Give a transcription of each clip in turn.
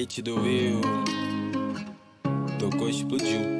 beat do Will. Tocou, explodiu.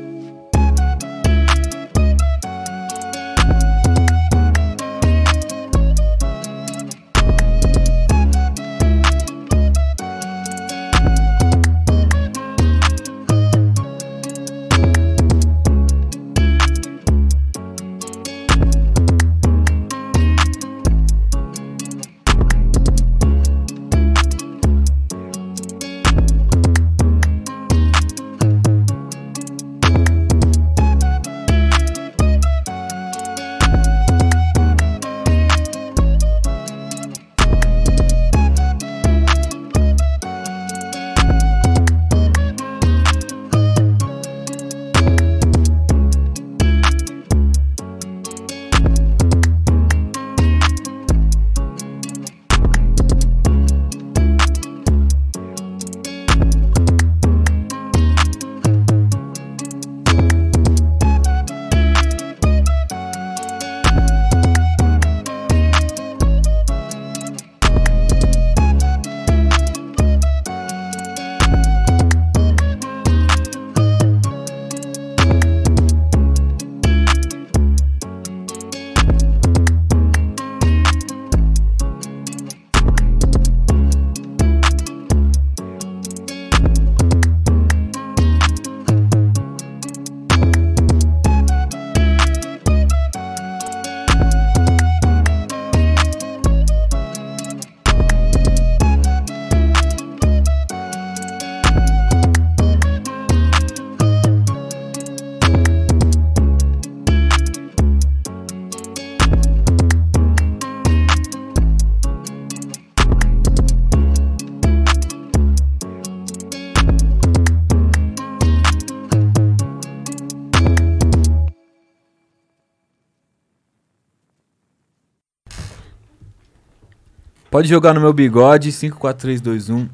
Pode jogar no meu bigode, 54321.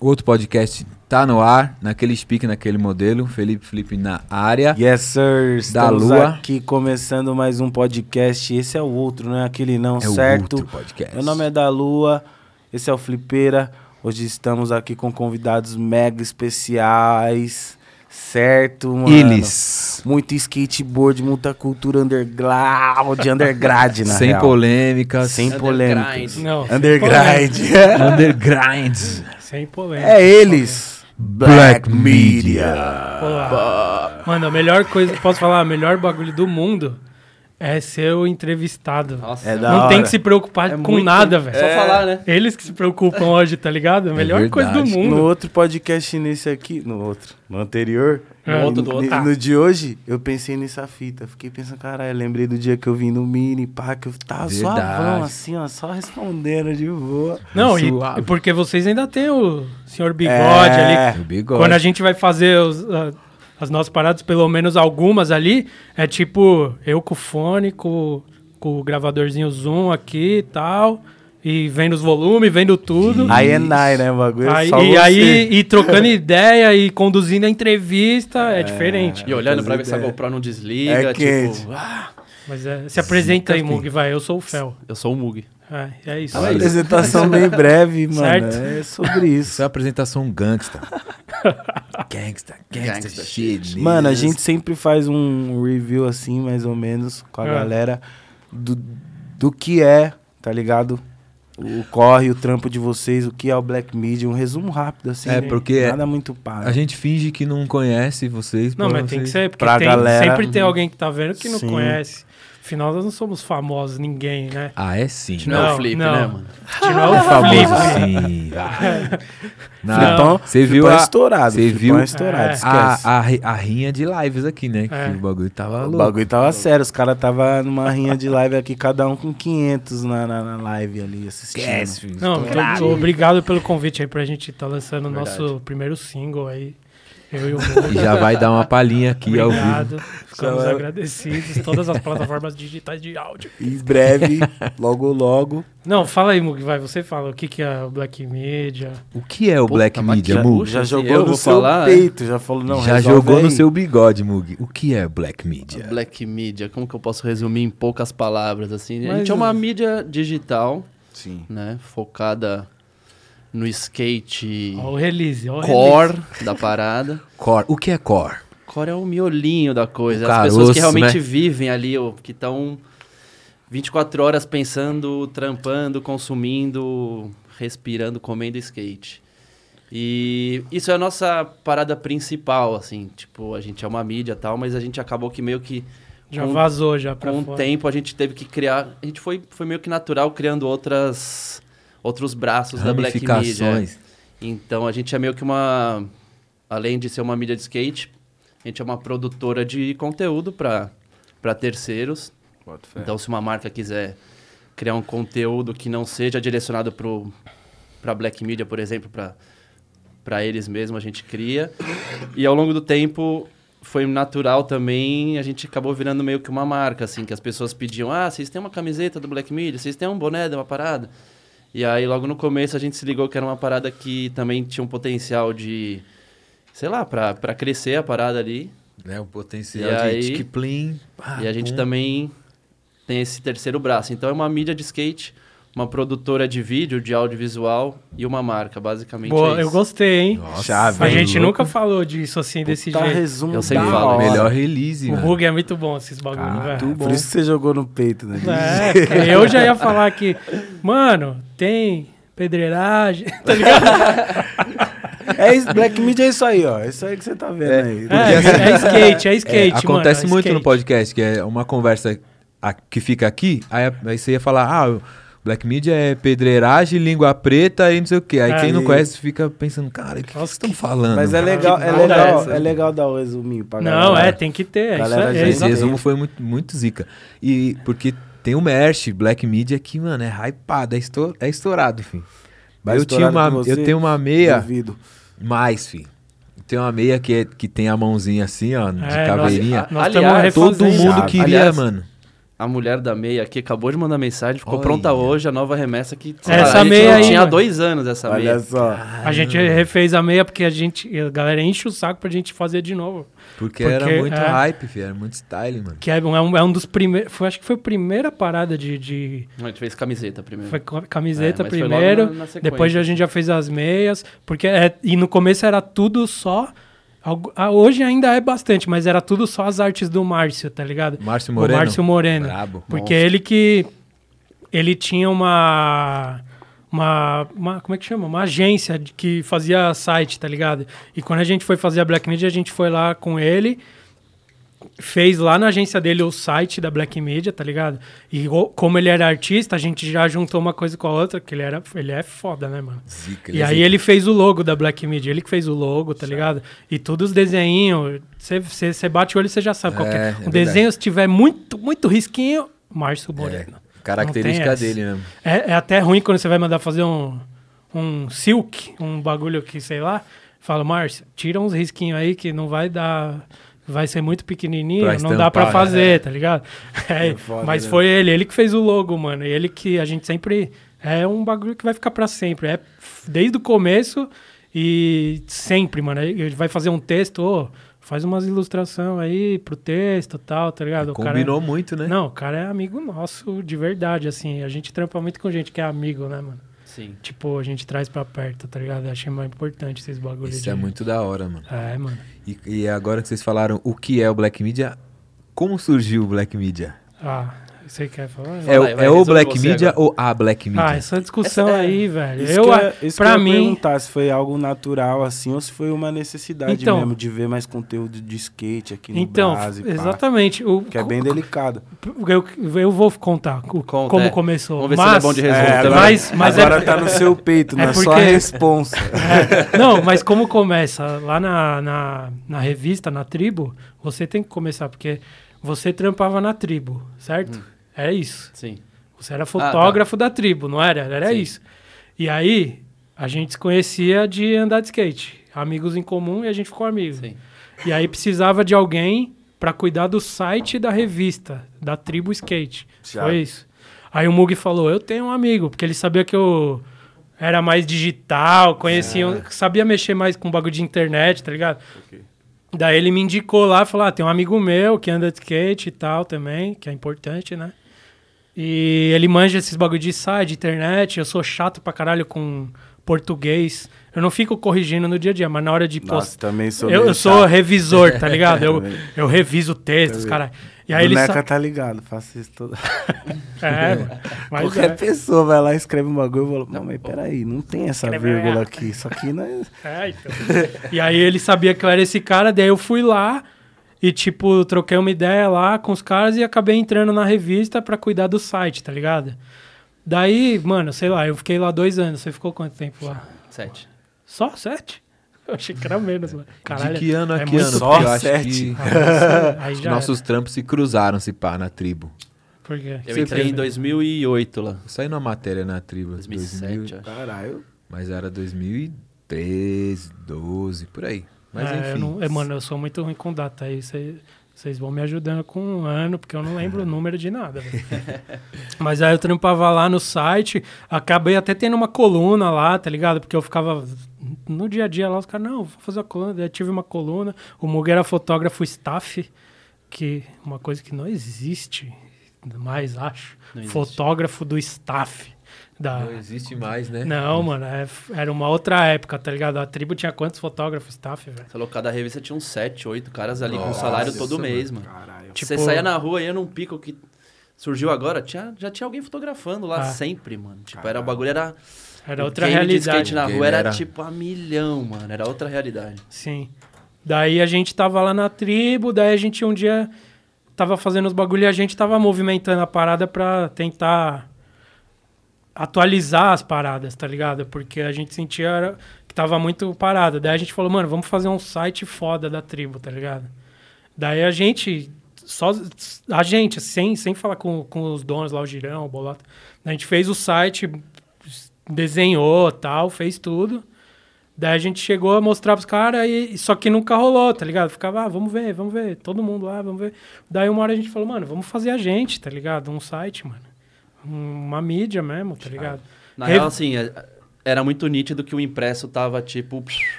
Outro podcast tá no ar, naquele speak, naquele modelo. Felipe Felipe na área. Yes, sir. Estamos Lua. aqui começando mais um podcast. Esse é o outro, não é aquele não, É o certo? outro podcast. Meu nome é da Lua, esse é o Flipeira. Hoje estamos aqui com convidados mega especiais, certo, mano? Eles. Muito skateboard, muita cultura underground, undergrad, na Sem real. polêmicas. Sem polêmicas. Não, Underground. Underground. Sem polêmica. é eles. Black Media. Pô, Mano, a melhor coisa, posso falar, o melhor bagulho do mundo é ser o entrevistado. Nossa, É da Não tem que se preocupar É com muito- nada, velho. Só falar, né? Eles que se preocupam hoje, tá ligado? A melhor coisa do mundo. No outro podcast nesse aqui, no outro, no anterior, É. No outro do outro. no, no de hoje, eu pensei nessa fita. Fiquei pensando, caralho, lembrei do dia que eu vim no mini, pá, que eu tava Verdade. suavão, assim, ó, só respondendo de boa. Não, e, e porque vocês ainda tem o senhor bigode É. ali. O bigode. Quando a gente vai fazer os, ah, as nossas paradas, pelo menos algumas ali, é tipo eu com o fone, com, com o gravadorzinho zoom aqui e tal. E vendo os volumes, vendo tudo. Aí é nai, né, o bagulho? é Aí- só e você. aí, e trocando ideia e conduzindo a entrevista é, diferente. E olhando pra ver se a. GoPro não desliga, É tipo... Ah, Mas é, se apresenta aí, Zica, Mug, vai. Eu sou o Fel. eu sou o Mug. É, é isso. Uma apresentação bem breve, mano. Certo. É sobre isso. Isso é uma apresentação gangsta. gangsta, gangsta, Gangsta shit. Mano, a gente sempre faz um review assim, mais ou menos, com a É. galera do, do que é, tá ligado? O corre, o trampo de vocês, o que é o Black Media, um resumo rápido, assim. É, né? porque Nada muito pá. A gente finge que não conhece vocês. Não, mas tem que vocês- ser, porque Pra tem- galera- sempre tem alguém que tá vendo que não Sim. conhece. Afinal, nós não somos famosos, ninguém, né? Ah, é sim. Não, é Não, o Flip, não. né, mano? Não é É o famoso sim. Não, Flipão, Você viu é a, estourado. você viu é estourado, É. esquece. a, a, a rinha de lives aqui, né? Que É. o bagulho tava O louco. bagulho tava sério, os caras tava numa rinha de live aqui, cada um com 500 na, na, na live ali assistindo. Esquece, filho. Não, obrigado pelo convite aí pra gente estar lançando o nosso primeiro single aí. Eu e o. E já vai dar uma palhinha aqui ao vivo. Obrigado. Ficamos vai- agradecidos. Todas as plataformas digitais de áudio. Em breve, logo logo. Não, fala aí, Mug, vai. Você fala o que, que é o Black Media. O que é o Puta, Black Media, Mug? Já jogou eu no seu falar, peito, já falou, não, já jogou no aí. seu bigode, Mug. O que é Black Media? Black Media, como que eu posso resumir em poucas palavras, assim? a Mas- gente é uma mídia digital, Sim. né, focada no skate o release, ó o core da parada. Core. O que é core? Core é o miolinho da coisa. O As pessoas caroço, que realmente né? vivem ali, que estão 24 horas pensando, trampando, consumindo, respirando, comendo skate. E isso é a nossa parada principal, assim. Tipo, a gente é uma mídia e tal, mas a gente acabou que meio que Já com- vazou já pra com o fora. tempo a gente teve que criar. A gente foi, foi meio que natural criando outras, outros braços da Black Media. Então a gente é meio que uma. Além de ser uma mídia de skate, a gente é uma produtora de conteúdo para terceiros. Então, se uma marca quiser criar um conteúdo que não seja direcionado para Black Media, por exemplo, para eles mesmos, a gente cria. E ao longo do tempo foi natural também, a gente acabou virando meio que uma marca, assim, que as pessoas pediam: ah, vocês têm uma camiseta do Black Media, vocês têm um boné de uma parada. E aí, logo no começo, a gente se ligou que era uma parada que também tinha um potencial de, sei lá, para crescer a parada ali. Né, o potencial E de aí- pá, E a gente pum. também tem esse terceiro braço. Então é uma mídia de skate, uma produtora de vídeo, de audiovisual e uma marca, basicamente. Boa, é eu gostei, hein? Nossa, Chave, A gente louco. nunca falou disso assim, desse Tá jeito. resumo Eu sempre falo. Melhor release, O mano. bug é muito bom, esses bagulho, Ah, velho. Por isso que você jogou no peito, né? É, eu já ia falar que, mano, tem pedreiragem, tá ligado? É isso, Black Media é isso aí, ó. É isso aí que você tá vendo aí. É, é skate, é skate, É, mano. acontece é muito no skate. podcast, que é uma conversa a- que fica aqui, aí, aí você ia falar, ah, Black Media é pedreiragem, língua preta e não sei o quê. Aí É, quem não e- conhece fica pensando, cara, o que vocês estão falando? Mas é mano? legal, é legal, é é legal dar o resuminho pra Não, galera. é, tem que ter. É isso Galera é, é Esse resumo foi muito, muito zica. E porque tem o merch, Black Media, que, mano, é hypado, é, estou, é estourado, filho. Mais eu, tinha uma, eu tenho uma meia, Duvido. mais, filho. Tem uma meia que, é- que tem a mãozinha assim, ó, de É, caveirinha. Nós Aliás, estamos Todo mundo queria, Aliás, mano. A mulher da meia aqui acabou de mandar mensagem, ficou Olha. pronta hoje, a nova remessa que Essa lá, meia aí, tinha há mano. dois anos essa Olha meia. só. A gente refez a meia porque a gente, a galera enche o saco pra gente fazer de novo. Porque, Porque, era muito é. hype, filho. Era muito style, mano. Que é um, é um, é um dos primeiros. Foi, acho que foi a primeira parada de. de A gente fez camiseta primeiro. foi camiseta É, mas foi primeiro. na- na depois a gente já fez as meias. Porque é, e no começo era tudo só. Ah, hoje ainda é bastante, mas era tudo só as artes do Márcio, tá ligado? Márcio O Moreno. Márcio Moreno. Brabo. Porque Monstro. ele que. Ele tinha uma. Uma, uma- Como é que chama? Uma agência de- que fazia site, tá ligado? E quando a gente foi fazer a Black Media, a gente foi lá com ele. Fez lá na agência dele o site da Black Media, tá ligado? E como ele era artista, a gente já juntou uma coisa com a outra, que ele, era, ele é foda, né, mano? Zica, E é aí ele fez o logo da Black Media, ele que fez o logo, tá ligado? E todos os desenhinhos, você bate o olho e você já sabe qual É, é. é O verdade. desenho, se tiver muito, muito risquinho, Márcio Moreno. É, característica dele mesmo. É, é até ruim quando você vai mandar fazer um, um silk, um bagulho que, sei lá, fala, Márcio, tira uns risquinhos aí que não vai dar... Vai ser muito pequenininho, Pra não dá pra estampar, fazer, é. tá ligado? É, É foda, mas né? foi ele, ele que fez o logo, mano. Ele que a gente sempre. É um bagulho que vai ficar pra sempre. É desde o começo e sempre, mano. Ele vai fazer um texto, ô, faz umas ilustração aí pro texto e tal, tá ligado? É- Combinou muito, né? Não, o cara é amigo nosso de verdade, assim. A gente trampa muito com gente que é amigo, né, mano? Sim. Tipo, a gente traz pra perto, tá ligado? Eu achei mais importante esses bagulhos. Isso de... é muito da hora, mano. É, mano. E, e agora que vocês falaram o que é o Black Media, como surgiu o Black Media? Ah, você quer falar? É, o- vai, vai, é o Black Media agora. ou a Black Media? Ah, essa discussão Essa é- aí, velho. Isso eu, que é- isso pra que eu mim, perguntar se foi algo natural assim ou se foi uma necessidade Então- mesmo de ver mais conteúdo de skate aqui no Então, Brás e pá, exatamente. O, que é bem delicado. eu, eu vou contar o- Conta, como é. começou. Vamos ver se mas, ele é bom de resumo É, Mas- mas agora é- tá no seu peito, é não é só a porque- responsa. É, não, mas como começa? Lá na, na, na revista, na tribo, você tem que começar, porque você trampava na tribo, certo? Hum. Era isso. Sim. Você era fotógrafo da tribo, não era? Era Sim. isso. E aí, a gente se conhecia de andar de skate. Amigos em comum e a gente ficou amigo. Sim. E aí precisava de alguém pra cuidar do site da revista, da Tribo Skate. Já. Foi isso. Aí o Mug falou: Eu tenho um amigo, porque ele sabia que eu era mais digital, conhecia, É. sabia mexer mais com bagulho de internet, tá ligado? Daí ele me indicou lá, falou: ah, tem um amigo meu que anda de skate e tal também, que é importante, né? E ele manja esses bagulho de site, de internet. Eu sou chato pra caralho com português. Eu não fico corrigindo no dia a dia, mas na hora de postar. também sou Eu, eu sou revisor, tá ligado? Eu, eu reviso textos, cara. E aí ele Boneca sa... tá ligado, faço isso todo. É. Mas Qualquer é. pessoa vai lá, escreve um bagulho e fala, não, mas peraí, não tem essa Escreve vírgula errado. aqui. Isso aqui não é. É, então. e aí ele sabia que eu era esse cara, daí eu fui lá e, tipo, troquei uma ideia lá com os caras e acabei entrando na revista pra cuidar do site, tá ligado? Daí, mano, sei lá, eu fiquei lá dois anos. Você ficou quanto tempo lá? Sete. Só sete? Eu achei que era menos, mano. Caralho, de que ano a é que ano? só Porque eu acho sete. que Ah, aí os já nossos era. trampos se cruzaram, se pá, na tribo. Por quê? Eu Você entrei em 2008 lá. Saiu numa matéria na tribo. 2007, 2000, acho. Caralho. mas era 2013, 12, por aí. Mas É, eu enfim. não- é, mano, eu sou muito ruim com data. Aí cê- vocês vão me ajudando com um ano, porque eu não lembro o número de nada. Mas aí eu trampava lá no site, acabei até tendo uma coluna lá, tá ligado? Porque eu ficava no dia a dia lá, os caras, não, vou fazer uma coluna. Daí eu tive uma coluna. O Muga era fotógrafo staff, que uma coisa que não existe mais, acho. Não existe. Fotógrafo do staff. Da, Não existe mais, né? não, mano, é- era uma outra época, tá ligado? A tribo tinha quantos fotógrafos staff, velho? Você falou, cada revista tinha uns sete, oito caras ali com Nossa, salário todo mano. mês, mano. Caralho. Tipo- Você saía na rua e ia num pico que surgiu agora, tinha, já tinha alguém fotografando lá Ah. sempre, mano. Tipo, era o bagulho, era. Era o outra game de realidade. skate na rua era, era- tipo a milhão, mano. Era outra realidade. Sim. Daí a gente tava lá na tribo, daí a gente um dia tava fazendo os bagulho e a gente tava movimentando a parada pra tentar atualizar as paradas, tá ligado? Porque a gente sentia que tava muito parada. Daí a gente falou, mano, vamos fazer um site foda da tribo, tá ligado? Daí a gente, só a gente, sem, sem falar com, com os donos lá, o Girão, o Bolota, a gente fez o site, desenhou tal, fez tudo. Daí a gente chegou a mostrar pros caras, e, só que nunca rolou, tá ligado? Ficava, ah, vamos ver, vamos ver, todo mundo lá, vamos ver. Daí uma hora a gente falou, mano, vamos fazer a gente, tá ligado? Um site, mano. Um- Uma mídia mesmo, tá ligado? Na Rev- real, assim, é- era muito nítido que o impresso tava, tipo,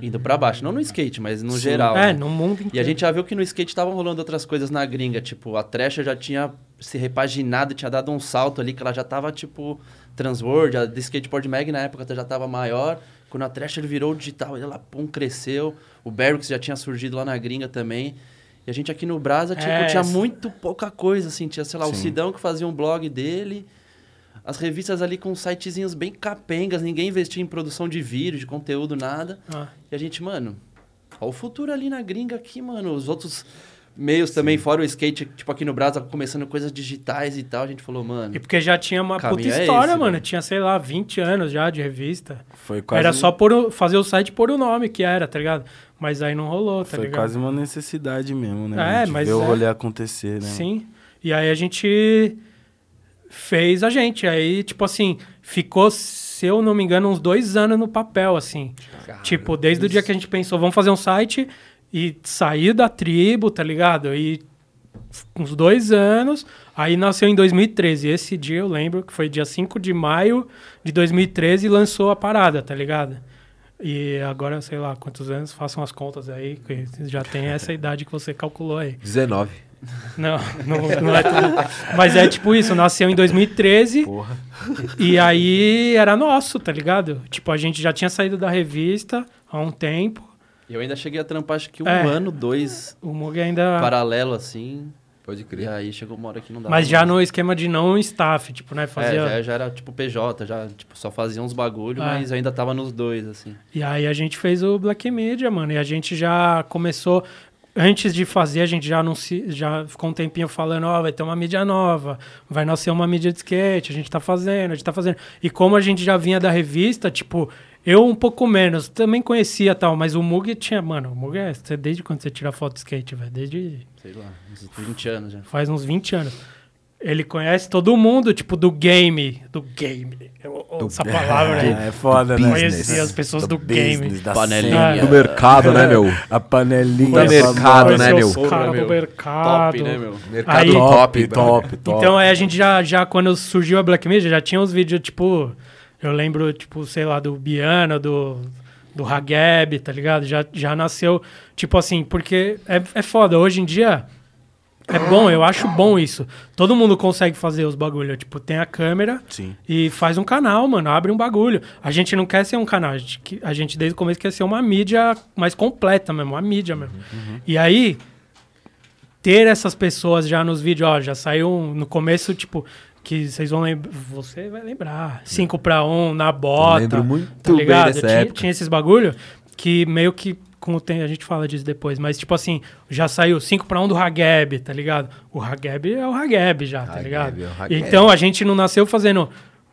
indo pra baixo. Não no skate, mas no geral. É, né? no mundo inteiro. E a gente já viu que no skate estavam rolando outras coisas na gringa. Tipo, a Thrasher já tinha se repaginado, tinha dado um salto ali, que ela já tava, tipo, Transworld. A do Skateboard Mag na época já tava maior. Quando a Thrasher virou digital, ela, pum, cresceu. O Barracks já tinha surgido lá na gringa também. E a gente aqui no Brasa, tipo, É, tinha essa- muito pouca coisa, assim. Tinha, sei lá, o Sim. Sidão que fazia um blog dele. As revistas ali com sitezinhos bem capengas. Ninguém investia em produção de vídeo, de conteúdo, nada. Ah, E a gente, mano, olha o futuro ali na gringa aqui, mano. Os outros meios também, fora o skate, tipo aqui no Brasil, começando coisas digitais e tal. A gente falou, mano. E porque já tinha uma puta caminho é história, esse, mano. né? Tinha, sei lá, 20 anos já de revista. Foi quase, Era só por, o- fazer o site por o nome que era, tá ligado? Mas aí não rolou, tá Foi ligado? quase uma necessidade mesmo, né? É, A gente mas ver o é. rolê acontecer, né? Sim. E aí a gente fez a gente. Aí, tipo assim, ficou, se eu não me engano, uns dois anos no papel, assim. tipo, desde o dia que a gente pensou, vamos fazer um site e sair da tribo, tá ligado? E uns dois anos. Aí nasceu em 2013. Esse dia eu lembro que foi dia 5 de maio de 2013 e lançou a parada, tá ligado? E agora, sei lá, quantos anos, façam as contas aí, que já tem essa idade que você calculou aí. 19. Não, não, não é tudo. Mas é tipo isso, nasceu em 2013 Porra. e aí era nosso, tá ligado? Tipo, a gente já tinha saído da revista há um tempo. Eu ainda cheguei a trampar, acho que um É. ano, dois, O Mug ainda. paralelo assim. Pode E crer. aí chegou uma hora que não dava. Mas já mais. no esquema de não staff, tipo, né? É, Fazia. já, já era tipo PJ, já tipo, só fazia uns bagulho, É. mas eu ainda tava nos dois, assim. E aí a gente fez o Black Media, mano. E a gente já começou. Antes de fazer, a gente já anunci... já ficou um tempinho falando, ó, vai ter uma mídia nova, vai nascer uma mídia de skate, a gente tá fazendo, a gente tá fazendo. E como a gente já vinha da revista, tipo, eu um pouco menos, também conhecia tal, mas o Mug tinha, mano, o Mug é você- desde quando você tira foto de skate, velho? Desde Sei lá, uns 20 anos já. faz uns 20 anos. Ele conhece todo mundo, tipo, do game. Do game. Do- essa palavra aí. É, é foda, né? Conhecia as pessoas do game. business, da Panelinha. cena. Do mercado, né, meu? A panelinha. Puta mercado, né, meu? Os caras do meu. mercado. Top, né, meu? Mercado Aí- top, top, top. Então aí a gente já, já, quando surgiu a Black Media, já tinha uns vídeos, tipo, eu lembro, tipo, sei lá, do Biano, do, do Hageb, tá ligado? Já, já nasceu, tipo assim, porque é, é foda. Hoje em dia, é bom, eu acho bom isso. Todo mundo consegue fazer os bagulho. Tipo, tem a câmera Sim. e faz um canal, mano. Abre um bagulho. A gente não quer ser um canal. A gente, a gente desde o começo quer ser uma mídia mais completa mesmo. Uma mídia mesmo. E aí, ter essas pessoas já nos vídeos, ó, já saiu um- no começo, tipo, que vocês vão lembrar. Você vai lembrar. 5 pra 1 um, na bota. lembro muito tá bem ligado? dessa tinha, época. tinha esses bagulho que meio que. Com o tempo, a gente fala disso depois, mas tipo assim, já saiu 5 pra 1 do Hageb, tá ligado? O Hageb é o Hageb já, tá Hageb ligado? é. Então a gente não nasceu fazendo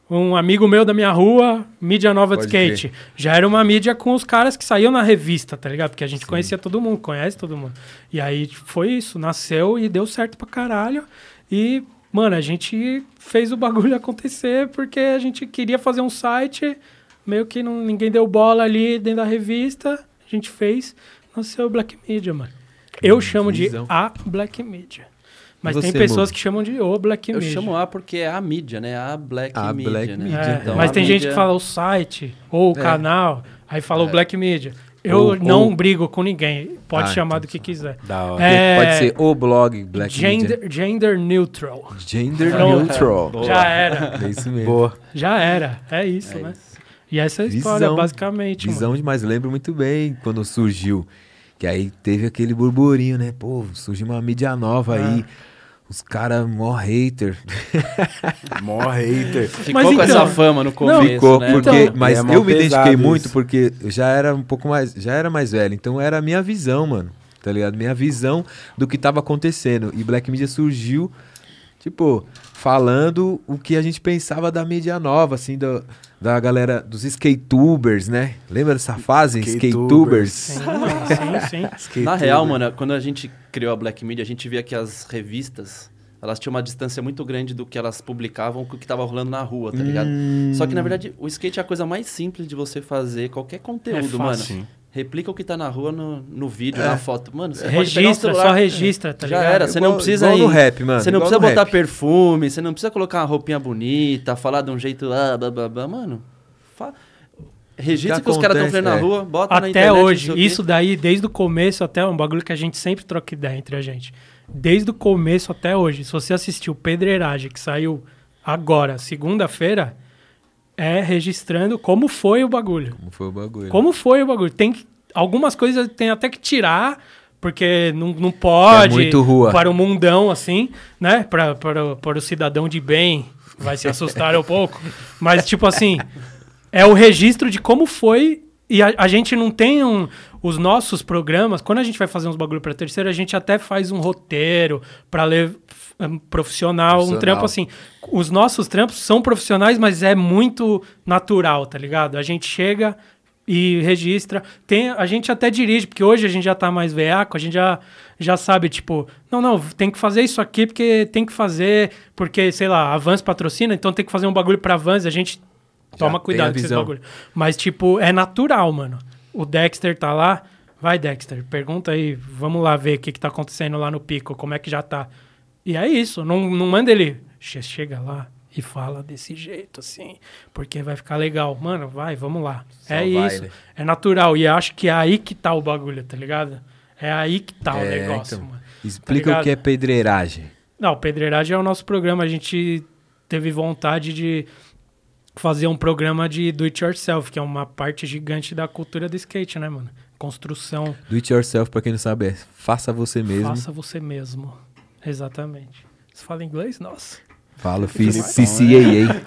um amigo meu da minha rua, mídia nova de Pode skate. Já era uma mídia com os caras que saíam na revista, tá ligado? Porque a gente conhecia todo mundo, conhece todo mundo. E aí foi isso, nasceu e deu certo pra caralho. E, mano, a gente fez o bagulho acontecer porque a gente queria fazer um site, meio que não, ninguém deu bola ali dentro da revista. A gente fez, nasceu o Black Media, mano. Eu chamo de visão. a Black Media. Mas Você, tem pessoas que chamam de o Black Eu Media. chamo A porque é a mídia, né? A Black A Media, Black né? Media, É, então. mas a tem gente mídia- que fala o site ou o É. canal, aí fala o É. Black Media. Eu Ou- não ou- brigo com ninguém. Pode Ah, chamar então do que quiser. Da hora. É, Pode ser o blog Black gender, Media. gender neutral. Gender Pronto. neutral. Boa. Já era. É isso mesmo. Boa. Já era. É isso, É né? isso. E essa é a história, Visão. basicamente. mano. Visão demais. Lembro muito bem quando surgiu. Que aí teve aquele burburinho, né? Pô, surgiu uma mídia nova aí. Os caras mó hater. Mó hater. Ficou Mas com então- essa fama no começo, Ficou, né? porque, Então- mas É eu me identifiquei pesado muito isso. porque eu já era um pouco mais, já era mais velho, então era a minha visão, mano, tá ligado? Minha visão do que tava acontecendo. E Black Media surgiu, tipo, falando o que a gente pensava da mídia nova, assim, do, da galera, dos skatubers, né? Lembra dessa fase? Skatubers. Skatubers. Sim, mano, sim, sim. Na real, mano, quando a gente criou a Black Media, a gente via que as revistas, elas tinham uma distância muito grande do que elas publicavam com o que tava rolando na rua, tá ligado? Hum. Só que, na verdade, o skate é a coisa mais simples de você fazer qualquer conteúdo, mano. fácil. Replica o que tá na rua no, no vídeo, na foto. Mano, você pode pegar um Registra, celular, só registra, tá Já ligado? era, você não precisa igual ir- no rap, mano. Você não igual precisa botar rap. perfume, você não precisa colocar uma roupinha bonita, falar de um jeito. Ah, blá, blá, blá. Mano, fa... registra o que os caras estão acontece, fazendo na é. rua, bota na Até internet. não hoje, isso daí, desde o começo até um bagulho que a gente sempre troca ideia entre a gente. Desde o começo até hoje, se você assistiu Pedreiragem, que saiu agora, segunda-feira, é registrando como foi o bagulho. Como foi o bagulho? Como foi o bagulho? Tem que- algumas coisas tem até que tirar, porque não, não pode. É muito rua. Para o mundão, assim, né? Para, para, para o cidadão de bem, vai se assustar um pouco. Mas, tipo assim, é o registro de como foi. E a, a gente não tem um, os nossos programas. Quando a gente vai fazer uns bagulho para terceiro, a gente até faz um roteiro para ler um, profissional, um Profissional. trampo assim. Os nossos trampos são profissionais, mas é muito natural, tá ligado? A gente chega e registra. Tem, a gente até dirige, porque hoje a gente já tá mais veaco, a gente já, já sabe, tipo, não, não, tem que fazer isso aqui porque tem que fazer, porque, sei lá, a Vans patrocina, então tem que fazer um bagulho pra Vans, a gente toma tem cuidado com esses visão. bagulho. Mas, tipo, é natural, mano. O Dexter tá lá, vai, Dexter, pergunta aí, vamos lá ver o que, que tá acontecendo lá no pico, como é que já tá. E é isso, não, não manda ele, "Che- chega lá e fala desse jeito, assim, porque vai ficar legal. Mano, vai, vamos lá. Só é vai, isso, né? é natural. E acho que é aí que tá o bagulho, tá ligado? É aí que tá o É, negócio, então. mano. Explica ligado? o que é pedreiragem. Não, Pedreiragem é o nosso programa. A gente teve vontade de fazer um programa de do it yourself, que é uma parte gigante da cultura do skate, né, mano? Construção, Do it yourself, pra quem não sabe, é faça você mesmo. faça você mesmo. Exatamente. Você fala inglês? Nossa. Falo, fiz CCAA.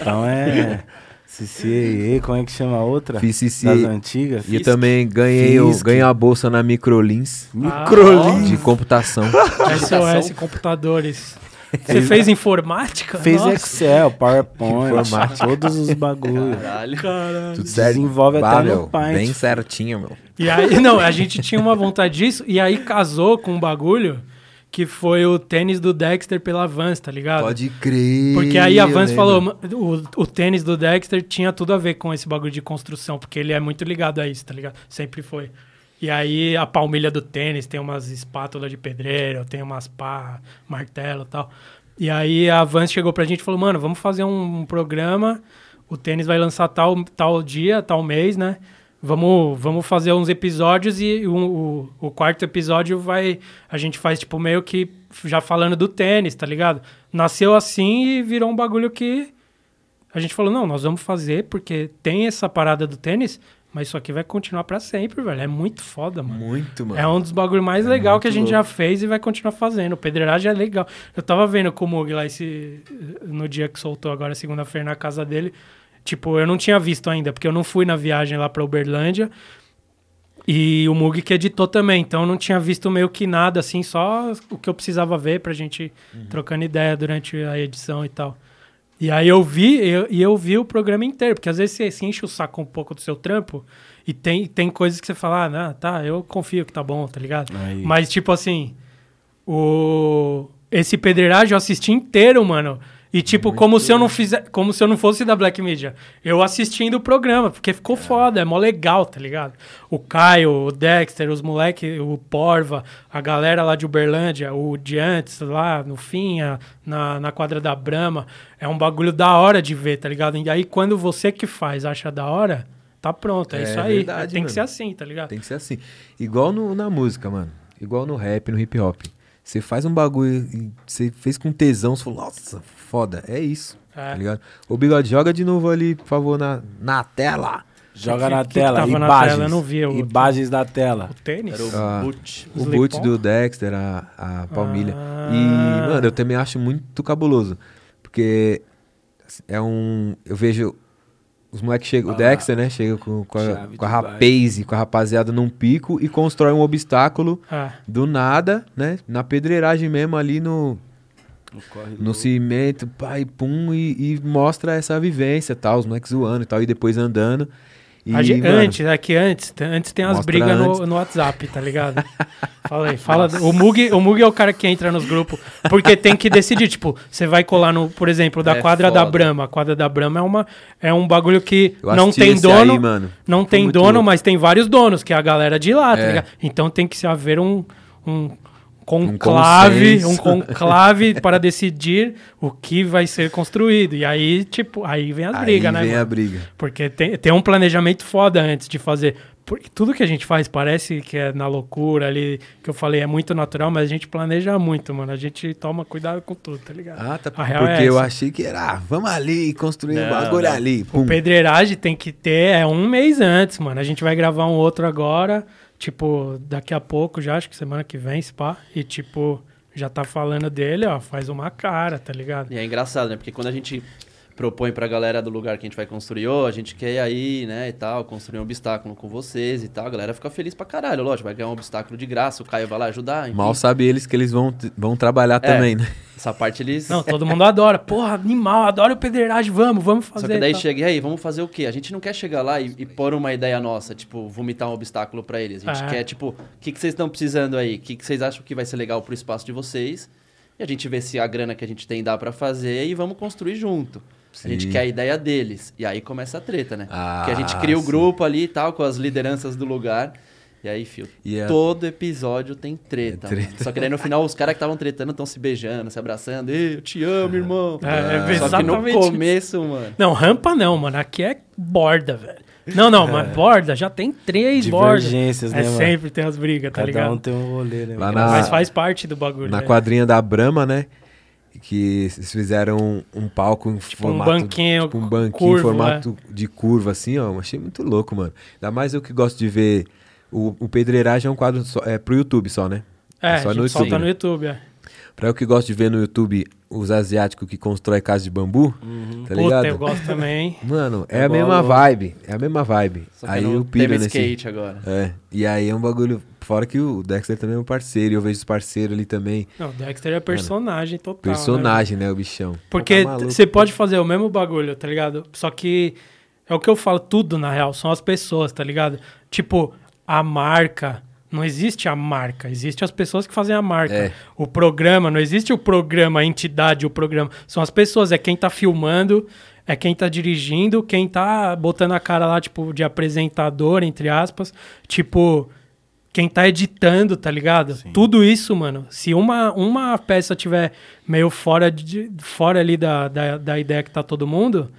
Então é. CCAA, como é que chama a outra? Fiz Das CCAA. antigas? E eu também ganhei, o- Fisk. ganhei a bolsa na Microlins Microlins. de computação. SOS Computadores. Você fez informática? Fez Nossa. Excel, PowerPoint, Informática. todos os bagulhos. Caralho. Caralho. Tudo certo. Desenvolve Bah, até meu, no Paint. Bem certinho, meu. E aí, não, a gente tinha uma vontade disso, e aí casou com um bagulho que foi o tênis do Dexter pela Vans, tá ligado? Pode crer. Porque aí a Vans lembro. falou, "Ma- o, o tênis do Dexter tinha tudo a ver com esse bagulho de construção, porque ele é muito ligado a isso, tá ligado? Sempre foi. E aí a palmilha do tênis tem umas espátulas de pedreiro, tem umas pá, martelo e tal. E aí a Vans chegou pra gente e falou, mano, vamos fazer um, um programa, o tênis vai lançar tal, tal dia, tal mês, né? Vamos, vamos fazer uns episódios e o, o, o quarto episódio vai. A gente faz, tipo, meio que já falando do tênis, tá ligado? Nasceu assim e virou um bagulho que a gente falou, não, nós vamos fazer porque tem essa parada do tênis, mas isso aqui vai continuar pra sempre, velho. É muito foda, mano. Muito, mano. É um dos bagulhos mais É legais que a gente já louco. fez e vai continuar fazendo. O pedreiragem é legal. Eu tava vendo com o Mug lá esse, no dia que soltou agora, segunda-feira, na casa dele. Tipo, eu não tinha visto ainda, porque eu não fui na viagem lá pra Uberlândia. E o Mug que editou também, então eu não tinha visto meio que nada, assim, só o que eu precisava ver pra gente Uhum. trocando ideia durante a edição e tal. E aí eu vi, eu- e eu vi o programa inteiro, porque às vezes você se enche o saco um pouco do seu trampo e tem, tem coisas que você fala, ah, não, tá, eu confio que tá bom, tá ligado? Aí. Mas, tipo assim, o... esse pedreiragem eu assisti inteiro, mano. E, tipo, como se eu não fizer, como se eu não fosse da Black Media. Eu assistindo o programa, porque ficou foda, é mó legal, tá ligado? O Caio, o Dexter, os moleque, o Porva, a galera lá de Uberlândia, o de antes, lá no fim, a- na, na quadra da Brama. É um bagulho da hora de ver, tá ligado? E aí, quando você que faz acha da hora, tá pronto. É, É isso aí. verdade, Tem que mano. ser assim, tá ligado? Tem que ser assim. Igual no- na música, mano. Igual no rap, no hip hop. Você faz um bagulho e você fez com tesão, você falou, nossa, foda, é isso. É. Tá ligado? Ô, Bigode, joga de novo ali, por favor, na, na tela. Joga Que- na que que tela, na imagens. tela? Eu não vi o- Imagens da tela. O tênis? Era o Ah. boot. O boot do Dexter, a, a palmilha. Ah. E, mano, eu também acho muito cabuloso. Porque assim, é um. Eu vejo. Os moleques chegam. Ah, o Dexter, né? Chega com, com a, com a com a rapaziada num pico e constrói um obstáculo Ah, do nada, né? Na pedreiragem mesmo, ali no, no cimento, pai, pum, e, e mostra essa vivência, tal, os moleques zoando e tal, e depois andando. E, a gente- mano, antes, é que antes, tem- antes tem umas brigas no, no WhatsApp, tá ligado? Fala aí, fala. O Mug, o Mug é o cara que entra nos grupos, porque tem que decidir, tipo, você vai colar no, por exemplo, da É quadra da foda. Brahma. A quadra da Brahma é uma é um bagulho que eu não tem dono, aí, mano. não Foi tem dono, louco. mas tem vários donos, que é a galera de lá, tá É. ligado? Então tem que se haver um, um conclave, consenso. um conclave para decidir o que vai ser construído. E aí, tipo, aí vem as Aí brigas, né? vem mano? a briga. Porque tem, tem um planejamento foda antes de fazer. Porque tudo que a gente faz parece que é na loucura ali, que eu falei, é muito natural, mas a gente planeja muito, mano. A gente toma cuidado com tudo, tá ligado? Ah, tá. Porque é eu achei que era, ah, vamos ali construir um Não, bagulho não. ali. Pum. Pedreiragem tem que ter, é um mês antes, mano. A gente vai gravar um outro agora, tipo, daqui a pouco já, acho que semana que vem, se pá. E, tipo, já tá falando dele, ó, faz uma cara, tá ligado? E é engraçado, né? Porque quando a gente propõe pra galera do lugar que a gente vai construir, ô, a gente quer ir aí, né, e tal, construir um obstáculo com vocês e tal, a galera fica feliz pra caralho, lógico, vai ganhar um obstáculo de graça, o Caio vai lá ajudar, enfim. Mal sabe eles que eles vão, vão trabalhar É. também, né? Essa parte eles... Não, todo mundo adora. Porra, animal, adoro pedreiragem, vamos, vamos fazer. Só que daí chega, e aí, vamos fazer o quê? A gente não quer chegar lá e, e pôr uma ideia nossa, tipo, vomitar um obstáculo pra eles. A gente É. quer, tipo, o que, que vocês estão precisando aí? O que, que vocês acham que vai ser legal pro espaço de vocês? E a gente vê se a grana que a gente tem dá pra fazer e vamos construir junto. A gente Sim. quer a ideia deles. E aí começa a treta, né? Ah, Porque a gente cria o sim. grupo ali e tal, com as lideranças do lugar. E aí, fio, E a- todo episódio tem treta. É treta. Só que daí no final os caras que estavam tretando estão se beijando, se abraçando. Ei, eu te amo, irmão. É, é Só que no isso. começo, mano. Não, rampa não, mano. Aqui é borda, velho. Não, não, mas borda já tem três bordas. Divergências, É né, mano? sempre tem as brigas, tá Cada ligado? um tem um rolê, né? Lá na- Mas faz parte do bagulho. Na né? quadrinha da Brahma, né? Que eles fizeram um, um palco em Tipo um formato... banquinho tipo um banquinho curvo, em formato de curva, assim, ó. Achei muito louco, mano. Ainda mais eu que gosto de ver... O, o Pedreiragem é um quadro só, é pro YouTube só, né? É, só a no gente solta YouTube, no né? YouTube, é. Pra eu que gosto de ver no YouTube os asiáticos que constroem casa de bambu, tá Puta, ligado? eu gosto também. Mano, é, É a mesma igual- vibe. É a mesma vibe. Só que aí eu piro nesse... skate agora. É, e aí é um bagulho... Fora que o Dexter também é um parceiro, e eu vejo os parceiros ali também. Não, o Dexter é personagem total. né, Personagem, né, o bichão. Porque Tá você pode fazer o mesmo bagulho, tá ligado? Só que é o que eu falo, tudo na real, são as pessoas, tá ligado? Tipo, a marca. Não existe a marca, existe as pessoas que fazem a marca. É. O programa, não existe o programa, a entidade, o programa. São as pessoas, é quem tá filmando, é quem tá dirigindo, quem tá botando a cara lá, tipo, de apresentador, entre aspas. Tipo, quem tá editando, tá ligado? Tudo isso, mano. Se uma, uma peça tiver meio fora, de, fora ali da, da, da ideia que tá todo mundo,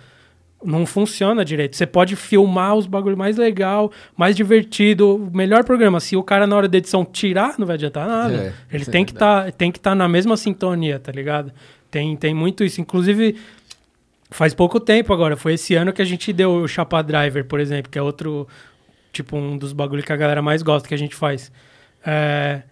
não funciona direito. Você pode filmar os bagulho mais legal, mais divertido, o melhor programa. Se o cara na hora da edição tirar, não vai adiantar nada. É, Ele é tem que tá, tem que estar na mesma sintonia, tá ligado? Tem, tem muito isso. Inclusive, faz pouco tempo agora. Foi esse ano que a gente deu o Chapa Driver, por exemplo, que é outro, tipo, um dos bagulhos que a galera mais gosta que a gente faz. É,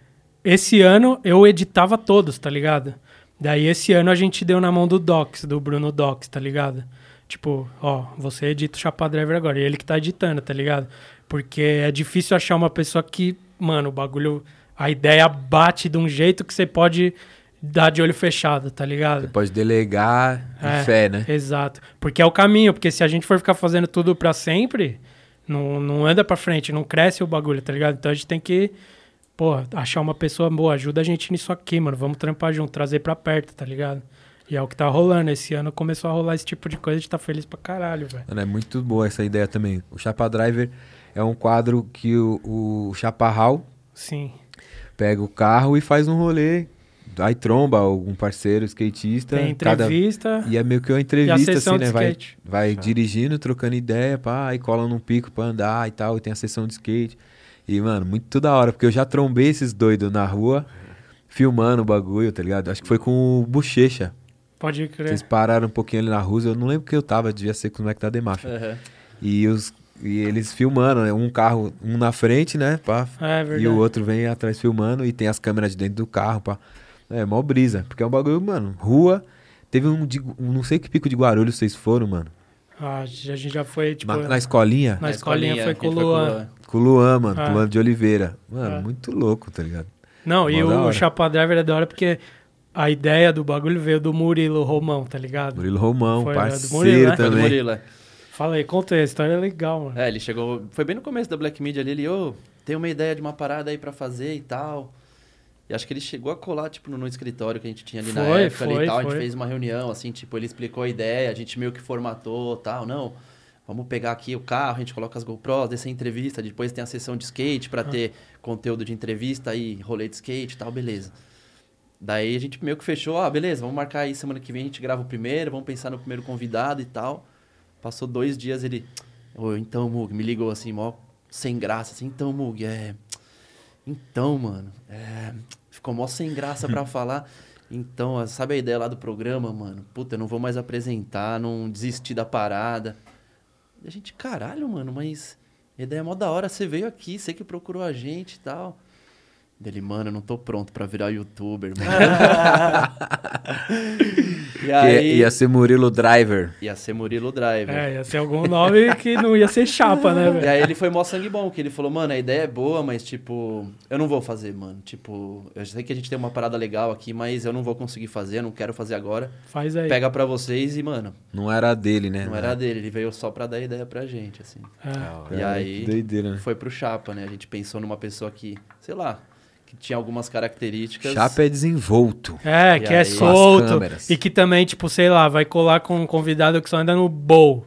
esse ano eu editava todos, tá ligado? Daí esse ano a gente deu na mão do Docs, do Bruno Docs, tá ligado? Tipo, ó, você edita o Chapa Driver agora. E ele que tá editando, tá ligado? Porque é difícil achar uma pessoa que, mano, o bagulho. A ideia bate de um jeito que você pode dar de olho fechado, tá ligado? Você pode delegar de É. fé, né? Exato. Porque é o caminho, porque se a gente for ficar fazendo tudo pra sempre, não, não anda pra frente, não cresce o bagulho, tá ligado? Então a gente tem que, pô, achar uma pessoa boa, ajuda a gente nisso aqui, mano. Vamos trampar junto, trazer pra perto, tá ligado? E é o que tá rolando. Esse ano começou a rolar esse tipo de coisa, a gente tá feliz pra caralho, velho. Mano, é muito boa essa ideia também. O Chapa Driver é um quadro que o, o Chaparral Sim. pega o carro e faz um rolê. Aí tromba algum parceiro skatista. Tem cada- entrevista. E é meio que uma entrevista, assim, né? Vai, skate. vai dirigindo, trocando ideia, pá, aí cola num pico pra andar e tal, e tem a sessão de skate. E, mano, muito da hora, porque eu já trombei esses doidos na rua, filmando o bagulho, tá ligado? Acho que foi com o Bochecha. Pode crer. Vocês pararam um pouquinho ali na rua, eu não lembro que eu tava, devia ser com o moleque da Demaf. Aham. E, os, e eles filmando, né? Um carro, um na frente, né? Pá, É verdade. e o outro vem atrás filmando e tem as câmeras de dentro do carro, pá. É, mó brisa. Porque é um bagulho, mano, rua. Teve um, de, um não sei que pico de Guarulhos vocês foram, mano. Ah, a gente já foi, tipo. na, na escolinha. Na escolinha foi que com o Luan. Com o Luan, mano. Ah. Com o Luan de Oliveira. Mano, Ah. muito louco, tá ligado? Não, e Mó da o. Chapa Driver é da hora porque a ideia do bagulho veio do Murilo Romão, tá ligado? Murilo Romão, Foi, do parceiro Murilo, né? Foi do também. Murilo, é. Fala aí, conta aí, a história é legal, mano. É, ele chegou. Foi bem no começo da Black Media ali. Ele, ô, tem uma ideia de uma parada aí pra fazer e tal. E acho que ele chegou a colar, tipo, no, no escritório que a gente tinha ali na Foi, época ali foi, e tal. A foi. gente fez uma reunião, assim, tipo, ele explicou a ideia, a gente meio que formatou tal. Não, vamos pegar aqui o carro, a gente coloca as GoPros, descer a entrevista, depois tem a sessão de skate Ah. pra ter conteúdo de entrevista e rolê de skate e tal, beleza. Daí a gente meio que fechou, ah, beleza, vamos marcar aí semana que vem, a gente grava o primeiro, vamos pensar no primeiro convidado e tal. Passou dois dias, ele. Então, Mug, me ligou assim, mó sem graça, assim, então, Mug, é. Então, mano, é. Ficou mó sem graça pra falar. Então, sabe a ideia lá do programa, mano? Puta, eu não vou mais apresentar, não desisti da parada. E a gente, caralho, mano, mas a ideia é mó da hora, você veio aqui, você que procurou a gente e tal. Dele, mano, eu não tô pronto pra virar youtuber, mano. e Que aí, ia ser Murilo Driver. ia ser Murilo Driver. É, ia ser algum nome que não ia ser chapa, né, E velho? aí ele foi mó sangue bom, que ele falou, mano, a ideia é boa, mas tipo, eu não vou fazer, mano. Tipo, eu sei que a gente tem uma parada legal aqui, mas eu não vou conseguir fazer, eu não quero fazer agora. Faz aí. Pega pra vocês e, mano, Não era dele, né? não era dele, ele veio só pra dar ideia pra gente, assim. É. Cara, E aí- doideira, né? Foi pro Chapa, né? A gente pensou numa pessoa que, sei lá, que tinha algumas características. Chapa é desenvolto. É, E que é aí- solto. As câmeras. E que também, tipo, sei lá, vai colar com um convidado que só anda no bowl.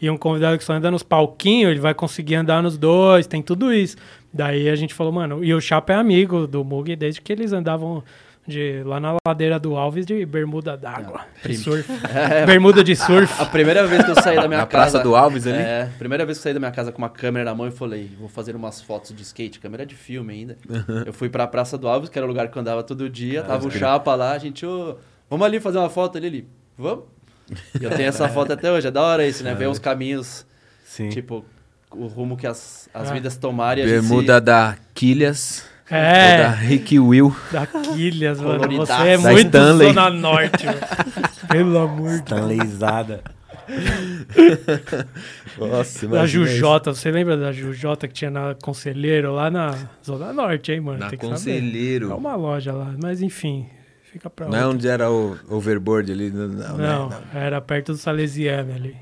E um convidado que só anda nos palquinhos, ele vai conseguir andar nos dois, tem tudo isso. Daí a gente falou, mano, e o Chapa é amigo do Mug desde que eles andavam de, lá na ladeira do Alves de bermuda d'água. De surf. bermuda de surf. A primeira vez que eu saí da minha Na casa. Praça do Alves ali? É, primeira vez que eu saí da minha casa com uma câmera na mão e falei, vou fazer umas fotos de skate, câmera de filme ainda. Eu fui pra Praça do Alves, que era o lugar que eu andava todo dia, tava o Chapa lá, a gente, ô, vamos ali fazer uma foto ali, ele, vamos? E eu tenho essa foto até hoje, é da hora isso, né? Ver os caminhos, Sim. tipo, o rumo que as, as Ah. vidas tomarem. a gente se- Bermuda da Quilhas. É. Ou da Rick Will. Da Quilhas, mano. Você é Da muito Stanley. Zona Norte, mano. Pelo amor de Tá leisada. Nossa, Da Jujota, você lembra da Jujota que tinha na Conselheiro lá na Zona Norte, hein, mano? Na Tem que saber. Conselheiro. É uma loja lá, mas enfim, fica pra Não é onde era o overboard ali? Não, não, né? Não, Não. era perto do Salesiano ali.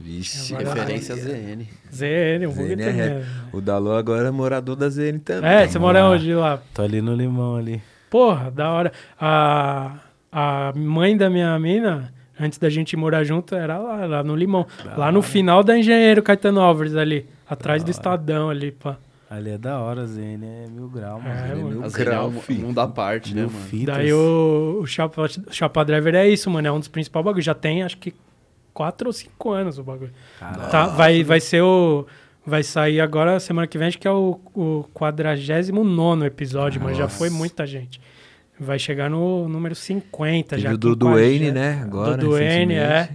Vixe. Agora- Referência ZN. ZN, um pouquinho ZN é também. O Dalô agora é morador da ZN também. É, você mora onde lá? Tô ali no limão ali. Porra, da hora. A, a mãe da minha mina, antes da gente morar junto, era lá, lá no Limão. lá no final da Engenheiro Caetano Álvares ali. Atrás do Estadão ali, pá. Ali é da hora, ZN é mil grau, mano. É, Ele mano. mil A ZN é grau, um, filho. mundo à parte, né, mil mano? fitas. Daí o, o Chapa, Chapa Driver é isso, mano. É um dos principais bagulhos. Já tem, acho que, quatro ou cinco anos o bagulho. Tá, vai, vai ser o. Vai sair agora, semana que vem, acho que é o, o 49 episódio, mas já foi muita gente. Vai chegar no número 50 Teve já. o do 50, Duane, né? Agora, do Duane, é.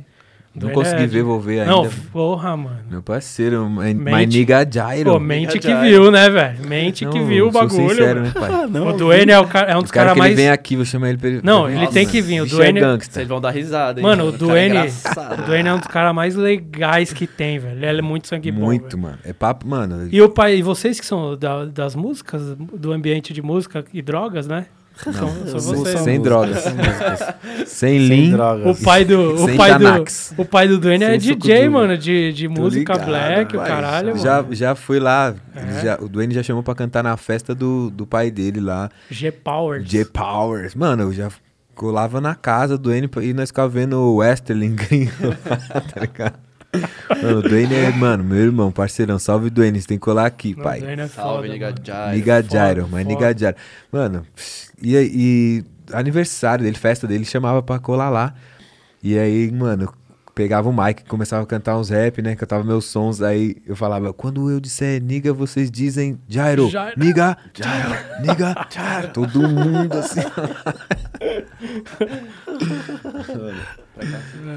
Não consegui é ver, vou ver ainda. Não, porra, mano. Meu parceiro, my, my nigga Jairo. Pô, mente que viu, né, velho? Mente que Não, viu o bagulho. sincero, né, pai? o Duane é, o cara, é um dos caras que mais. ele venha aqui, vou chamar ele pra ele. Não, ele tem que vir, o bicho Duane- é. Vocês vão dar risada, hein? Mano, o cara é Duane, engraçado. o Duane é um dos caras mais legais que tem, velho. Ele é muito sangue bom. Muito, velho. mano. É papo, mano. E o pai, e vocês que são da- das músicas, do ambiente de música e drogas, né? Sem música, drogas. sem lean. O drogas. pai do, o Sem pai do, Xanax. o pai do Duane é DJ, mano, de, de música ligado, black, o vai. caralho, Já, mano. já fui lá. É. já- o Duane já chamou pra cantar na festa do, do pai dele lá. G Powers. J Powers. Mano, eu já colava na casa do Duane e nós ficava vendo o Westerling lá, tá ligado? Mano, o Duane é, mano, meu irmão, parceirão. Salve, Duane. Você tem que colar aqui, Não, pai. É Salve, foda, nigga mano. Jairo. Niga foda, Jairo, mas foda. Niga Jairo. Mano, e, e aniversário dele, festa dele, chamava pra colar lá. E aí, mano, pegava o mic, começava a cantar uns rap, né? Cantava meus sons, aí eu falava, quando eu disser niga, vocês dizem Jairo, Jairo. niga, Jairo, niga, Jairo. Todo mundo assim.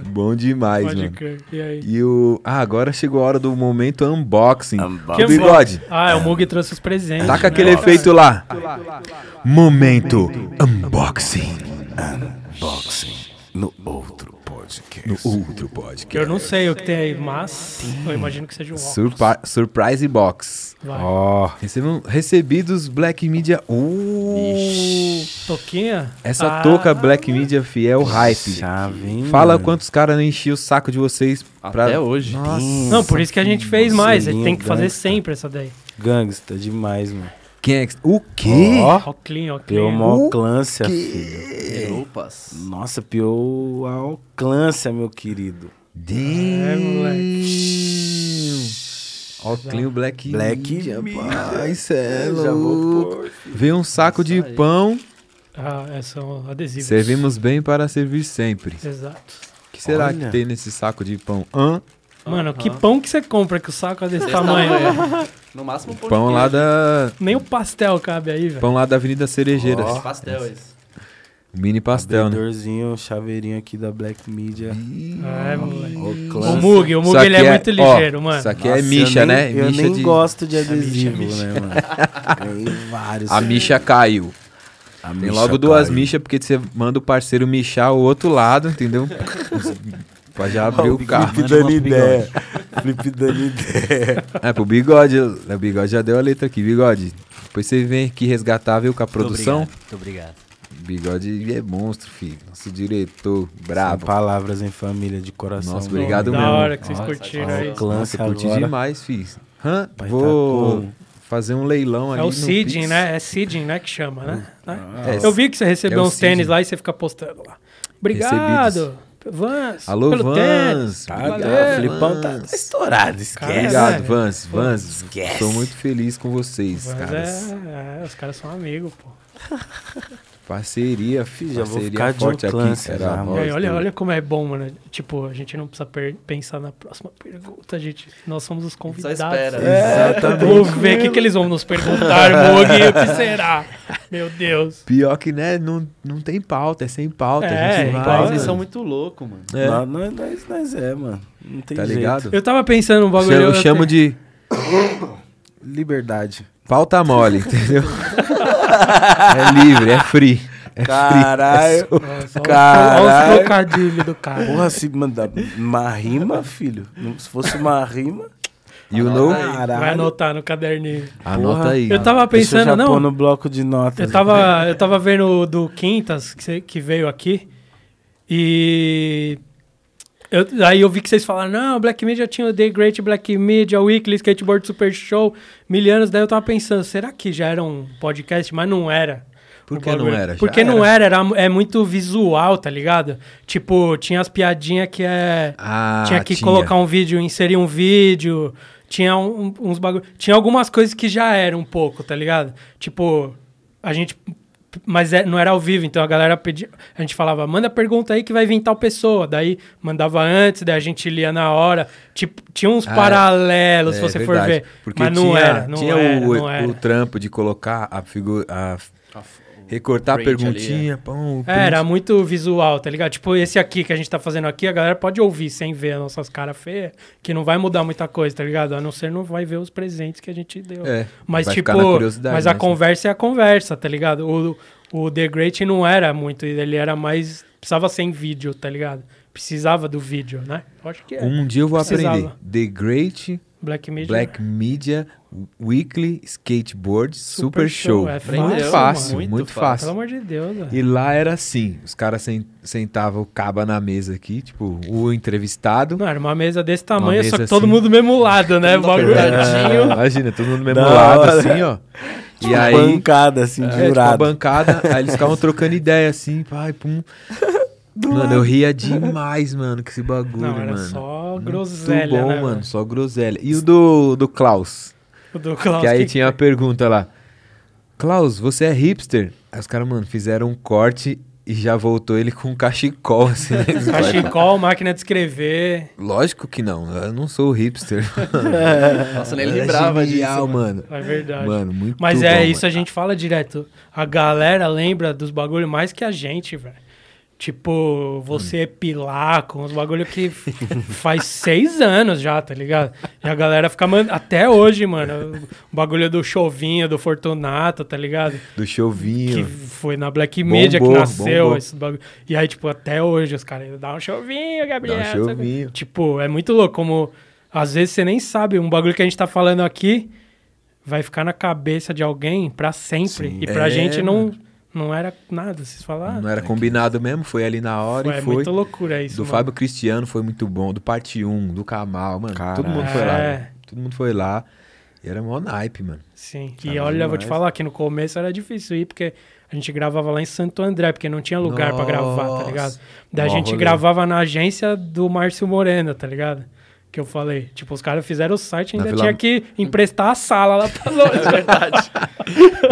Bom demais, Pode mano. crer. E aí? E o. Ah, agora chegou a hora do momento unboxing. Unboxing. O bigode. Ah, é o Mug trouxe os presentes. Taca né? aquele efeito lá. Momento unboxing. Boxing no outro. No outro podcast. Eu não sei o que tem aí, mas eu imagino que seja um óculos. Surpa- surprise box. Vai. Ó, Recebam, recebidos Black Media. Uh, Toquinha? essa Ah, touca Black Media fiel hype. chave, hein, Fala quantos caras não enchiam o saco de vocês pra... Até hoje. Nossa. Não, por isso que a gente fez mais. A gente tem que fazer sempre essa daí. Gangsta demais, mano. Quem é que... O quê? Ó, clean, ó, piou uma O alcância, filho. Opas. Nossa, piou a alcância, meu querido. É, Damn. Ó, clean Black, Black Media, é vou louco. pôr, Veio um saco de aí. pão. Ah, é, são adesivos. Servimos bem para servir sempre. Exato. O que será Olha. que tem nesse saco de pão? Hã? Mano, que pão que você compra que o saco é desse Desse tamanho? tamanho. No máximo um pão, lá da... Nem o pastel cabe aí, velho. Pão lá da Avenida Cerejeiras. Ó. Pastel esse. Mini pastel, né? Abridorzinho, chaveirinho aqui da Black Media. É, moleque. O Mug, o Mug Isso ele aqui é muito ó, ligeiro, mano. Isso aqui Nossa, é micha, eu nem- né? Eu Micha nem de- gosto de micha, adesivo, micha. né, mano? Ganhei vários. A micha caiu. A Tem micha logo duas michas, porque você manda o parceiro michar o outro lado, entendeu? pra já abrir o carro. Flip dando ideia. Flip dando ideia. É, pro bigode. O bigode já deu a letra aqui, bigode. Depois você vem aqui resgatar, viu, com a produção. Muito obrigado. Bigode é monstro, filho. Nosso diretor, São brabo. palavras em família de coração. Nossa, obrigado da mesmo. hora que vocês Nossa, curtiram aí. clã. Nossa, curti agora. demais, filho. Hã? Pai Vou tá fazer um leilão ali É o seeding, né? É seeding, né? Que chama, né? Né? É, Eu vi que você recebeu é o uns tênis lá e você fica postando lá. Obrigado, Vans. Alô, pelo. Vans. Tá, Obrigado, tá, o Flipão tá estourado, esquece. Cara, Obrigado, velho. Vans. Vans, Esquece. estou muito feliz com vocês, Vans caras. é, é, os caras são amigos, pô. Parceria, filho. Já vou Parceria ficar de forte aqui. alcance Era já, aí, olha, olha como é bom, mano. Tipo, a gente não precisa pensar na próxima pergunta, gente. Nós somos os convidados. espera. É, tá Vamos ver o que, que eles vão nos perguntar, Mug. O que será? Meu Deus. Pior que, né, não, não tem pauta, é sem pauta. É, a gente então, vai, mano. são muito loucos, mano. É, Nós, nós, nós, nós é, mano. Não tem tá jeito. ligado? Eu tava pensando um bagulho. Eu eu chamo de Liberdade. pauta mole, entendeu? é livre, é free. É Caralho. free. Caralho. Olha os trocadilhos do cara. Porra, se mandar uma rima, filho. Se fosse uma rima. You know? Caralho. Vai anotar no caderninho. Anota Porra. aí. Eu tava pensando, já não. pôr no bloco de notas. Eu tava, eu tava vendo o do Quintas, que veio aqui, e... Eu, aí eu vi que vocês falaram, não, Black Media tinha o The Great Black Media, Weekly, Skateboard Super Show, Milianos, daí eu tava pensando, será que já era um podcast? Mas não era. Por que não era? Já Porque não era, era, é muito visual, tá ligado? Tipo, tinha as piadinhas que é... Ah, tinha que colocar um vídeo, inserir um vídeo, tinha um- uns bagulho. Tinha algumas coisas que já eram um pouco, tá ligado? Tipo, a gente Mas é- não era ao vivo, então a galera pedia. A gente falava, manda pergunta aí que vai vir tal pessoa. Daí mandava antes, daí a gente lia na hora. Tipo, tinha uns Ah, paralelos, se É você for verdade, ver. Porque Mas não tinha, era, não tinha era, o, não era. o trampo de colocar a figura. A, recortar a print ali, perguntinha. pão, É, era muito visual, tá ligado? Tipo, esse aqui que a gente tá fazendo aqui, a galera pode ouvir sem ver as nossas caras feias, que não vai mudar muita coisa, tá ligado? A não ser não vai ver os presentes que a gente deu. É, Mas, vai tipo, ficar na curiosidade, mas a né? conversa é a conversa, tá ligado? O, o The Great não era muito, ele era mais. Precisava ser em vídeo, tá ligado? Precisava do vídeo, né? Eu acho que é. Um dia eu vou Precisava. aprender. The Great Black Media. Black Media Weekly Skateboard Super, Super Show. Show, é muito fácil, fácil, muito muito, fácil. fácil. Pelo amor de Deus. E lá era assim, os caras sen- sentavam o caba na mesa aqui, tipo, o entrevistado. Não, era uma mesa desse tamanho, só mesa que todo assim. mundo mesmo lado, né? O Todo mundo bagulho. apertadinho. Imagina, todo mundo mesmo Da lado, assim, ó. E Uma aí, bancada, assim, é, tipo, uma jurado. bancada, aí eles ficavam trocando ideia, assim, pai, pum. Mano, eu ria demais, mano, com esse bagulho, Não, era mano. só Muito groselha, bom, né, mano, só groselha. E o do, do Klaus? O do Klaus, que aí que- tinha a pergunta lá. Klaus, você é hipster? Aí os caras, mano, fizeram um corte e já voltou ele com um cachecol, assim. né? Cachecol, máquina de escrever. Lógico que não, eu não sou hipster. Nossa, nem Era lembrava disso. genial, mano. É verdade. Mano, muito Mas bom, é mano. isso, a gente fala direto. A galera lembra dos bagulho mais que a gente, velho. Tipo, você pilar com os bagulho que faz seis anos já, tá ligado? E a galera fica mandando. Até hoje, mano. O bagulho do chovinho, do Fortunato, tá ligado? Do Que chovinho. foi na Black Media Bombou, que nasceu bombou. esse bagulho. E aí, tipo, até hoje os caras dá um chovinho, Gabriel. Dá um chovinho. Tipo, é muito louco como às vezes você nem sabe um bagulho que a gente tá falando aqui vai ficar na cabeça de alguém pra sempre. Sim. E pra É, gente não, mano. Não era nada. Vocês falaram. Não era combinado mesmo, foi ali na hora foi, e foi. muito loucura isso. Do mano. Fábio Cristiano foi muito bom, do Parte 1, do Kamal, mano. Caralho. Todo mundo foi lá. É. mano. Todo mundo foi lá. E era mó naipe, mano. Sim. E olha, eu vou te demais. falar que no começo era difícil ir, porque a gente gravava lá em Santo André, porque não tinha lugar pra gravar, tá ligado? Daí a gente rolê. gravava na agência do Márcio Moreno, tá ligado? Que eu falei. Tipo, os caras fizeram o site e ainda Vila- tinha que emprestar a sala lá pra nós, verdade.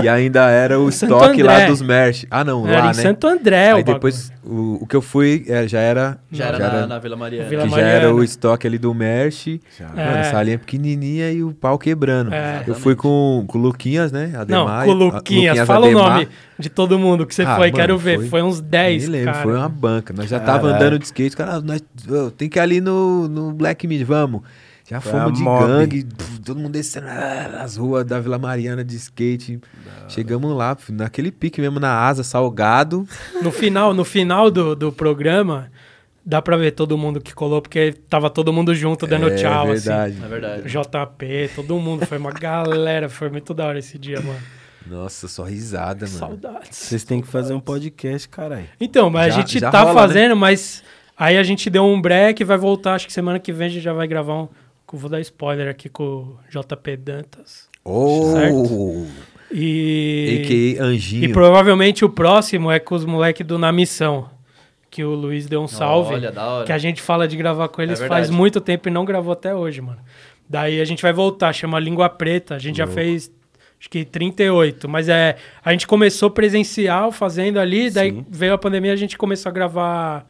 E ainda era o estoque lá dos merch. Ah, não, Era lá, em né? Santo André, o Aí depois, o, o que eu fui é, já era... Já era, na, na Vila Mariana. Vila que já Mariana. era o estoque ali do merch. Já. É. Mano, salinha pequenininha e o pau quebrando. É. Eu fui com, com o Luquinhas, né? Não, Ademar, com o a- Luquinhas. Fala o Ademar. nome de todo mundo que você Ah, foi, mano, quero ver. foi- Foi, uns 10, Nem lembro, cara. foi uma banca. Nós já tava andando de skate, cara, nós tem que ir ali no, no Black Mid, vamos. Já Foi fomos de mob. gangue, todo mundo descendo ah, nas ruas da Vila Mariana de skate. Chegamos lá, naquele pique mesmo, na asa, salgado. No final, no final do, do programa, dá pra ver todo mundo que colou, porque tava todo mundo junto dando é tchau, verdade. É verdade. assim. JP, todo mundo. Foi uma galera, foi muito da hora esse dia, mano. Nossa, só risada, mano. Saudades. Vocês têm que fazer um podcast, caralho. Então, mas Já- a gente já tá rola, né? fazendo, mas aí a gente deu um break, vai voltar, acho que semana que vem a gente já vai gravar um. Vou dar spoiler aqui com o JP Dantas. Oh! E. A.K.A. Anjinho. E provavelmente o próximo é com os moleques do Na Missão. Que o Luiz deu um salve. Olha, da hora. Que a gente fala de gravar com eles É faz muito tempo e não gravou até hoje, mano. Daí a gente vai voltar, chama Língua Preta. A gente já fez, acho que 38. Mas é. A gente começou presencial fazendo ali, daí Sim. veio a pandemia e a gente começou a gravar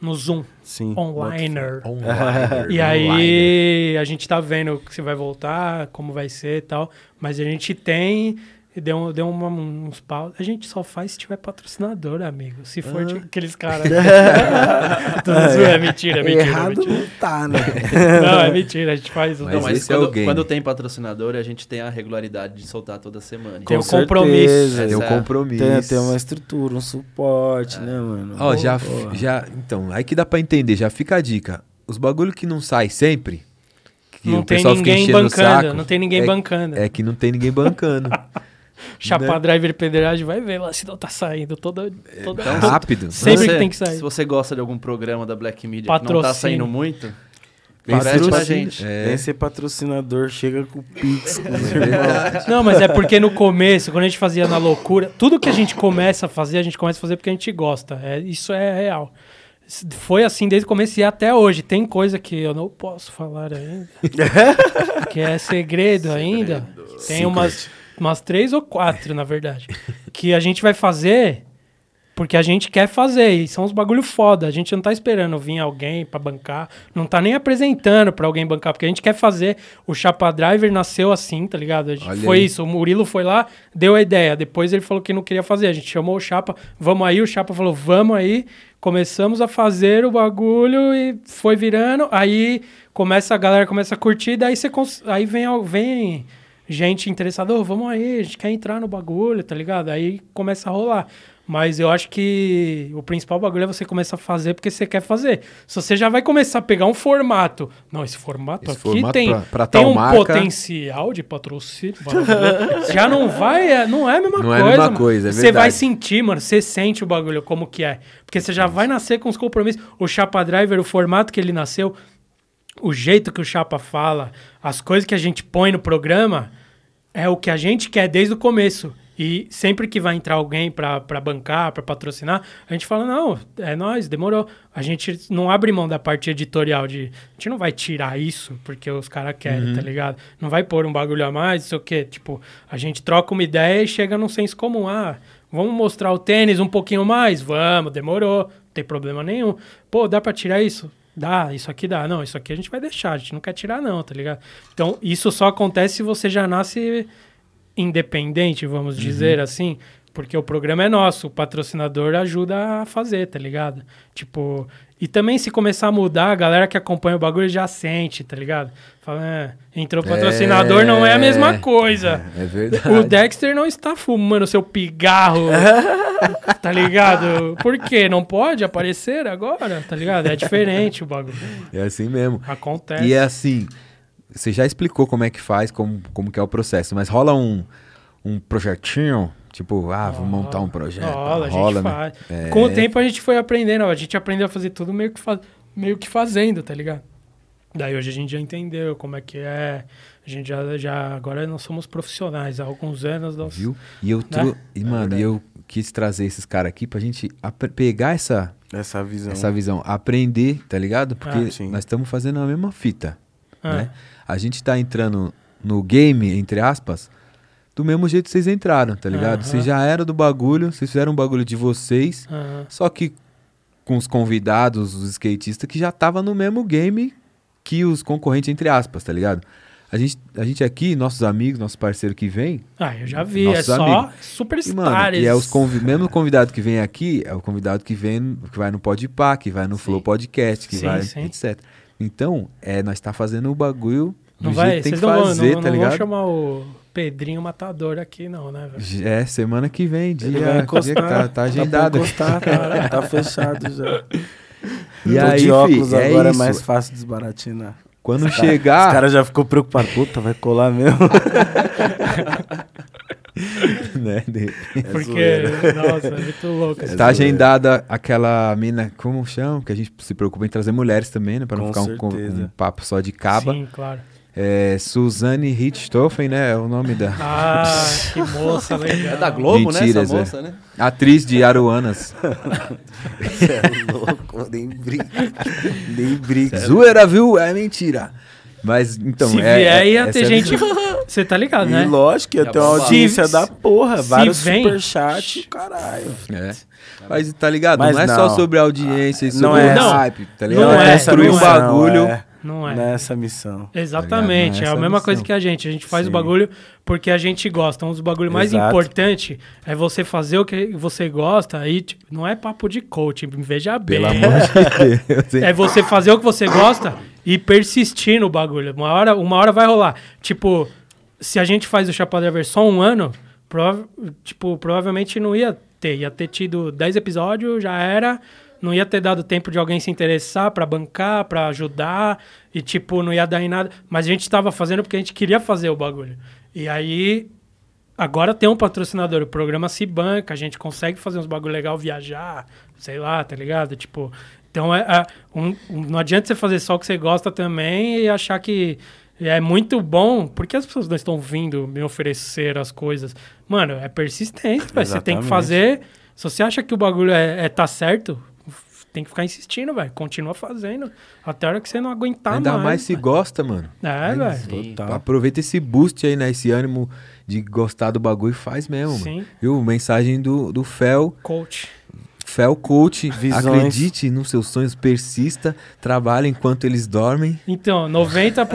no Zoom, Sim. onliner. Online. E aí a gente tá vendo se vai voltar, como vai ser e tal. Mas a gente tem. E Deu, deu uma- uns pau. A gente só faz se tiver patrocinador, amigo. Se for de aqueles caras. É mentira, é mentira. é Errado mentira. não tá, né? Não, é mentira. A gente faz. Mas Não, mas esse é quando, game. quando tem patrocinador, a gente tem a regularidade de soltar toda semana. Tem Com um compromisso. Tem um Essa- compromisso. Tem, tem uma estrutura, um suporte, né, mano? Ó, já, Pô, já. Então, aí que dá pra entender, já fica a dica. Os bagulho que não sai sempre. Que Não o tem pessoal fica ninguém bancando, saco, não tem ninguém é, bancando. É que não tem ninguém bancando. Chapar né? driver pederagem, vai ver lá se não tá saindo toda. toda Então, toda- Rápido. Sempre Se que tem que sair. Se você gosta de algum programa da Black Media que não tá Patrocínio. saindo muito, Vem ser pra patrocínio. gente. É. Vem ser patrocinador, chega com o Pix. Com. Não, mas é porque no começo, quando a gente fazia na loucura, tudo que a gente começa a fazer, a gente começa a fazer porque a gente gosta. É, isso é real. Foi assim desde o começo e até hoje. Tem coisa que eu não posso falar ainda. que é segredo ainda. Tem umas, umas três ou quatro, na verdade. que a gente vai fazer porque a gente quer fazer. E são uns bagulho foda. A gente não tá esperando vir alguém pra bancar. Não tá nem apresentando pra alguém bancar. Porque a gente quer fazer. O Chapa Driver nasceu assim, tá ligado? A gente- Olha foi aí. isso. O Murilo foi lá, deu a ideia. Depois ele falou que não queria fazer. A gente chamou o Chapa, vamos aí. O Chapa falou, vamos aí. Começamos a fazer o bagulho e foi virando. Aí começa a galera começa a curtir. Daí você cons- aí vem, vem gente interessada, "Ô, vamos aí, a gente quer entrar no bagulho, tá ligado? Aí começa a rolar. Mas eu acho que o principal bagulho é você começar a fazer porque você quer fazer. Se você já vai começar a pegar um formato, não, esse formato Esse aqui formato tem, pra- pra tem um marca. potencial de patrocínio. já não vai, é- não é a mesma Não é a coisa. mesma mano. coisa, é Você vai sentir, mano, você sente o bagulho como que é. Porque você já vai nascer com os compromissos. O Chapa Driver, o formato que ele nasceu, o jeito que o Chapa fala, as coisas que a gente põe no programa, é o que a gente quer desde o começo. E sempre que vai entrar alguém pra pra bancar, pra patrocinar, a gente fala: não, é nós, demorou. A gente não abre mão da parte editorial de. A gente não vai tirar isso porque os caras querem, tá ligado? Não vai pôr um bagulho a mais, não sei o quê. Tipo, a gente troca uma ideia e chega num senso comum. Ah, vamos mostrar o tênis um pouquinho mais? Vamos, demorou, não tem problema nenhum. Pô, dá pra tirar isso? Dá, isso aqui dá. Não, isso aqui a gente vai deixar, a gente não quer tirar, não, tá ligado? Então, isso só acontece se você já nasce independente, vamos Uhum. dizer assim, porque o programa é nosso, o patrocinador ajuda a fazer, tá ligado? Tipo, e também se começar a mudar, a galera que acompanha o bagulho já sente, tá ligado? Fala, é, entrou patrocinador, não é a mesma coisa. É verdade. O Dexter não está fumando seu pigarro, tá ligado? Por quê? Não pode aparecer agora, tá ligado? É diferente o bagulho. É assim mesmo. Acontece. E é assim, você já explicou como é que faz, como, como que é o processo, mas rola um, um projetinho, tipo, ah, vou montar um projeto. Rola, a gente rola, né? faz. É. Com o tempo a gente foi aprendendo, a gente aprendeu a fazer tudo meio que, meio que fazendo, tá ligado? Daí hoje a gente já entendeu como é que é. A gente já, já agora nós somos profissionais. Há alguns anos nós. Viu? E eu, tro... e, mano, e eu quis trazer esses caras aqui pra gente pegar essa, Essa visão. essa visão, aprender, tá ligado? Porque Ah, nós estamos fazendo a mesma fita, Ah, né? A gente tá entrando no game, entre aspas, do mesmo jeito que vocês entraram, tá ligado? Aham. Vocês já eram do bagulho, vocês fizeram um bagulho de vocês, aham. só que com os convidados, os skatistas que já tava no mesmo game que os concorrentes, entre aspas, tá ligado? A gente, a gente aqui, nossos amigos, nossos parceiros que vêm, Ah, eu já vi. É só amigos. e, mano, superstars. e é os convi mesmo convidado que vem aqui, é o convidado que vem, que vai no Podpah, que vai no Flow Podcast, que Sim, vai, sim. etc. Então, é, nós tá fazendo o bagulho do Não jeito vai, que tem vocês que não, vão, fazer, não, tá não ligado? chamar o Pedrinho Matador aqui, não, né, velho? É, semana que vem, dia, dia tá, tá agendado. Tá, pra encostar, cara. tá fechado já. E Tô aí, de óculos é agora isso. é mais fácil desbaratinar. Quando Os chegar, caras já ficou preocupados. Puta, vai colar mesmo. né, de- Porque, zoeira. nossa, é muito louco. tá zoeira. agendada aquela mina, como chama? Que a gente se preocupa em trazer mulheres também, né? Pra não Com ficar um, um papo só de caba. Sim, claro. É, Suzane Richthofen, né? É o nome da Ah, que moça legal. É da Globo, né? Mentiras, Essa é. moça, né? atriz de Aruanas. Você é louco, nem briga. Nem briga. Zoeira, viu? É mentira. Mas, então, Se é, vier, é, ia ter é a gente. Você tá ligado, E né? lógico, ia Já ter uma audiência Se- da porra. se Vários vem- superchats, caralho. É. Mas tá ligado? Mas não é não. só sobre audiência e Não sobre é. o Não. hype, tá ligado? Não é é. construir um Não é. bagulho. Não é. nessa missão. Exatamente, Não é a mesma missão. coisa que a gente. A gente faz Sim. o bagulho porque a gente gosta. Um dos bagulhos mais importantes é você fazer o que você gosta. Aí tipo, não é papo de coaching, veja bem. Pelo amor de Deus. É você fazer o que você gosta e persistir no bagulho. Uma hora, uma hora vai rolar. Tipo, se a gente faz o Driver só um ano, prova- tipo, provavelmente não ia ter. Ia ter tido 10 episódios, já era. Não ia ter dado tempo de alguém se interessar pra bancar, pra ajudar. E, tipo, não ia dar em nada. Mas a gente tava fazendo porque a gente queria fazer o bagulho. E aí, agora tem um patrocinador. O programa se banca, a gente consegue fazer uns bagulho legal, viajar, sei lá, tá ligado? Tipo, então é, é um- um- não adianta você fazer só o que você gosta também e achar que é muito bom, porque as pessoas não estão vindo me oferecer as coisas. Mano, é persistência, velho. Você tem que fazer. Se você acha que o bagulho é, é tá certo, tem que ficar insistindo, velho. Continua fazendo. Até a hora que você não aguentar Ainda mais, mais. se velho. gosta, mano. É, velho. Aproveita esse boost aí, né? Esse ânimo de gostar do bagulho e faz mesmo, mano. Sim. Viu? Mensagem do, do Fel. Coach. Fel Coach. Visões. Acredite nos seus sonhos, persista, trabalhe enquanto eles dormem. Então, 90%.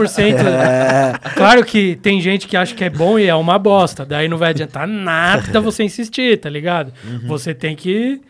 Claro que tem gente que acha que é bom e é uma bosta. Daí não vai adiantar nada você insistir, tá ligado? Você tem que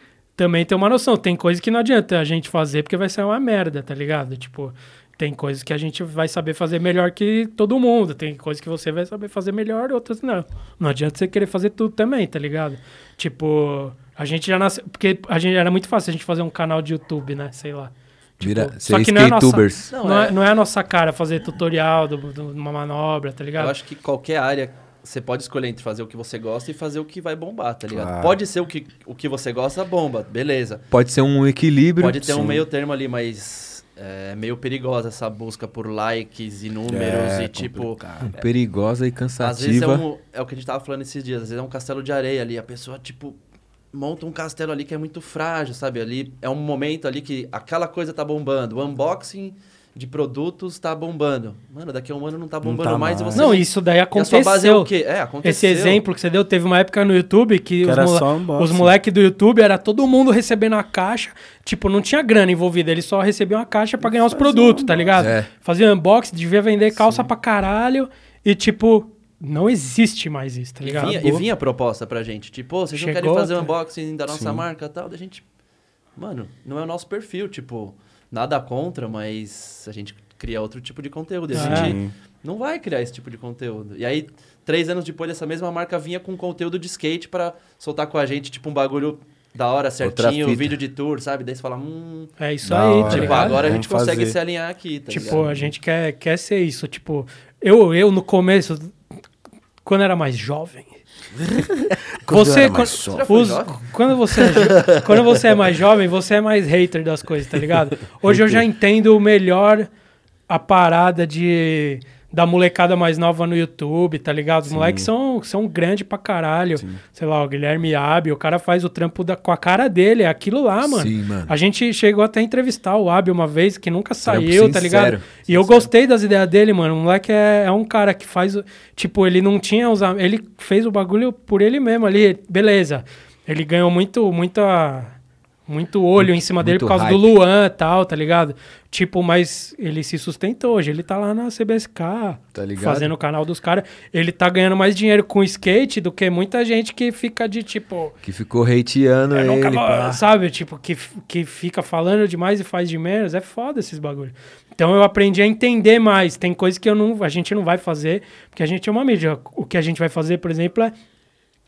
também ter uma noção. Tem coisas que não adianta a gente fazer porque vai ser uma merda, tá ligado? Tipo, tem coisas que a gente vai saber fazer melhor que todo mundo. Tem coisas que você vai saber fazer melhor, outras não. Não adianta você querer fazer tudo também, tá ligado? Tipo, a gente já nasceu. Porque a gente era muito fácil a gente fazer um canal de YouTube, né? Sei lá. Vira, Tipo, só que não é a nossa-. Não, Não, é, é- não é a nossa cara fazer tutorial de uma manobra, tá ligado? Eu acho que qualquer área você pode escolher entre fazer o que você gosta e fazer o que vai bombar, tá ligado? Claro. Pode ser o que, o que você gosta, bomba, beleza. Pode ser um equilíbrio. Pode ter um sim. meio termo ali, mas é meio perigosa essa busca por likes e números É, e tipo. complicado. perigosa e Às vezes é, cansativa. um, é o que a gente tava falando esses dias, às vezes é um castelo de areia ali, a pessoa, tipo, monta um castelo ali que é muito frágil, sabe? Ali é um momento ali que aquela coisa tá bombando, o unboxing de produtos tá bombando. Mano, daqui a um ano não tá bombando tá mais, e mais. você. Não, isso daí e a sua base é aconteceu. o quê? É, aconteceu. Esse exemplo que você deu, teve uma época no YouTube que, Que os, era mole- unboxing. os moleques do YouTube era todo mundo recebendo a caixa. Tipo, não tinha grana envolvida, eles só recebiam a caixa pra ganhar os produtos, um tá ligado? É. Fazia unboxing, devia vender calça pra caralho. E, tipo, não existe mais isso, tá E ligado? vinha, e vinha a proposta pra gente, tipo, "Ô, vocês não querem Chegou, fazer um tá? unboxing da nossa Sim. marca e tal? Da gente. Mano, não é o nosso perfil, tipo, nada contra, mas a gente cria outro tipo de conteúdo. E a É. gente Sim. não vai criar esse tipo de conteúdo. E aí, três anos depois, essa mesma marca vinha com conteúdo de skate pra soltar com a gente, tipo, um bagulho da hora, certinho, vídeo de tour, sabe? Daí você fala, hum. É isso aí, hora. tá Tipo, agora a gente consegue fazer. se alinhar aqui, tá Tipo, ligado? a gente quer, quer ser isso. Tipo, eu, eu no começo, quando era mais jovem. Quando você, quando, os- quando, você é, quando você é mais jovem, você é mais hater das coisas, tá ligado? Hoje eu já entendo melhor a parada de da molecada mais nova no YouTube, tá ligado? Os moleques são, são grandes pra caralho. Sei lá, o Guilherme Abi, o cara faz o trampo da, com a cara dele, é aquilo lá, mano. Sim, mano. A gente chegou até a entrevistar o Abi uma vez, que nunca saiu, tá sincero, ligado? E eu gostei das ideias dele, mano. O moleque é, é um cara que faz. Tipo, ele não tinha os. Ele fez o bagulho por ele mesmo ali. Beleza. Ele ganhou muito, muita. Muito olho em cima dele por muito causa do hype. Luan e tal, tá ligado? Tipo, mas ele se sustentou. Hoje ele tá lá na CBSK, Tá ligado? fazendo o canal dos caras. Ele tá ganhando mais dinheiro com skate do que muita gente que fica de tipo. Que ficou hateando nunca ele. pá. sabe? Tipo, que, que fica falando demais e faz de menos. É foda esses bagulho. Então eu aprendi a entender mais. Tem coisas que eu não, a gente não vai fazer, porque a gente é uma mídia. O que a gente vai fazer, por exemplo, é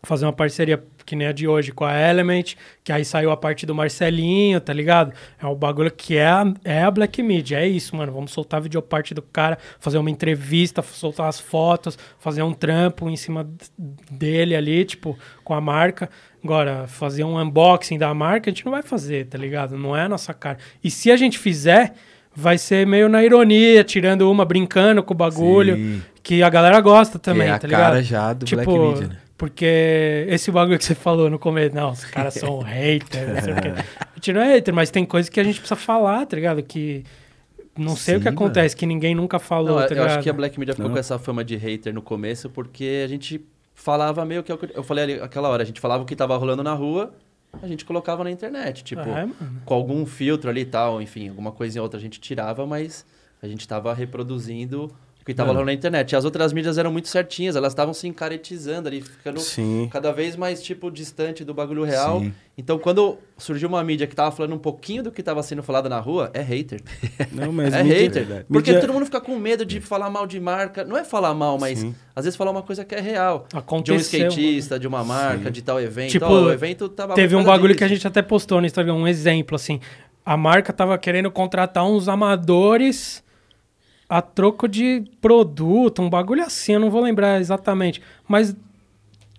fazer uma parceria que nem a de hoje com a Element, que aí saiu a parte do Marcelinho, tá ligado? É o bagulho que é a, é a Black Media, é isso, mano. Vamos soltar a videoparte do cara, fazer uma entrevista, soltar as fotos, fazer um trampo em cima dele ali, tipo, com a marca. Agora, fazer um unboxing da marca, a gente não vai fazer, tá ligado? Não é a nossa cara. E se a gente fizer, vai ser meio na ironia, tirando uma, brincando com o bagulho, Sim. que a galera gosta também, é a tá ligado? cara já do tipo, Black Media, né? Porque esse bagulho que você falou no começo, não, os caras são haters, não sei o quê. A gente não é hater, mas tem coisa que a gente precisa falar, tá ligado? Que não sei o que Sim, acontece, que ninguém nunca falou, Não, tá eu acho que a Black Media ficou Não. com essa fama de hater no começo porque a gente falava meio que é o que eu falei ali aquela hora, a gente falava o que tava rolando na rua, a gente colocava na internet, tipo, É, mano. com algum filtro ali e tal, enfim, alguma coisa em outra a gente tirava, mas a gente tava reproduzindo que tava Mano. rolando na internet. E as outras mídias eram muito certinhas, elas estavam se encaretizando ali, ficando Sim. cada vez mais, tipo, distante do bagulho real. Sim. Então, quando surgiu uma mídia que tava falando um pouquinho do que tava sendo falado na rua, é hater. Não, mas é mídia- hater. Porque mídia- todo mundo fica com medo de falar mal de marca. Não é falar mal, mas Sim. às vezes falar uma coisa que é real. De um Aconteceu. skatista, de uma marca, de tal evento. Tipo, Ó, o evento tava Teve um bagulho disso. que a gente até postou no Instagram, um exemplo, assim. A marca tava querendo contratar uns amadores a troco de produto, um bagulho assim, eu não vou lembrar exatamente. Mas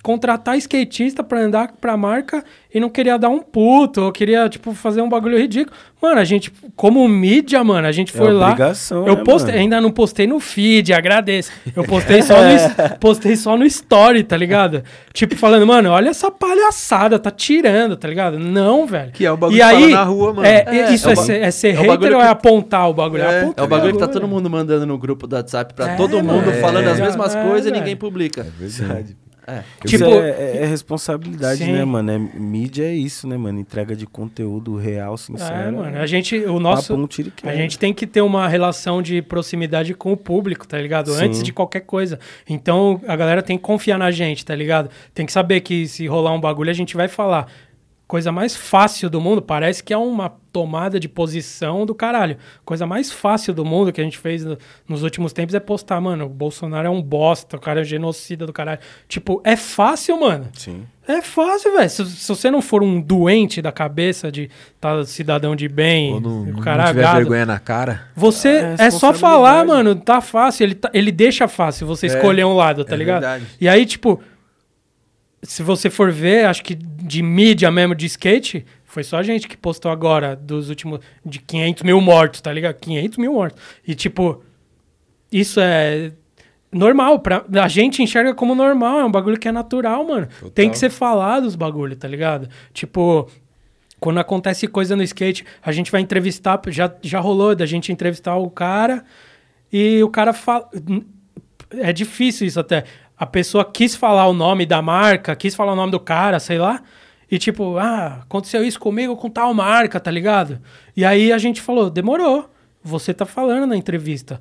contratar skatista pra andar pra marca e não queria dar um puto, ou queria, tipo, fazer um bagulho ridículo. Mano, a gente, como mídia, mano, a gente foi lá. obrigação, Eu né, postei, mano? ainda não postei no feed, agradeço. Eu postei só no, es- postei só no story, tá ligado? Tipo, falando, mano, olha essa palhaçada, tá tirando, tá ligado? Não, velho. Que é o bagulho e que fala aí, na rua, mano. É, É, isso é é, ser, é ser é hater ou é que- apontar o bagulho? É, apontar É o bagulho que tá todo mundo mandando no grupo do WhatsApp pra É, todo mundo falando as É, mesmas é, coisas e ninguém publica. Verdade. É. Tipo, Tipo, é, é responsabilidade, Sim. né, mano? É, mídia é isso, né, mano? Entrega de conteúdo real, sincero. É, mano, a gente, o nosso, e a gente tem que ter uma relação de proximidade com o público, tá ligado? Sim. Antes de qualquer coisa. Então, a galera tem que confiar na gente, tá ligado? Tem que saber que se rolar um bagulho, a gente vai falar. Coisa mais fácil do mundo, parece que é uma tomada de posição do caralho. Coisa mais fácil do mundo que a gente fez no- nos últimos tempos é postar, mano, o Bolsonaro é um bosta, o cara é genocida do caralho. Tipo, é fácil, mano. Sim. É fácil, velho. Se, se você não for um doente da cabeça de tá cidadão de bem, Ou não, o não cara tiver gado, vergonha na cara. você É é, só falar, mano, tá fácil. Ele, tá- ele deixa fácil você escolher um lado, tá é ligado? verdade. E aí, tipo, se você for ver, acho que de mídia mesmo de skate, foi só a gente que postou agora dos últimos. de 500 mil mortos, tá ligado? 500 mil mortos. E, tipo, isso é normal. Pra, a gente enxerga como normal, é um bagulho que é natural, mano. Tem que ser falado os bagulhos, tá ligado? Tipo. Quando acontece coisa no skate, a gente vai entrevistar, já, já rolou da gente entrevistar o cara e o cara fala. É difícil isso até. A pessoa quis falar o nome da marca, quis falar o nome do cara, sei lá. E tipo, ah, aconteceu isso comigo com tal marca, tá ligado? E aí a gente falou, demorou. Você tá falando na entrevista.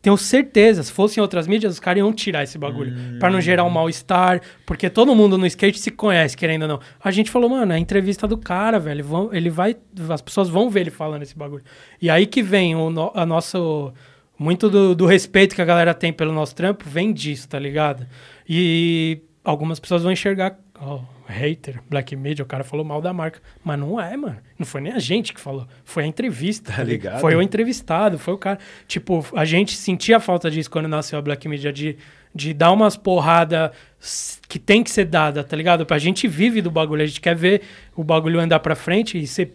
Tenho certeza, se fossem outras mídias, os caras iam tirar esse bagulho. Pra não gerar um mal-estar. Porque todo mundo no skate se conhece, querendo ou não. A gente falou, mano, é a entrevista do cara, velho. Vão, ele vai. As pessoas vão ver ele falando esse bagulho. E aí que vem o no- a nosso. Muito do, do respeito que a galera tem pelo nosso trampo vem disso, tá ligado? E algumas pessoas vão enxergar. ó, hater, black media, o cara falou mal da marca. Mas não é, mano. Não foi nem a gente que falou. Foi a entrevista. Tá ligado? Foi o entrevistado, foi o cara. Tipo, a gente sentia falta disso quando nasceu a Black Media, de, de dar umas porradas que tem que ser dada, tá ligado? A gente vive do bagulho, a gente quer ver o bagulho andar pra frente e ser.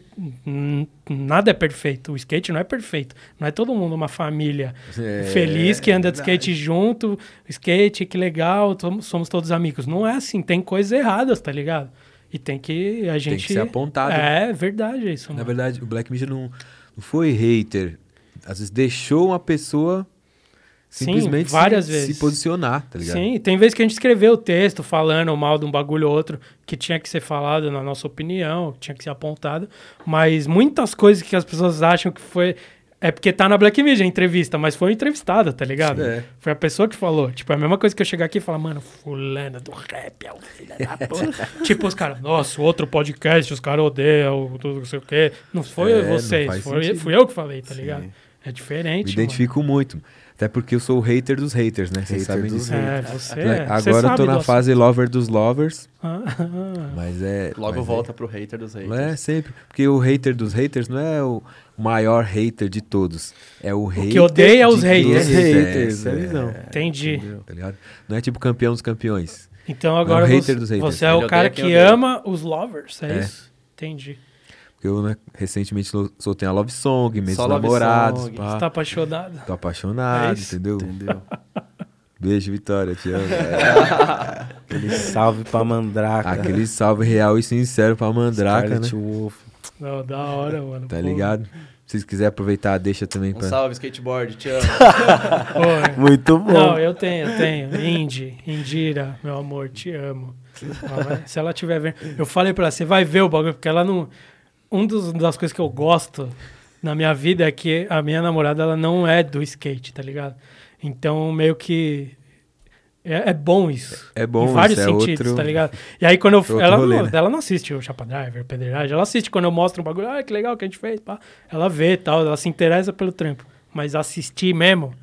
Nada é perfeito. O skate não é perfeito. Não é todo mundo uma família É, feliz que anda de skate junto. Skate, que legal, somos todos amigos. Não é assim, tem coisas erradas, tá ligado? E tem que a gente. que ser apontado. É verdade isso, Na mano. verdade, o Black Media não, não foi hater. Às vezes deixou uma pessoa Sim, simplesmente várias se, vezes. se posicionar, tá ligado? Sim, tem vezes que a gente escreveu o texto falando mal de um bagulho ou outro que tinha que ser falado na nossa opinião, que tinha que ser apontado, mas muitas coisas que as pessoas acham que foi é porque tá na Black Media a entrevista, mas foi entrevistada, tá ligado? É. Foi a pessoa que falou. Tipo, é a mesma coisa que eu chegar aqui e falar, mano, fulana do rap é o filho da puta. tipo, os caras, nossa, outro podcast, os caras odeiam, tudo não sei o quê. Não foi É, não vocês, faz foi, fui eu que falei, tá ligado? É diferente, Me identifico muito. Até porque eu sou o hater dos haters, né? Vocês Hater sabem dos disso. É, você, Agora é, você eu tô na do fase lover dos lovers, assunto. Ah, mas é... Logo mas volta pro hater dos É, haters. é sempre. Porque o hater dos haters não é o maior hater de todos. É o hater que odeia os de haters. todos. Haters, É, é visão. Entendi. entendeu? Tá ligado? Não é tipo campeão dos campeões. Então agora o você, hater dos haters. você é o cara que ama os lovers, é, É. isso? Entendi. Porque eu né, recentemente sol- soltei a Love Song, meus Só namorados. Song. pá. Você tá apaixonado? Tô apaixonado, É entendeu? Entendeu? Beijo, Vitória, te amo. É, Aquele salve pra Mandraca. aquele salve real e sincero pra Mandraca, Scarlet né? Wolf. Não, da hora, mano. Tá Pô. ligado? Se vocês quiserem aproveitar, deixa também Um pra... salve, skateboard, te amo. Pô, Muito bom. Não, eu tenho, eu tenho. Indy, Indira, meu amor, te amo. Se ela tiver vendo. Eu falei pra ela, você vai ver o bagulho, porque ela não. Um dos, das coisas que eu gosto na minha vida é que a minha namorada ela não é do skate, tá ligado? Então, meio que. É, é bom isso. É bom, Em vários isso é sentidos, outro- tá ligado? E aí, quando eu. Ela, rolê, não, né? ela não assiste o Chapa Driver, Pedreiragem, ela assiste quando eu mostro um bagulho, ah, que legal que a gente fez, pá. Ela vê e tal, ela se interessa pelo trampo. Mas assistir mesmo,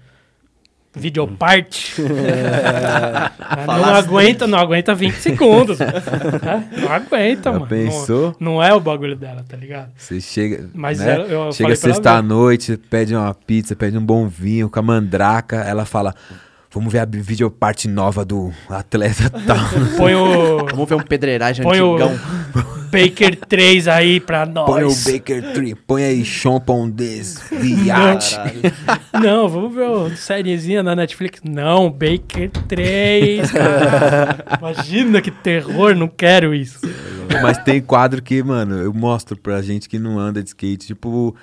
videoparte, é, não aguenta, não aguenta 20 segundos. É, não aguenta, Já mano. pensou? Não, não é o bagulho dela, tá ligado? Você chega, Mas né? ela- eu chega sexta-noite, pede uma pizza, pede um bom vinho com a mandraca, ela fala, Vamos ver a vídeo parte nova do atleta tal. Põe o Vamos ver um pedreiragem Põe o- antigão. Baker 3 aí pra nós. Põe o Baker Tree, põe aí Champon des Viat. Caralho. Não, vamos ver uma sériezinha na Netflix. Não, Baker 3, cara. Imagina que terror, não quero isso. Mas tem quadro que, mano, eu mostro pra gente que não anda de skate, tipo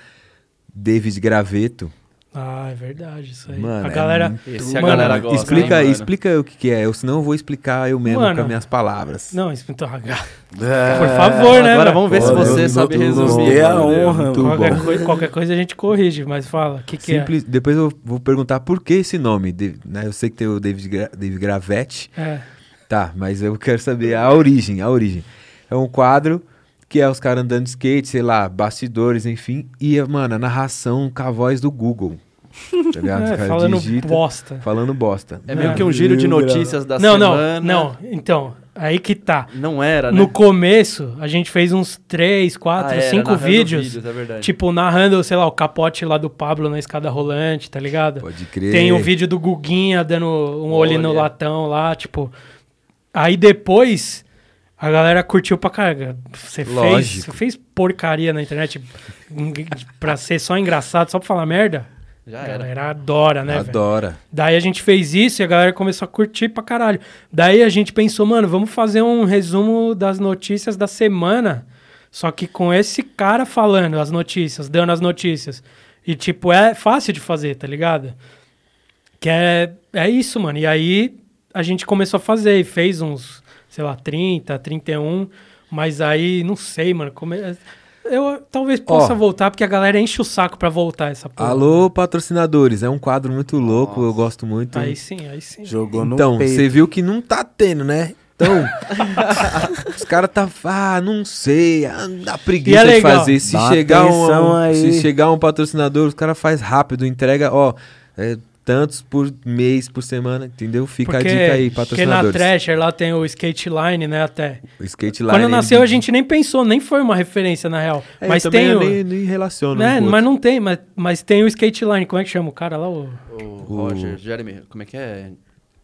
David Graveto. Ah, é verdade, isso aí. Mano, a é galera. muito- Esse a Mano, galera gosta. explica hein, explica o que, que é. Eu, senão eu vou explicar eu mesmo Mano. com as minhas palavras. Não, isso então, Por Por favor, né? Agora vamos ver se você sabe resumir. eu- a é honra, Qualquer, coi- qualquer coisa a gente corrige, mas fala. O que, que Simples, Depois eu vou perguntar por que esse nome. de- né? Eu sei que tem o David, Gra David Gravetti. é? É. Tá, mas eu quero saber a origem, a origem. É um quadro que é os caras andando de skate, sei lá, bastidores, enfim. E, mano, a narração com a voz do Google. Tá ligado? Os É, caras falando digitam, bosta. Falando bosta. É meio que um giro de notícias da Não, semana. não, não. Então, aí que tá. Não era, né? No começo, a gente fez uns 3, 4, Ah, era, 5 narrando vídeos. é. Tipo, narrando, sei lá, o capote lá do Pablo na escada rolante, tá ligado? Pode crer. Tem o vídeo do Guguinha dando um olho no Olha. latão lá, tipo. Aí depois a galera curtiu pra caralho. Você fez, você fez porcaria na internet pra ser só engraçado, só pra falar merda? Já a era. galera adora, né? Adora. Daí a gente fez isso e a galera começou a curtir pra caralho. Daí a gente pensou, mano, vamos fazer um resumo das notícias da semana. Só que com esse cara falando as notícias, dando as notícias. E, tipo, é fácil de fazer, tá ligado? Que é, é isso, mano. E aí a gente começou a fazer e fez uns, sei lá, 30, 31. Mas aí, não sei, mano. Come... Eu talvez possa Ó. voltar, porque a galera enche o saco pra voltar essa porra. Alô, patrocinadores. É um quadro muito louco, eu gosto muito. Aí sim, aí sim. Jogou no Então, você viu que não tá tendo, né? Então, os caras tá, ah, não sei, ah, dá preguiça é de fazer. Se Dá chegar, um, aí. se chegar um patrocinador, os caras faz rápido, entrega, ó, é, tantos por mês, por semana, entendeu? Fica Porque, a dica aí, porque na patrocinadores. Thrasher lá tem o skate line, né, até. O skate line. Quando nasceu ele- a gente nem pensou, nem foi uma referência na real. É, mas tem eu o... nem, nem relaciono. né, um o mas não tem, mas, mas tem o skate line. Como é que chama o cara lá? O... O Roger, Jeremy, como é que é?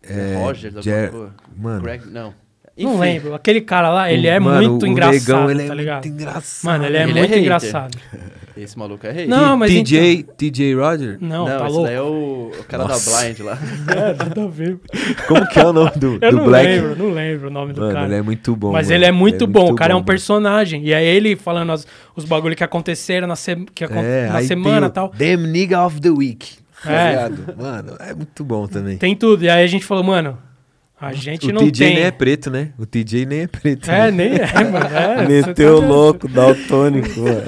É, Roger, alguma Jer-? Mano. Greg, não. Não Enfim, lembro. Aquele cara lá, ele é Mano, muito o engraçado, negão, ele é tá ligado? muito engraçado. Mano, ele é Ele é muito hater. engraçado. Esse maluco é rei. Não, mas TJ, TJ Roger? Não, Não, tá esse louco. daí é o, o cara Nossa. da Blind lá. É, nada a ver. Como que é o nome do, Eu do não Black? lembro, não lembro o nome do Mano, cara. ele é muito bom. Mas mano. ele é muito bom, o cara é um bom. personagem. E é ele falando as- os bagulho que aconteceram na, se- que acon- É, na semana e tal. Damn Nigga of the Week. tá É. ligado? Mano, é muito bom também. Tem tudo. E aí a gente falou, mano, a gente o não TJ tem. nem é preto, né? O TJ nem é preto. É, né? nem é, mano. É, Meteu você tá- louco, daltônico, mano.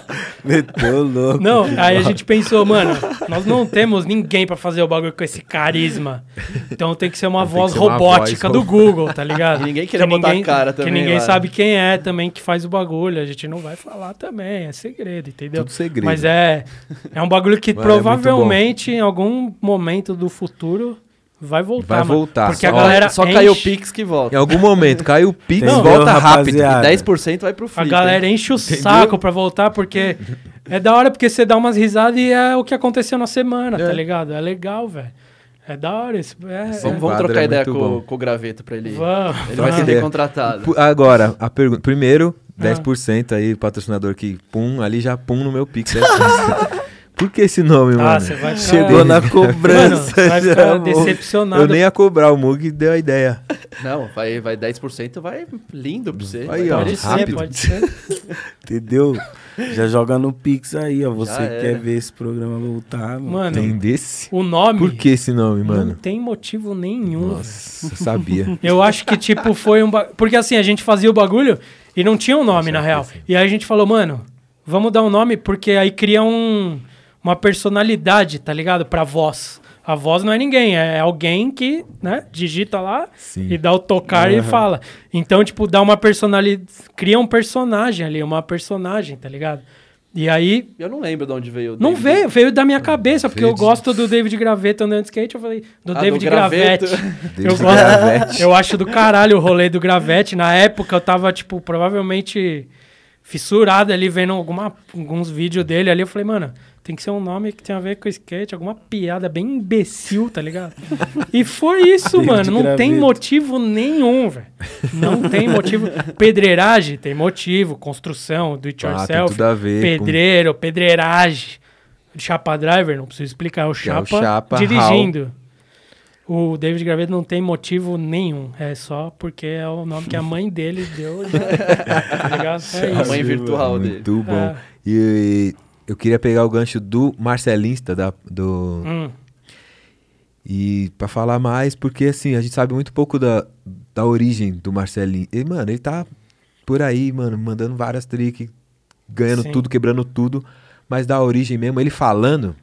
Meteu louco. Não, aí a gente pensou, mano, nós não temos ninguém pra fazer o bagulho com esse carisma. Então tem que ser uma Tem que voz ser uma robótica voz do Google, tá ligado? E ninguém queria botar a cara também Que ninguém lá. sabe quem é também que faz o bagulho. A gente não vai falar também, é segredo, entendeu? Tudo segredo. Mas é, é um bagulho que Mano, é provavelmente em algum momento do futuro vai voltar. Vai mano. voltar. Porque a Só- galera Só enche, caiu o Pix que volta. Em algum momento, cai o Pix, Entendeu, volta rápido. rapaziada? 10% vai pro A Flip. galera enche o saco pra voltar, porque é da hora, porque você dá umas risadas e é o que aconteceu na semana, É. tá ligado? É legal, velho. É da hora isso. É, Vamos, é- vamos trocar é ideia com, com o graveto pra ele. Vamos. Ele vai ser. Pu- Agora, a pergunta. Primeiro, Ah. 10% aí, patrocinador que pum, ali já pum no meu Pix. 10%. Por que esse nome, Ah, mano? você vai ficar... Chegou na Mano, cobrança. você vai já, ficar mano. decepcionado. Eu nem ia cobrar, o Mug deu a ideia. Não, vai, vai 10%, vai lindo pra você. Aí, vai ó, Pode merecer. ser, rápido. pode ser. Entendeu? Já joga no Pix aí, ó. Você Já era. quer ver esse programa voltar, mano. Mano, Tem desse? o nome Por que esse nome, não mano? tem motivo nenhum. Nossa, eu sabia. Eu acho que, tipo, foi um. ba- Porque assim, a gente fazia o bagulho e não tinha um nome, na real. E aí a gente falou, mano, vamos dar um nome, porque aí cria um, uma personalidade, tá ligado? Pra voz. A voz não é ninguém, é alguém que, né, digita lá Sim. e dá o tocar e fala. Então, tipo, dá uma personalidade. Cria um personagem ali, uma personagem, tá ligado? E aí. Eu não lembro de onde veio o Não David. veio, veio da minha cabeça, porque eu gosto do David Graveto andando de skate. Eu falei, do Ah, David do graveto. Eu gosto. Gravete. Eu acho do caralho o rolê do Gravete. Na época eu tava, tipo, provavelmente fissurado ali, vendo alguma, alguns vídeos dele ali. Eu falei, mano, tem que ser um nome que tenha a ver com skate, alguma piada bem imbecil, tá ligado? E foi isso, mano. Não tem graveto. motivo nenhum, velho. Não tem motivo. Pedreiragem tem motivo. Construção, do it Ah, tem yourself. tudo a ver com- Pedreiro, pedreiragem. Chapa driver, não preciso explicar. É o é o Chapa, Chapa dirigindo. O David Graveto não tem motivo nenhum. É só porque é o nome que a mãe dele deu. tá ligado? É A mãe virtual dele. Muito bom. É. E eu queria pegar o gancho do Marcelinsta, da, do, Hum, E pra falar mais, porque assim, a gente sabe muito pouco da, da origem do Marcelinho. E, mano, ele tá por aí, mano, mandando várias tricks, ganhando Sim. tudo, quebrando tudo. Mas da origem mesmo, ele falando,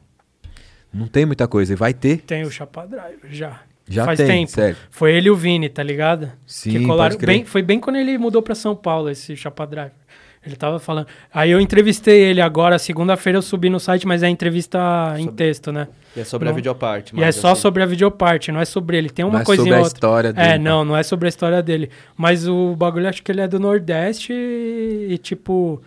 não tem muita coisa. E vai ter, tem o Chapa driver já. já Faz tem, tempo. sério. Foi ele e o Vini, tá ligado? Sim, que colaram bem, foi bem quando ele mudou pra São Paulo, esse Chapa Driver. Ele tava falando. Aí eu entrevistei ele agora, segunda-feira eu subi no site, mas é entrevista em Sobre- texto, né? E é sobre a Não. videoparte. E é só assim, sobre a videoparte, não é sobre ele. Tem uma Não é coisinha sobre a ou outra. história dele. É, não, não é sobre a história dele. Mas o bagulho acho que ele é do Nordeste e, e, tipo.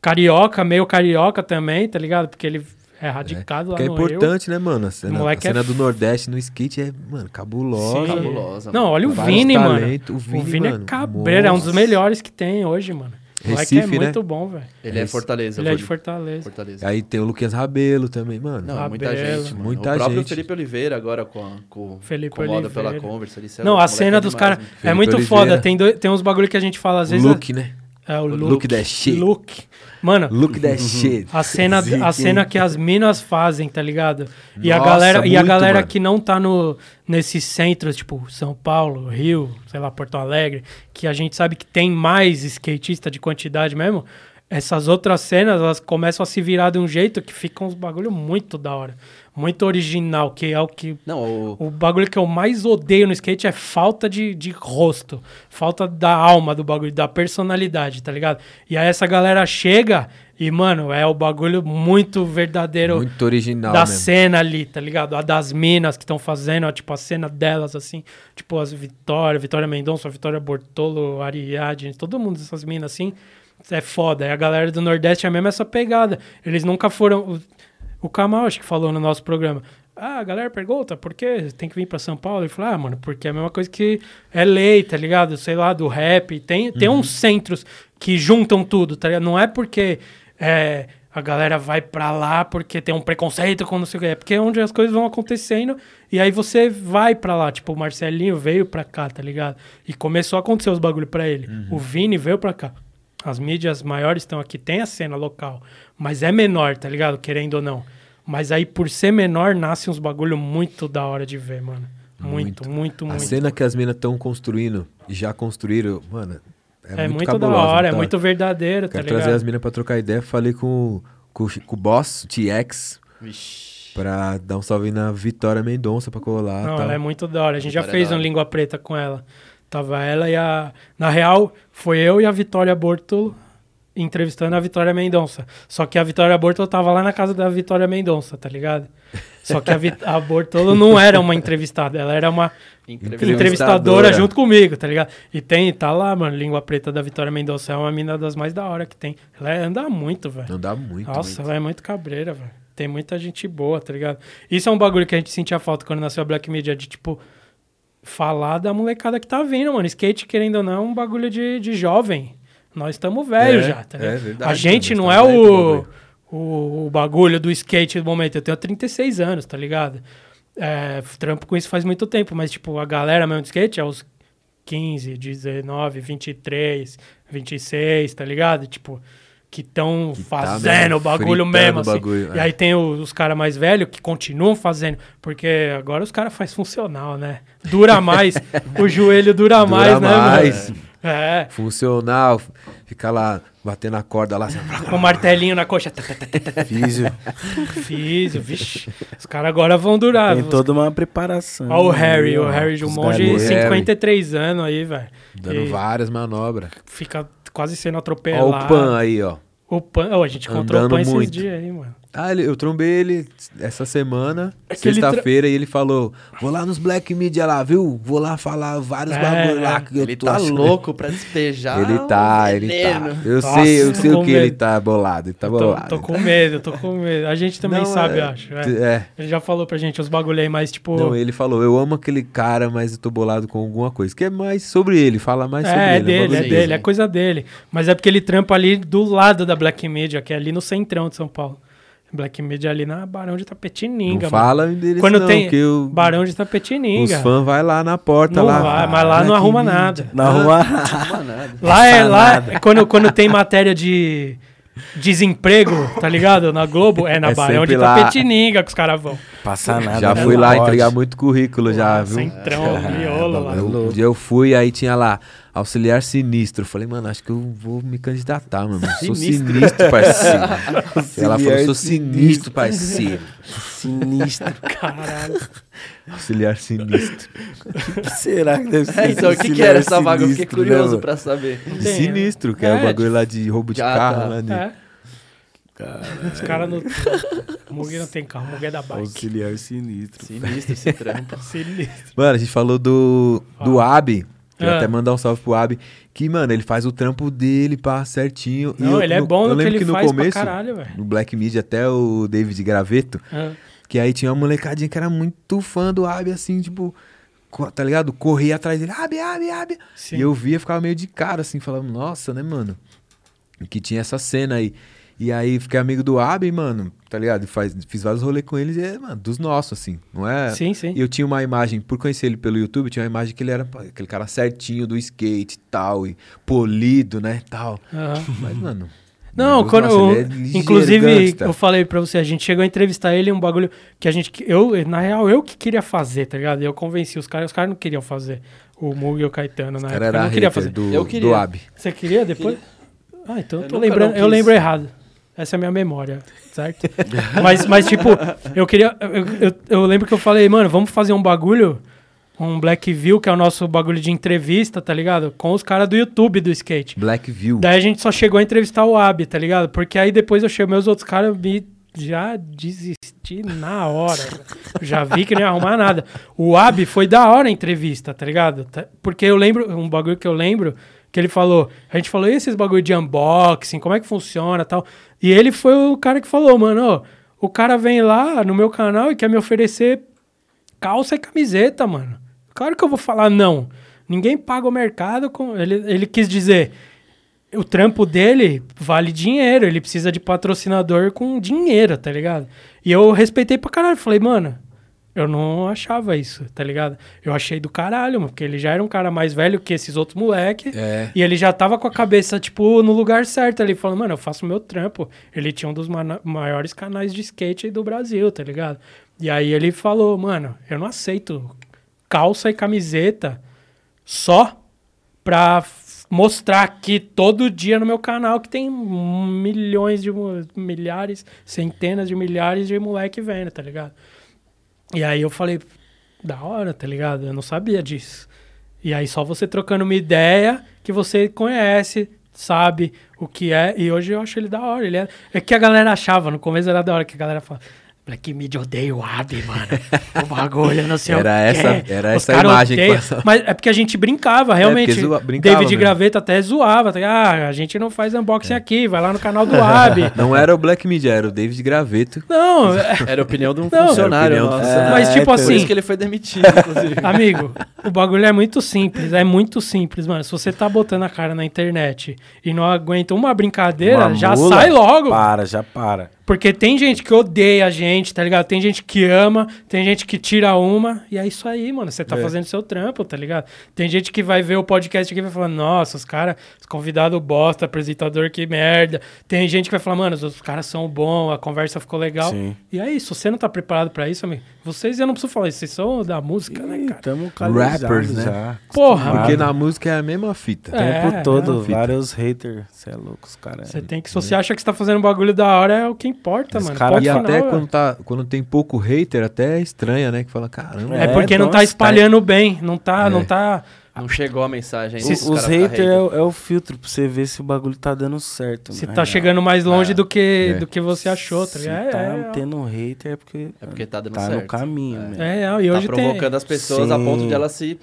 Carioca, meio carioca também, tá ligado? Porque ele é radicado é lá no Rio. importante, né, mano? A cena, a moleque é cena do Nordeste no skate é, mano, cabulosa. Cabulosa. Não, olha o Vários Vini, mano. talentos. O Vini, o Vini mano, é cabreira, é um dos melhores que tem hoje, mano. Recife, é né? muito bom, velho. Ele é Esse- Fortaleza. Ele é de Fortaleza. Fortaleza. Aí tem o Luquinhas Rabelo também, mano. Não, muita Rabelo. gente. Mano. Muita o próprio gente. Felipe Oliveira agora com, a, com, Felipe com moda pela Oliveira. Converse. Ali, é Não, a cena é dos caras né? é muito Oliveira. foda. Tem, dois- tem uns bagulho que a gente fala às o vezes. look, né? É o look. look that shit. Look. Mano, Look that shit. a cena, Zica, a cena que as minas fazem, tá ligado? E a Nossa, galera, e a muito, galera mano. que não tá no, nesses centros, tipo São Paulo, Rio, sei lá, Porto Alegre, que a gente sabe que tem mais skatista de quantidade mesmo. Essas outras cenas, elas começam a se virar de um jeito que fica uns bagulho muito da hora. Muito original, que é o que Não, o, o bagulho que eu mais odeio no skate é falta de, de rosto. Falta da alma do bagulho, da personalidade, tá ligado? E aí essa galera chega e, mano, é o bagulho muito verdadeiro Muito original da mesmo. cena ali, tá ligado? A das minas que estão fazendo, ó, tipo, a cena delas, assim. Tipo, as Vitória, Vitória Mendonça, Vitória Bortolo, Ariadne, todo mundo dessas minas, assim. É foda. E a galera do Nordeste é mesmo essa pegada. Eles nunca foram... O, Kamal, acho que falou no nosso programa. Ah, a galera pergunta, por que tem que vir pra São Paulo? Ele falou, ah, mano, porque é a mesma coisa que é lei, tá ligado? Sei lá, do rap. Tem, tem uns centros que juntam tudo, tá ligado? Não é porque é, a galera vai pra lá porque tem um preconceito com não sei o que. É porque é onde as coisas vão acontecendo e aí você vai pra lá. Tipo, o Marcelinho veio pra cá, tá ligado? E começou a acontecer os bagulho pra ele. O Vini veio pra cá. As mídias maiores estão aqui, tem a cena local, mas é menor, tá ligado? Querendo ou não. Mas aí, por ser menor, nasce uns bagulho muito da hora de ver, mano. Muito, muito, muito. A cena que as minas estão construindo e já construíram, mano, é, é muito, muito, da hora, é tá? muito verdadeiro, tá Quero ligado? trazer as minas pra trocar ideia. Falei com, com, o- com o boss, o TX, Vixe. pra dar um salve na Vitória Mendonça pra colar. Não, tal. ela é muito da hora. A gente já Vitória é fez um. Língua Preta com ela. Tava ela e a... Na real, foi eu e a Vitória Bortolo entrevistando a Vitória Mendonça. Só que a Vitória Bortolo tava lá na casa da Vitória Mendonça, tá ligado? Só que a, a Bortolo não era uma entrevistada, ela era uma Entrevista. entrevistadora junto comigo, tá ligado? E tem, tá lá, mano, Língua Preta da Vitória Mendonça. É uma mina das mais da hora que tem. Ela é- anda muito, velho. Dá muito. Nossa, muito. ela é muito cabreira, velho. Tem muita gente boa, tá ligado? Isso é um bagulho que a gente sentia falta quando nasceu a Black Media, de tipo, falar da molecada que tá vindo, mano. Skate, querendo ou não, é um bagulho de, de jovem. Nós estamos velhos É, já, tá é ligado? verdade, a gente não é o, bagulho. o, o bagulho do skate do momento. Eu tenho 36 anos, tá ligado? É, trampo com isso faz muito tempo, mas, tipo, a galera mesmo do skate é os 15, 19, 23, 26, tá ligado? Tipo, que estão tá fazendo mesmo, o bagulho mesmo, assim. bagulho, E é. aí tem o- os caras mais velhos que continuam fazendo, porque agora os caras fazem funcional, né? Dura mais, o joelho dura, Dura mais, né, mais. mano? É, Funcional, fica lá batendo a corda lá. assim, com o martelinho na coxa. tá, tá, tá, tá, tá, Físio. Físio, vixe. Os caras agora vão durar. Tem Os- toda uma preparação. Ó o Harry, Ó, o Harry os Jumonge, garotos. 53 anos aí, velho. dando E várias manobras. Fica quase sendo atropelado. o Pan aí, ó. O Pan, ó, a gente encontrou o Andando Pan esses muito. dias aí, mano. Ah, ele- eu trombei ele essa semana, É ele sexta-feira, e ele falou: Vou lá nos Black Media lá, viu? Vou lá falar vários É, bagulho lá é. que eu Ele tô tá achando." louco pra despejar. Ele tá, ele tá. Eu Nossa, sei, eu tô sei o que ele medo. tá bolado. Ele tá Tô, bolado. tô com medo, tô com medo. A gente também Não, sabe, é- acho. é. É. Ele já falou pra gente os bagulho aí, mas tipo. Não, ele falou, eu amo aquele cara, mas eu tô bolado com alguma coisa. Que é mais sobre ele, fala mais sobre É, é ele. um dele, é dele, é coisa dele. Mas é porque ele trampa ali do lado da Black Media, que é ali no centrão de São Paulo. Black Media ali na Barão de Tapetininga, Não mano. fala deles Quando não, tem que o- Barão de os Tapetininga. fãs vai lá na porta Não lá. vai, mas lá não Black arruma Media. nada. Na rua. Não nada. Lá é, lá é quando, quando tem matéria de desemprego, tá ligado? Na Globo, é na É Barão de lá. Tapetininga que os caras vão. Passa nada. Já não fui lá pode. entregar muito currículo já, viu? Centrão, miolo lá. Eu, um dia eu fui, aí tinha lá, auxiliar sinistro. Falei, mano, acho que eu vou me candidatar, mano. Sou Sinistro. parceiro. Ela falou, sou sinistro, parceiro. Sinistro. Caralho. Auxiliar sinistro. O que será que deve ser? É, então, o que, que era essa vaga? Eu fiquei né, curioso mano? pra saber. Tem, sinistro, que é, é, o bagulho lá de roubo de Ah, carro. tá. Lá de... É. Os caras não. O Mugue não tem carro, o Mugue é da bike. Auxiliar sinistro. Sinistro esse trampo. Sinistro. Mano, a gente falou do, do Abi. Queria Ah. até mandar um salve pro Abi. Que, mano, ele faz o trampo dele, pá, certinho. E Não, eu- ele é no- bom eu no que ele que no faz começo, pra caralho, velho. no Black Media, até o David Graveto, Ah. que aí tinha uma molecadinha que era muito fã do Abi, assim, tipo, tá ligado? Corria atrás dele, Abi, Abi, Abi. Sim. E eu via, ficava meio de cara, assim, falando, nossa, né, mano? Que tinha essa cena aí. E aí fiquei amigo do Abi, mano, tá ligado? Faz, fiz vários rolês com eles e é, mano, dos nossos, assim, não é? Sim, sim. E eu tinha uma imagem, por conhecer ele pelo YouTube, tinha uma imagem que ele era aquele cara certinho do skate e tal, e polido, né, tal. Aham. Mas, mano... Não, quando nossa, eu- é ligeiro, inclusive gangsta. eu falei pra você, a gente chegou a entrevistar ele um bagulho que a gente eu na real eu que queria fazer, tá ligado? Eu convenci os caras, os caras não queriam fazer. O Mug e o Caetano na época era não queria fazer. do, Eu do queria. Abi. Você queria depois? Ah, então eu Eu tô lembrando, eu lembro errado. Essa é a minha memória, certo? mas, mas, tipo, eu queria. Eu, eu, eu lembro que eu falei, mano, vamos fazer um bagulho, um Black View, que é o nosso bagulho de entrevista, tá ligado? Com os caras do YouTube do skate. Black View. Daí a gente só chegou a entrevistar o Abi, tá ligado? Porque aí depois eu chamei os outros caras e já desisti na hora. já vi que não ia arrumar nada. O Abi foi da hora a entrevista, tá ligado? Tá- Porque eu lembro, um bagulho que eu lembro, que ele falou, a gente falou, e esses bagulho de unboxing, como é que funciona tal. E ele foi o cara que falou, mano, ó, o cara vem lá no meu canal e quer me oferecer calça e camiseta, mano. Claro que eu vou falar não. Ninguém paga o mercado com. Ele, ele quis dizer. O trampo dele vale dinheiro, ele precisa de patrocinador com dinheiro, tá ligado? E eu respeitei pra caralho. Falei, mano, eu não achava isso, tá ligado? Eu achei do caralho, mano, porque ele já era um cara mais velho que esses outros moleque. É. E ele já tava com a cabeça, tipo, no lugar certo ali, falando, mano, eu faço o meu trampo. Ele tinha um dos maiores canais de skate do Brasil, tá ligado? E aí ele falou, mano, eu não aceito calça e camiseta só pra mostrar aqui todo dia no meu canal que tem milhões de milhares, centenas de milhares de moleque vendo, tá ligado? E aí eu falei, da hora, tá ligado? Eu não sabia disso. E aí só você trocando uma ideia que você conhece, sabe o que é. E hoje eu acho ele da hora. Ele é, é que a galera achava, no começo era da hora que a galera fala. Black Media odeia o Abi, mano. O bagulho, não sei Era o essa- era Os essa imagem que passava. Mas é porque a gente brincava, realmente. porque zoa- brincava David mesmo. Graveta até zoava. Tá? Ah, a gente não faz unboxing aqui, vai lá no canal do Abi. Não era o Black Media, era o David Graveto. não, é- Era a opinião de um Não. funcionário Era a opinião do nosso. funcionário. mas É, tipo Por assim... isso que ele foi demitido, inclusive. Amigo, o bagulho é muito simples, é muito simples, mano. Se você tá botando a cara na internet e não aguenta uma brincadeira, Uma já mula, sai logo. Para, já para. Porque tem gente que odeia a gente, tá ligado? Tem gente que ama, tem gente que tira uma, e é isso aí, mano. Você tá É. fazendo seu trampo, tá ligado? Tem gente que vai ver o podcast aqui e vai falar, nossa, os caras, os convidados bosta, apresentador que merda. Tem gente que vai falar, mano, os caras são bons, a conversa ficou legal. Sim. E é isso, você não tá preparado pra isso, amigo. Vocês, eu não preciso falar isso, vocês são da música, né, cara? Tamo Rappers, né? já. Porra, Porque na música é a mesma fita. É. tempo todo, fita. vários haters. Você é louco, os caras. Você tem que, se você acha que você tá fazendo um bagulho da hora, é o que importa, Os mano. cara- E final, até é. quando, tá, quando tem pouco hater, até é estranha, né? Que fala, caramba. É, É, porque não então, tá espalhando bem, não tá, É. não tá Não chegou a mensagem ainda. Os, os ficam haters é, o- é o filtro pra você ver se o bagulho tá dando certo. Se na tá real. chegando mais longe É. do, que, É. do que você achou, tá Se ligado? tá É, é, tendo um hater é porque, É porque tá dando tá certo. no caminho, É. né? é, é, e Tá hoje provocando tem. as pessoas a ponto Sim. de elas se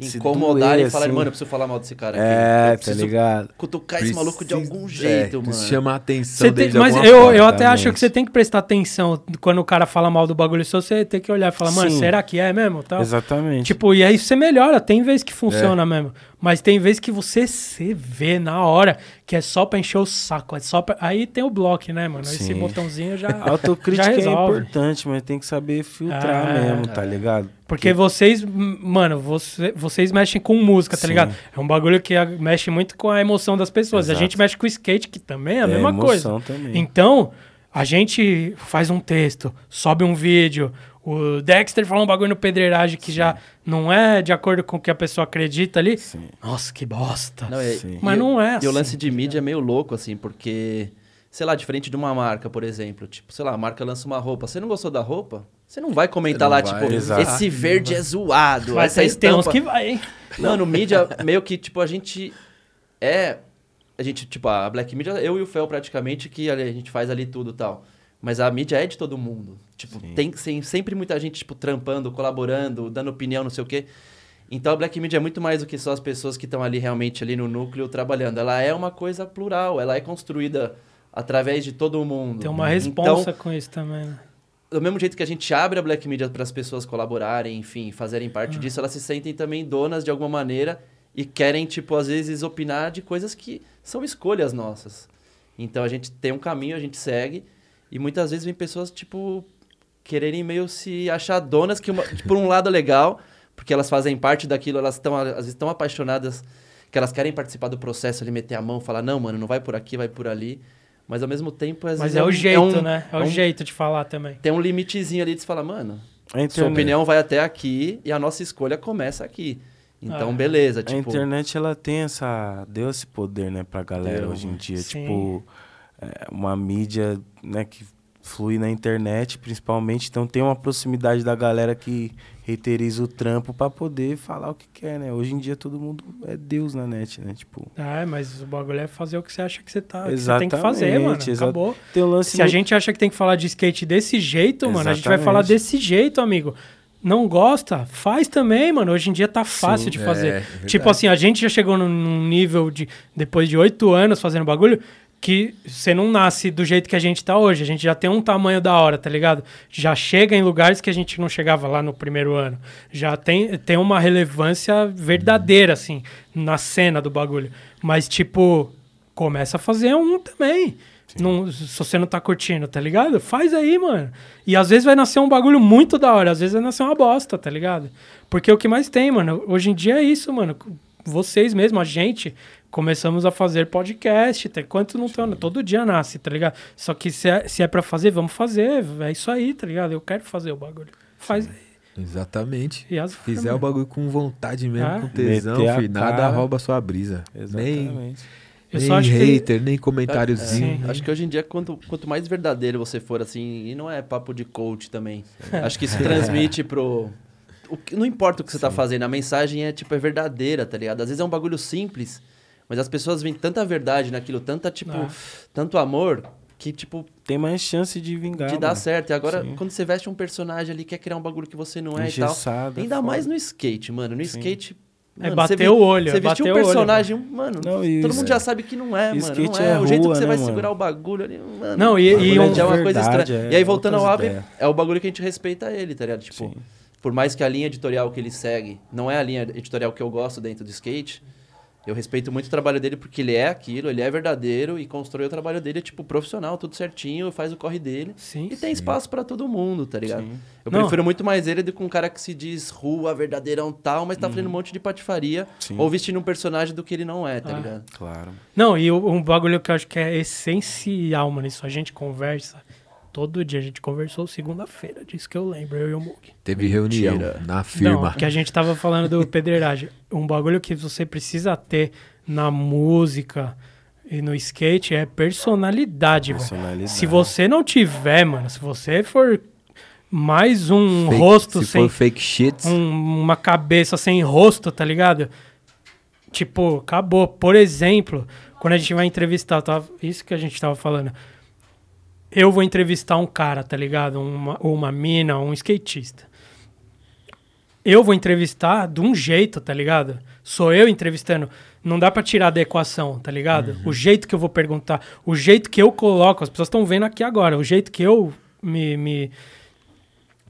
Se doer, e falarem, assim. mano, eu preciso falar mal desse cara aqui. É, eu tá ligado? cutucar esse maluco de algum Precisa- jeito, é, mano. Chama a atenção tem- mas eu, forma. eu até acho que você tem que prestar atenção quando o cara fala mal do bagulho seu, você tem que olhar e falar, mano, será que é mesmo? Tal. Exatamente. Tipo, e aí você melhora, tem vez que funciona É. mesmo. Mas tem vez que você se vê na hora que é só pra encher o saco. É só pra... Aí tem o bloco, né, mano? Esse Sim. botãozinho já. A autocrítica já é importante, mas tem que saber filtrar É. mesmo, tá ligado? Porque vocês, mano, você- vocês mexem com música, tá Sim. ligado? É um bagulho que a- mexe muito com a emoção das pessoas. A Exato. gente mexe com o skate, que também é a É mesma coisa. também. Então, a gente faz um texto, sobe um vídeo. O Dexter fala um bagulho no pedreiragem que já não é de acordo com o que a pessoa acredita ali. Sim. Nossa, que bosta. Não, é- Sim. Mas e- não é E assim, o lance de tá mídia é meio louco, assim, porque, sei lá, diferente de uma marca, por exemplo. Tipo, sei lá, a marca lança uma roupa. Você não gostou da roupa? Você não vai comentar Você lá, não vai, tipo, exato. esse verde é zoado. Mas essa tem uns estampa... que vai, hein? Não, no mídia, meio que, tipo, a gente é. A gente, tipo, a Black Media, eu e o Fel praticamente, que a gente faz ali tudo e tal. Mas a mídia é de todo mundo. Tipo, Sim. tem, tem sempre muita gente, tipo, trampando, colaborando, dando opinião, não sei o quê. Então a Black Media é muito mais do que só as pessoas que estão ali realmente ali no núcleo trabalhando. Ela é uma coisa plural, ela é construída através de todo mundo. Tem uma Então, responsa com isso também, né? do mesmo jeito que a gente abre a Black Media para as pessoas colaborarem, enfim, fazerem parte disso, elas se sentem também donas de alguma maneira e querem, tipo, às vezes opinar de coisas que são escolhas nossas. Então a gente tem um caminho, a gente segue e muitas vezes vem pessoas, tipo, quererem meio se achar donas, que uma- por um lado é legal, porque elas fazem parte daquilo, elas estão, às vezes, tão apaixonadas que elas querem participar do processo ali, meter a mão, falar, não, mano, não vai por aqui, vai por ali. Mas ao mesmo tempo, às Mas vezes é o um- jeito, um- né? É, é o um- jeito de falar também. tem um limitezinho ali de se falar, mano, A sua internet, opinião vai até aqui e a nossa escolha começa aqui. Então, Ah. beleza, a tipo... internet ela tem essa deu esse poder, né, pra galera Deu, hoje em dia, sim. tipo, é, uma mídia, né, que flui na internet, principalmente, então tem uma proximidade da galera que reiteriza o trampo pra poder falar o que quer, né? Hoje em dia todo mundo é Deus na net, né? Tipo, É, mas o bagulho é fazer o que você acha que você, tá, que você tem que fazer, mano. Exatamente, exa- Acabou. tem o lance Se a muito- gente acha que tem que falar de skate desse jeito, mano, a gente vai falar Exatamente. desse jeito, amigo. Não gosta? Faz também, mano. Hoje em dia tá fácil Sim, de é, fazer. é tipo assim, a gente já chegou num nível de, depois de oito anos fazendo bagulho, que você não nasce do jeito que a gente tá hoje. A gente já tem um tamanho da hora, tá ligado? Já chega em lugares que a gente não chegava lá no primeiro ano. Já tem, tem uma relevância verdadeira, assim, na cena do bagulho. Mas, tipo, começa a fazer um também. Não, se você não tá curtindo, tá ligado? Faz aí, mano. E às vezes vai nascer um bagulho muito da hora, às vezes vai nascer uma bosta, tá ligado? Porque o que mais tem, mano, hoje em dia é isso, mano. Vocês mesmo, a gente, começamos a fazer podcast. Tem quanto não tem? Todo dia nasce, tá ligado? Só que se é, se é pra fazer, vamos fazer. É isso aí, tá ligado? Eu quero fazer o bagulho. Faz aí. Exatamente. E as Fizer o bagulho com vontade mesmo, Ah. com tesão, filho, nada rouba sua brisa. Nem, Exatamente. Eu nem acho que- hater, nem comentáriozinho. Sim. Acho que hoje em dia, quanto, quanto mais verdadeiro você for, assim, e não é papo de coach também. Acho que isso transmite pro. o que- não importa o que você tá fazendo, a mensagem é, tipo, é verdadeira, tá ligado? Às vezes é um bagulho simples, mas as pessoas veem tanta verdade naquilo, tanta, tipo, Ah. tanto amor, que, tipo, Tem mais chance de vingar. de dar mano. certo. E agora, Sim. quando você veste um personagem ali, quer criar um bagulho que você não é e tal. Engessado, é Ainda foda. mais no skate, mano. No Sim. skate. É mano, bater você vi- o olho, Você é vestiu um bater o olho, personagem, mano. Não, todo mundo já sabe que não é, mano. Não é. é o jeito rua, que você né, vai mano? segurar o bagulho ali, mano. Não, e- e é um- uma coisa verdade, estranha. é e aí, voltando ao ideias. é o bagulho que a gente respeita ele, tá ligado? Tipo, Sim. por mais que a linha editorial que ele segue não é a linha editorial que eu gosto dentro do skate, eu respeito muito o trabalho dele porque ele é aquilo, ele é verdadeiro e constrói o trabalho dele, tipo, profissional, tudo certinho, faz o corre dele. Sim. E tem espaço pra todo mundo, tá ligado? Sim. Eu Não. prefiro muito mais ele do que um cara que se diz rua, verdadeirão tal, mas tá fazendo um monte de patifaria Uhum. Sim. ou vestindo um personagem do que ele não é, tá Ah. ligado? Claro. Não, e o- um bagulho que eu acho que é essencial, mano. Isso a gente conversa. Todo dia a gente conversou segunda-feira, disso que eu lembro, eu e o Mug. Teve reunião Mentira. na firma. Não, que a gente tava falando do pedreiragem. Um bagulho que você precisa ter na música e no skate é personalidade. Personalidade. Se você não tiver, mano, se você for mais um Fake- rosto se sem for fake shit, um- uma cabeça sem rosto, tá ligado? Tipo, acabou. Por exemplo, quando a gente vai entrevistar, tava- isso que a gente tava falando. Eu vou entrevistar um cara, tá ligado? Uma, ou uma mina, um skatista. Eu vou entrevistar de um jeito, tá ligado? Sou eu entrevistando. Não dá pra tirar da equação, tá ligado? O jeito que eu vou perguntar, o jeito que eu coloco, as pessoas estão vendo aqui agora, o jeito que eu me, me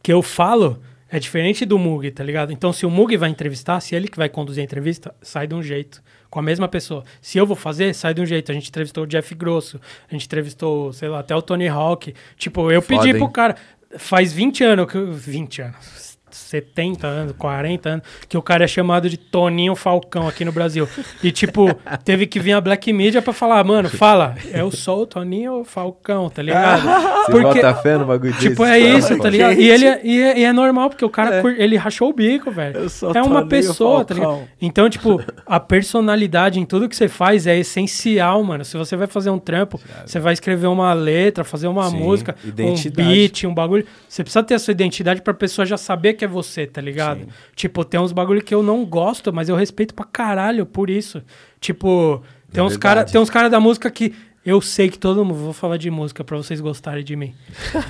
que eu falo é diferente do Mug, tá ligado? Então, se o Mug vai entrevistar, se ele que vai conduzir a entrevista, sai de um jeito. Com a mesma pessoa. Se eu vou fazer, sai de um jeito. A gente entrevistou o Jeff Grosso, a gente entrevistou, sei lá, até o Tony Hawk. Tipo, eu Foda, pedi hein? pro cara. Faz 20 anos que. eu- 20 anos. 70 anos, 40 anos, que o cara é chamado de Toninho Falcão aqui no Brasil. E, tipo, teve que vir a Black Media pra falar, mano, fala, eu sou o Toninho Falcão, tá ligado? Você bota fé no bagulho Tipo, é isso, tá ligado? Gente. E ele é, e é, e é normal, porque o cara, cur- ele rachou o bico, velho. Eu sou É uma Toninho pessoa, tá Falcão. ligado? Então, tipo, a personalidade em tudo que você faz é essencial, mano. Se você vai fazer um trampo, você vai escrever uma letra, fazer uma Sim, música, identidade. um beat, um bagulho. Você precisa ter a sua identidade pra pessoa já saber que é você, tá ligado? Tipo, tem uns bagulho que eu não gosto, mas eu respeito pra caralho por isso. Tipo, tem uns tem uns cara da música que eu sei que todo mundo. Vou falar de música pra vocês gostarem de mim.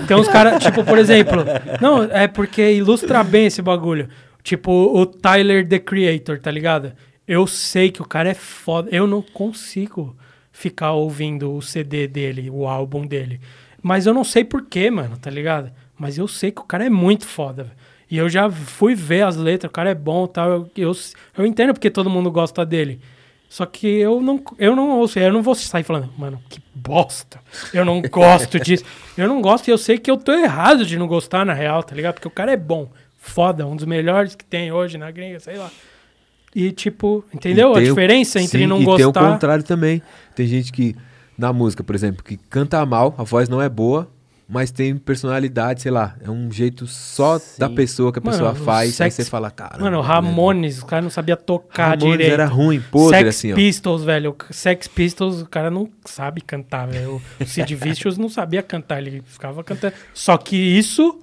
Tem uns caras, tipo, por exemplo. Não, é porque ilustra bem esse bagulho. Tipo, o Tyler the Creator, tá ligado? Eu sei que o cara é foda. Eu não consigo ficar ouvindo o CD dele, o álbum dele. Mas eu não sei porquê, mano, tá ligado? Mas eu sei que o cara é muito foda. velho. E eu já fui ver as letras, o cara é bom e tal. Eu, eu, eu entendo porque todo mundo gosta dele. Só que eu não, eu não ouço, eu não vou sair falando, mano, que bosta. Eu não gosto disso. Eu não gosto e eu sei que eu tô errado de não gostar, na real, tá ligado? Porque o cara é bom, foda, um dos melhores que tem hoje na gringa, sei lá. E, tipo, entendeu E a tem o- diferença entre Sim, não e tem o gostar? contrário também. Tem gente que, na música, por exemplo, que canta mal, a voz não é boa, mas tem personalidade, sei lá, é um jeito só da pessoa que a Mano, pessoa o faz, aí Sex- você fala, cara. Mano, Ramones, o cara não sabia tocar Ramones direito. era ruim, podre, Sex assim, ó. Pistols, velho. Sex Pistols, o cara não sabe cantar, velho. O Sid Vicious não sabia cantar, ele ficava cantando. Só que isso,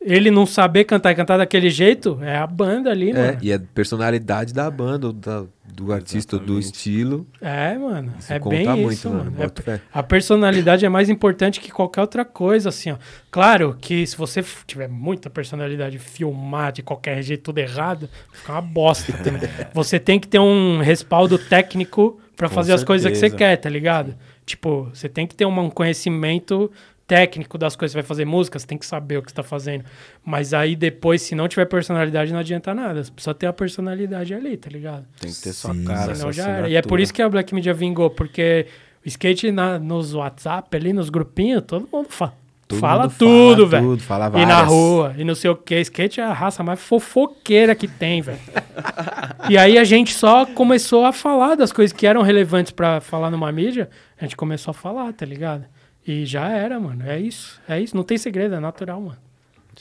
ele não saber cantar e cantar daquele jeito, é a banda ali, É, mano. e é personalidade da banda, ou da- do artista, ou do Exatamente. estilo. É, mano. Isso é conta bem muito, isso, mano, mano. É- a personalidade é mais importante que qualquer outra coisa, assim, ó. Claro que se você tiver muita personalidade filmar de qualquer jeito tudo errado, fica uma bosta também. você tem que ter um respaldo técnico pra Com fazer as coisas que você certeza. quer, tá ligado? Tipo, você tem que ter um conhecimento técnico das coisas. Você vai fazer música, você tem que saber o que você tá fazendo. Mas aí depois, se não tiver personalidade, não adianta nada. Você precisa ter a personalidade ali, tá ligado? Tem que ter sua Sim. cara, Senão sua já era. E é por isso que a Black Media vingou, porque o skate na- nos WhatsApp, ali nos grupinhos, todo mundo fa- Todo fala mundo tudo, fala velho. tudo, fala E na várias. rua, e não sei o que. Skate é a raça mais fofoqueira que tem, velho. e aí a gente só começou a falar das coisas que eram relevantes pra falar numa mídia. A gente começou a falar, tá ligado? E já era, mano. É isso. É isso. Não tem segredo, é natural, mano.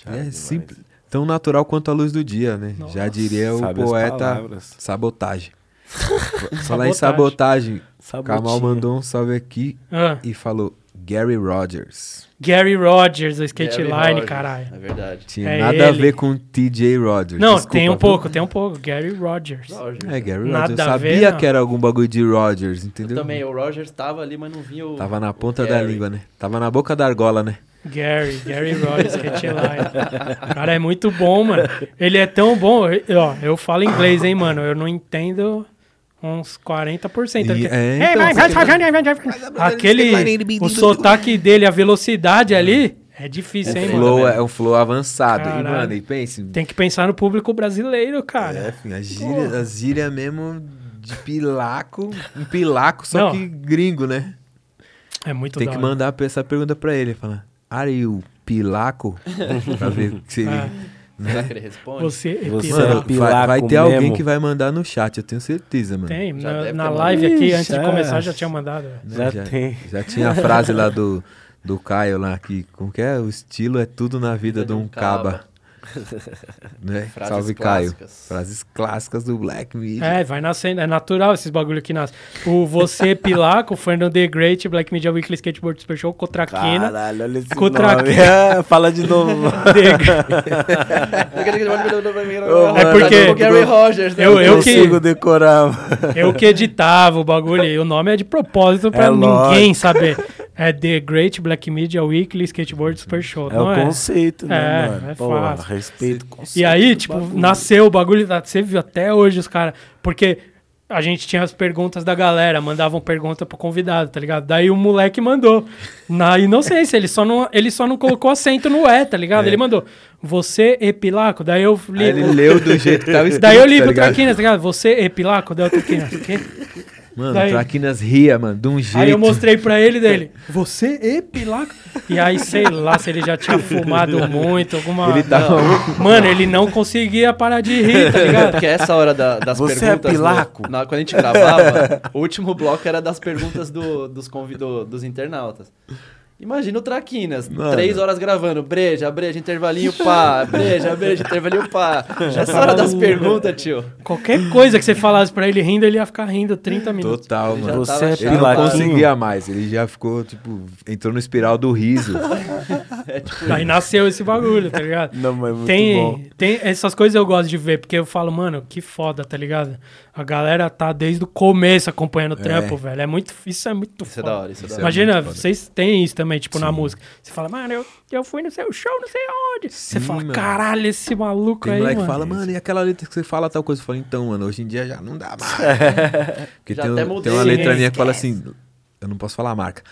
Já É demais. simples. Tão natural quanto a luz do dia, né? Já Nossa. diria o Sabe poeta sabotagem. Falar em sabotagem, Sabotinha. Kamal mandou um salve aqui Ah, e falou Gary Rogers. Gary Rogers, o skate Gary line, Rogers, caralho. É verdade. Tinha É nada a ele. ver com TJ Rogers. Não, Desculpa, tem um viu? pouco, tem um pouco. Gary Rogers. Rogers. É, Gary Nada Rogers. Eu a ver, sabia não. que era algum bagulho de Rogers, Eu entendeu? também, o Rogers tava ali, mas não vinha o. Tava na ponta da língua, né? Tava na boca da argola, né? Gary, Gary Rogers, skate line. O cara é muito bom, mano. Ele é tão bom. eu- Ó, eu falo inglês, hein, mano. Eu não entendo uns 40%. E- Ele- é, então, vai, vai, vai, vai, vai, vai. Aquele, o sotaque dele, a velocidade ali, é difícil, O hein, flow mano. é um flow avançado. E, Caralho. mano, e pense. Tem que pensar no público brasileiro, É, cara. filho, a gíria, a gíria mesmo de pilaco. Um pilaco, só Não. que gringo, né? É, muito Tem que hora. mandar essa pergunta pra ele. Falar, are you pilaco? pra ver se ele... Ah, Será que ele responde? você é Você pilar. Mano, é vai, vai ter alguém mesmo. que vai mandar no chat, eu tenho certeza, mano. Tem, Já na, na live aqui, antes de começar, é. já tinha mandado. Né? Já tem. Já tinha a frase lá do, do Caio lá que, como que é? O estilo é tudo na vida de um caba. Né? Frases Salve, clássicas. Caio. Frases clássicas do Black Media. É, vai nascendo. É natural esses bagulho que nasce. O Você Pilaco, o Fernando The Great, Black Media Weekly Skateboard Super Show, Cotraquina. Caralho, olha esse Com nome. traquina. Fala de novo. É porque- Gary Rogers, né? Eu- Eu, eu consigo que- decorar. Eu que editava o bagulho. E o nome é de propósito pra É ninguém lógico. saber. É The Great Black Media Weekly Skateboard Super Show. É não o é? conceito, né, É, mano? é Pô, fácil. Respeito conceito. E aí, tipo, bagulho. nasceu o bagulho. Você viu até hoje os caras. Porque a gente tinha as perguntas da galera, mandavam pergunta pro convidado, tá ligado? Daí o moleque mandou. Na inocência, ele só não, ele só não colocou acento no é, tá ligado? Ele mandou, você epilaco? Daí eu li. Aí ele leu do jeito que tava escrito. Daí eu li tá pro? Traquinas, tá ligado? Você epilaco? Daí o Traquinas, o quê? Mano, Daí- Traquinas ria, mano, de um jeito. Aí eu mostrei pra ele dele, você epilaco? E aí, sei lá, se ele já tinha fumado muito, alguma... Ele tava Mano, ele não conseguia parar de rir, tá ligado? Porque essa hora da- das Você é perguntas. do- pilaco? na- quando a gente gravava, o último bloco era das perguntas do- dos, convido, dos internautas. Imagina o Traquinas, Mano. três horas gravando, breja, breja, intervalinho, pá, breja, breja, intervalinho, pá. Essa hora das perguntas, tio. Qualquer coisa que você falasse pra ele rindo, ele ia ficar rindo 30 minutos. Total, Ele já mano. Você é. Ele não conseguia mais, ele já ficou, tipo, entrou no espiral do riso. Aí nasceu esse bagulho, tá ligado? Não, mas é muito bom. Tem, tem essas coisas eu gosto de ver, porque eu falo, mano, que foda, tá ligado? A galera tá desde o começo acompanhando o trampo, velho. É muito, isso é muito Isso é foda. da hora, isso é da hora. Imagina, foda. vocês têm isso também, tipo, na música. Você fala, mano, eu, eu fui no seu show, não sei onde. Você Sim, fala, mano. caralho, esse maluco Tem aí, moleque mano. que fala, mano, e aquela letra que você fala tal coisa? Eu falo, então, mano, hoje em dia já não dá mais. Porque Já tem, até mudei, tem uma letra minha que fala assim, eu não posso falar a marca.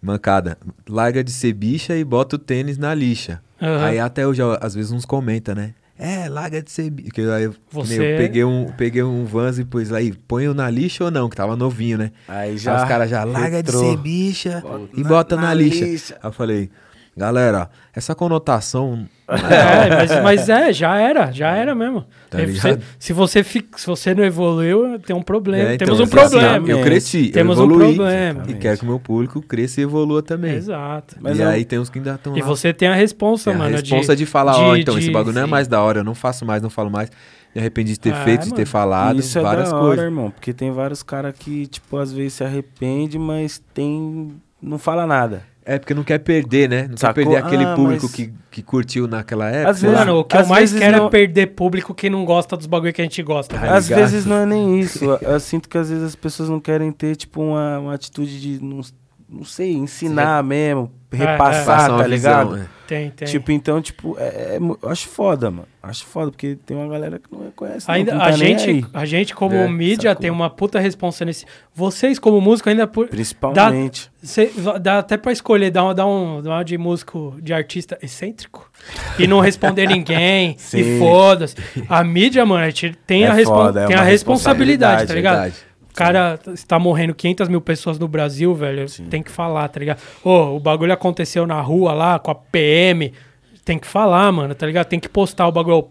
Mancada, larga de ser bicha e bota o tênis na lixa. Aham. Aí até hoje, ó, às vezes uns comentam, né? É, larga de ser bicha. Que aí eu, Você- eu peguei um, peguei um Vans e pus aí, põe o na lixa ou não, que tava novinho, né? Aí Já já. os caras já larga de ser bicha e na- bota na, na lixa. lixa. Aí eu falei, galera, essa conotação. É, mas, mas é, já era, já era mesmo. Tá você- se, você fi- se você não evoluiu, tem um problema. É, então, Temos um assim, problema. eu cresci, Temos eu um evoluí. problema. E quero que o meu público cresça e evolua também. Exato. Mas e eu- aí tem uns que ainda estão lá. E você tem a responsa, Tem a mano. responsa de, falar, ó, de- então, esse de- bagulho não é sim. mais da hora, eu não faço mais, não falo mais. Me arrependi de ter É, feito, de ter falado, Isso é várias da hora, coisas. irmão. Porque tem vários caras que, tipo, às vezes se arrepende, mas tem. Não fala nada. É, porque não quer perder, né? Não Sacou? quer perder aquele Ah, público mas- que, que curtiu naquela época. Às vezes-. Mano, o que eu mais quero não- é perder público que não gosta dos bagulho que a gente gosta, velho. Tá Às vezes não é nem isso. Eu, eu sinto que às vezes as pessoas não querem ter, tipo, uma, uma atitude de, não, não sei, ensinar mesmo, é. repassar, Passa uma tá visão, ligado? é. Tem, tem. Tipo, então, tipo, é, é acho foda, mano. Acho foda, porque tem uma galera que não conhece. não, Ainda, não a, tá nem gente, a gente, como É, mídia, sacou. tem uma puta responsa nesse. Vocês, como músico, ainda. Por, Principalmente. Cê- dá até pra escolher, dar uma, dar um, dar uma de músico, de artista excêntrico e não responder ninguém e Sim. foda-se. A mídia, mano, a gente tem, É a, respon- foda, é tem a uma responsabilidade, tá ligado? Verdade. O cara está morrendo 500 mil pessoas no Brasil, velho. Tem que falar, tá ligado? Ô, o bagulho aconteceu na rua lá com a PM. Tem que falar, mano, tá ligado? Tem que postar o bagulho.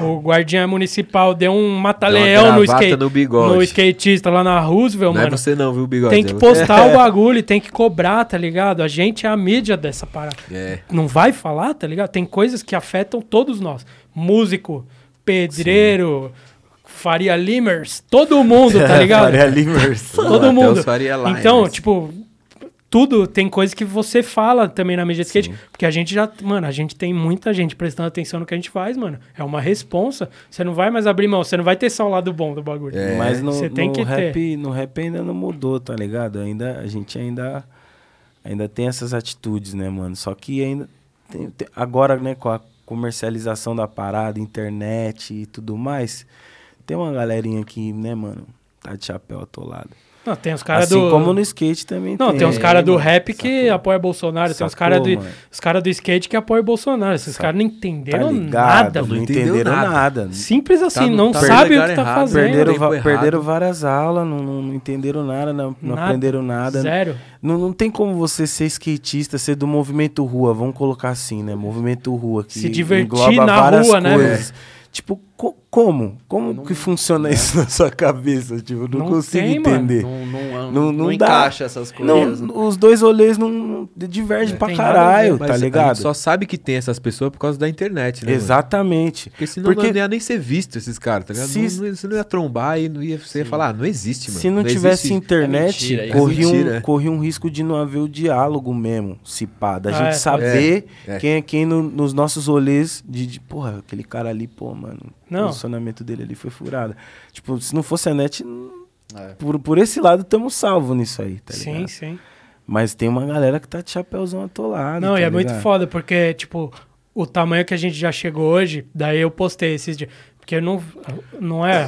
O, o guardiã municipal deu um mata-leão no, skate, no bigode. no skatista lá na Roosevelt, Não é mano. você não, viu, Bigode? Tem é que você. postar o bagulho, tem que cobrar, tá ligado? A gente é a mídia dessa parada. É. Não vai falar, tá ligado? Tem coisas que afetam todos nós. Músico, pedreiro, Faria Limers, todo mundo, tá ligado? Faria Limers. todo Até mundo. os Faria Limers. Então, tipo, tudo tem coisas que você fala também na mídia de skate, porque a gente já, mano, a gente tem muita gente prestando atenção no que a gente faz, mano. É uma responsa. Você não vai mais abrir mão, você não vai ter só o lado bom do bagulho. É. Mas no, Você tem no que ter. rap, no rap ainda não mudou, tá ligado? Ainda, a gente ainda, ainda tem essas atitudes, né, mano? Só que ainda. tem- tem- agora, né, com a comercialização da parada, internet e tudo mais, tem uma galerinha que, né, mano, tá de chapéu atolado. Não, tem os caras assim do como no skate também Não, tem uns É, caras do mano, rap que sacou? apoia Bolsonaro, tem uns Sacou, caras do, os cara do skate que apoiam Bolsonaro. Esses caras não Tá entenderam ligado? nada, não mano. entenderam nada. nada. Simples assim, no- não tá no sabe o que tá errado, fazendo. Perderam, tempo va- errado. perderam várias aulas, não, não- não entenderam nada, não, não Nada. aprenderam nada. Zero. Não, não tem como você ser skatista, ser do movimento rua, vamos colocar assim, né? Movimento rua, que Se divertir engloba na várias rua, né, coisas. Tipo, co- como? Como que funciona isso na sua cabeça? Tipo, não, Não consigo tem, mano. entender. Não, não, Não- não, não dá. encaixa essas coisas. Não, os dois rolês não, não divergem pra tem nada a ver, caralho, Mas tá ligado? só sabe que tem essas pessoas por causa da internet, né? mano? Exatamente. Porque senão Porque- não ia nem ser visto esses caras, tá ligado? Se- Não, não- você não ia trombar e não ia, você ia falar, ah, não existe, mano. Se não, tivesse existe. internet, É corria, É mentira, um, é. corria um risco de não haver o diálogo mesmo, se pá. Da Ah, gente é, saber é. quem é quem no- nos nossos rolês de, de, porra, aquele cara ali, pô, mano, Não. o posicionamento dele ali foi furado. Tipo, se não fosse a net, É. por, por esse lado, estamos salvos nisso aí, tá sim, ligado? sim. Mas tem uma galera que tá de chapéuzão atolado. Não, tá e é muito foda, porque, tipo, o tamanho que a gente já chegou hoje, daí eu postei esses dias. Porque não, não é.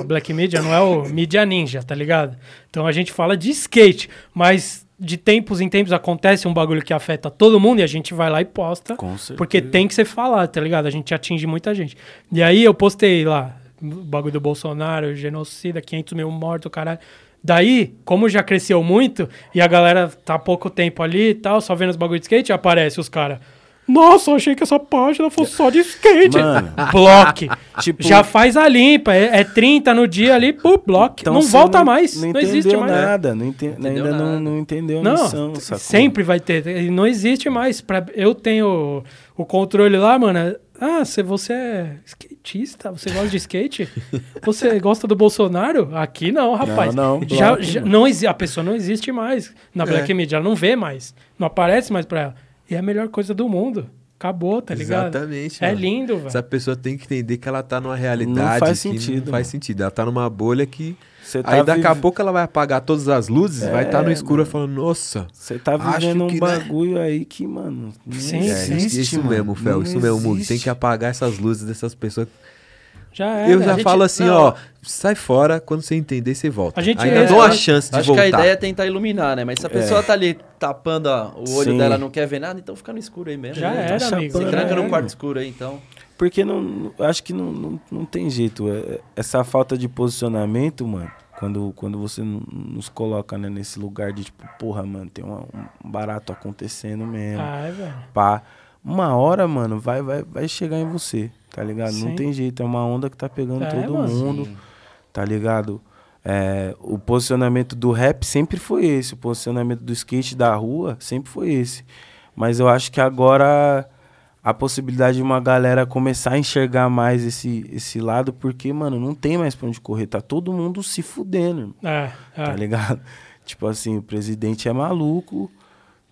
A Black Media não é o Media Ninja, tá ligado? Então a gente fala de skate, mas de tempos em tempos acontece um bagulho que afeta todo mundo e a gente vai lá e posta. Com certeza. Porque tem que ser falado, tá ligado? A gente atinge muita gente. E aí eu postei lá, o bagulho do Bolsonaro, genocida, 500 mil mortos, caralho. Daí, como já cresceu muito, e a galera tá há pouco tempo ali e tal, só vendo os bagulho de skate, aparece os caras. Nossa, eu achei que essa página fosse só de skate. Mano. Bloque. Tipo- já faz a limpa. É, é 30 no dia ali, pô, bloque. Então não você volta mais. Não, Não existe entendeu mais. nada. Não ente- Entendeu ainda nada. Não, não entendeu a Não, missão, sacou? sempre vai ter. E Não existe mais. Pra, eu tenho o controle lá, mano. Ah, se você é skatista, você gosta de skate? Você gosta do Bolsonaro? Aqui não, rapaz. não, já, bloco, já- não exi- a pessoa não existe mais na É. Black Media. Ela não vê mais. Não aparece mais pra ela. E é a melhor coisa do mundo. Acabou, tá ligado? Exatamente. É mano. lindo, velho. Essa pessoa tem que entender que ela tá numa realidade Não faz que sentido, não faz sentido. Ela tá numa bolha que. Tá Aí daqui a vive- pouco ela vai apagar todas as luzes, vai estar no É, escuro mano. falando, nossa. Você tá vivendo um né? bagulho aí que, mano. Não Sim, É, isso mano. mesmo, Fel, Não isso mesmo, Mug. Tem que apagar essas luzes dessas pessoas. Já era. eu já a gente- falo assim, não. ó, sai fora, quando você entender, você volta. A gente- Ainda é, dou a acho- chance de Acho voltar. que a ideia é tentar iluminar, né? Mas se a pessoa tá ali tapando a- o olho Sim. dela não quer ver nada, então fica no escuro aí mesmo. Já né? era, Tá amigo. Já tranca num quarto escuro aí, então. Porque não, acho que não, não, não tem jeito. É- Essa falta de posicionamento, mano, quando, quando você nos coloca né, nesse lugar de tipo, porra, mano, tem uma- um barato acontecendo mesmo. Ai, velho. Pá. Uma hora, mano, vai, vai, vai chegar em você, tá ligado? Não Sim. tem jeito. É uma onda que tá pegando É, todo mano. mundo, tá ligado? É, o posicionamento do rap sempre foi esse. O posicionamento do skate da rua sempre foi esse. Mas eu acho que agora a possibilidade de uma galera começar a enxergar mais esse, esse lado, porque, mano, não tem mais pra onde correr. Tá todo mundo se fudendo, irmão, É, é. tá ligado? Tipo assim, o presidente é maluco,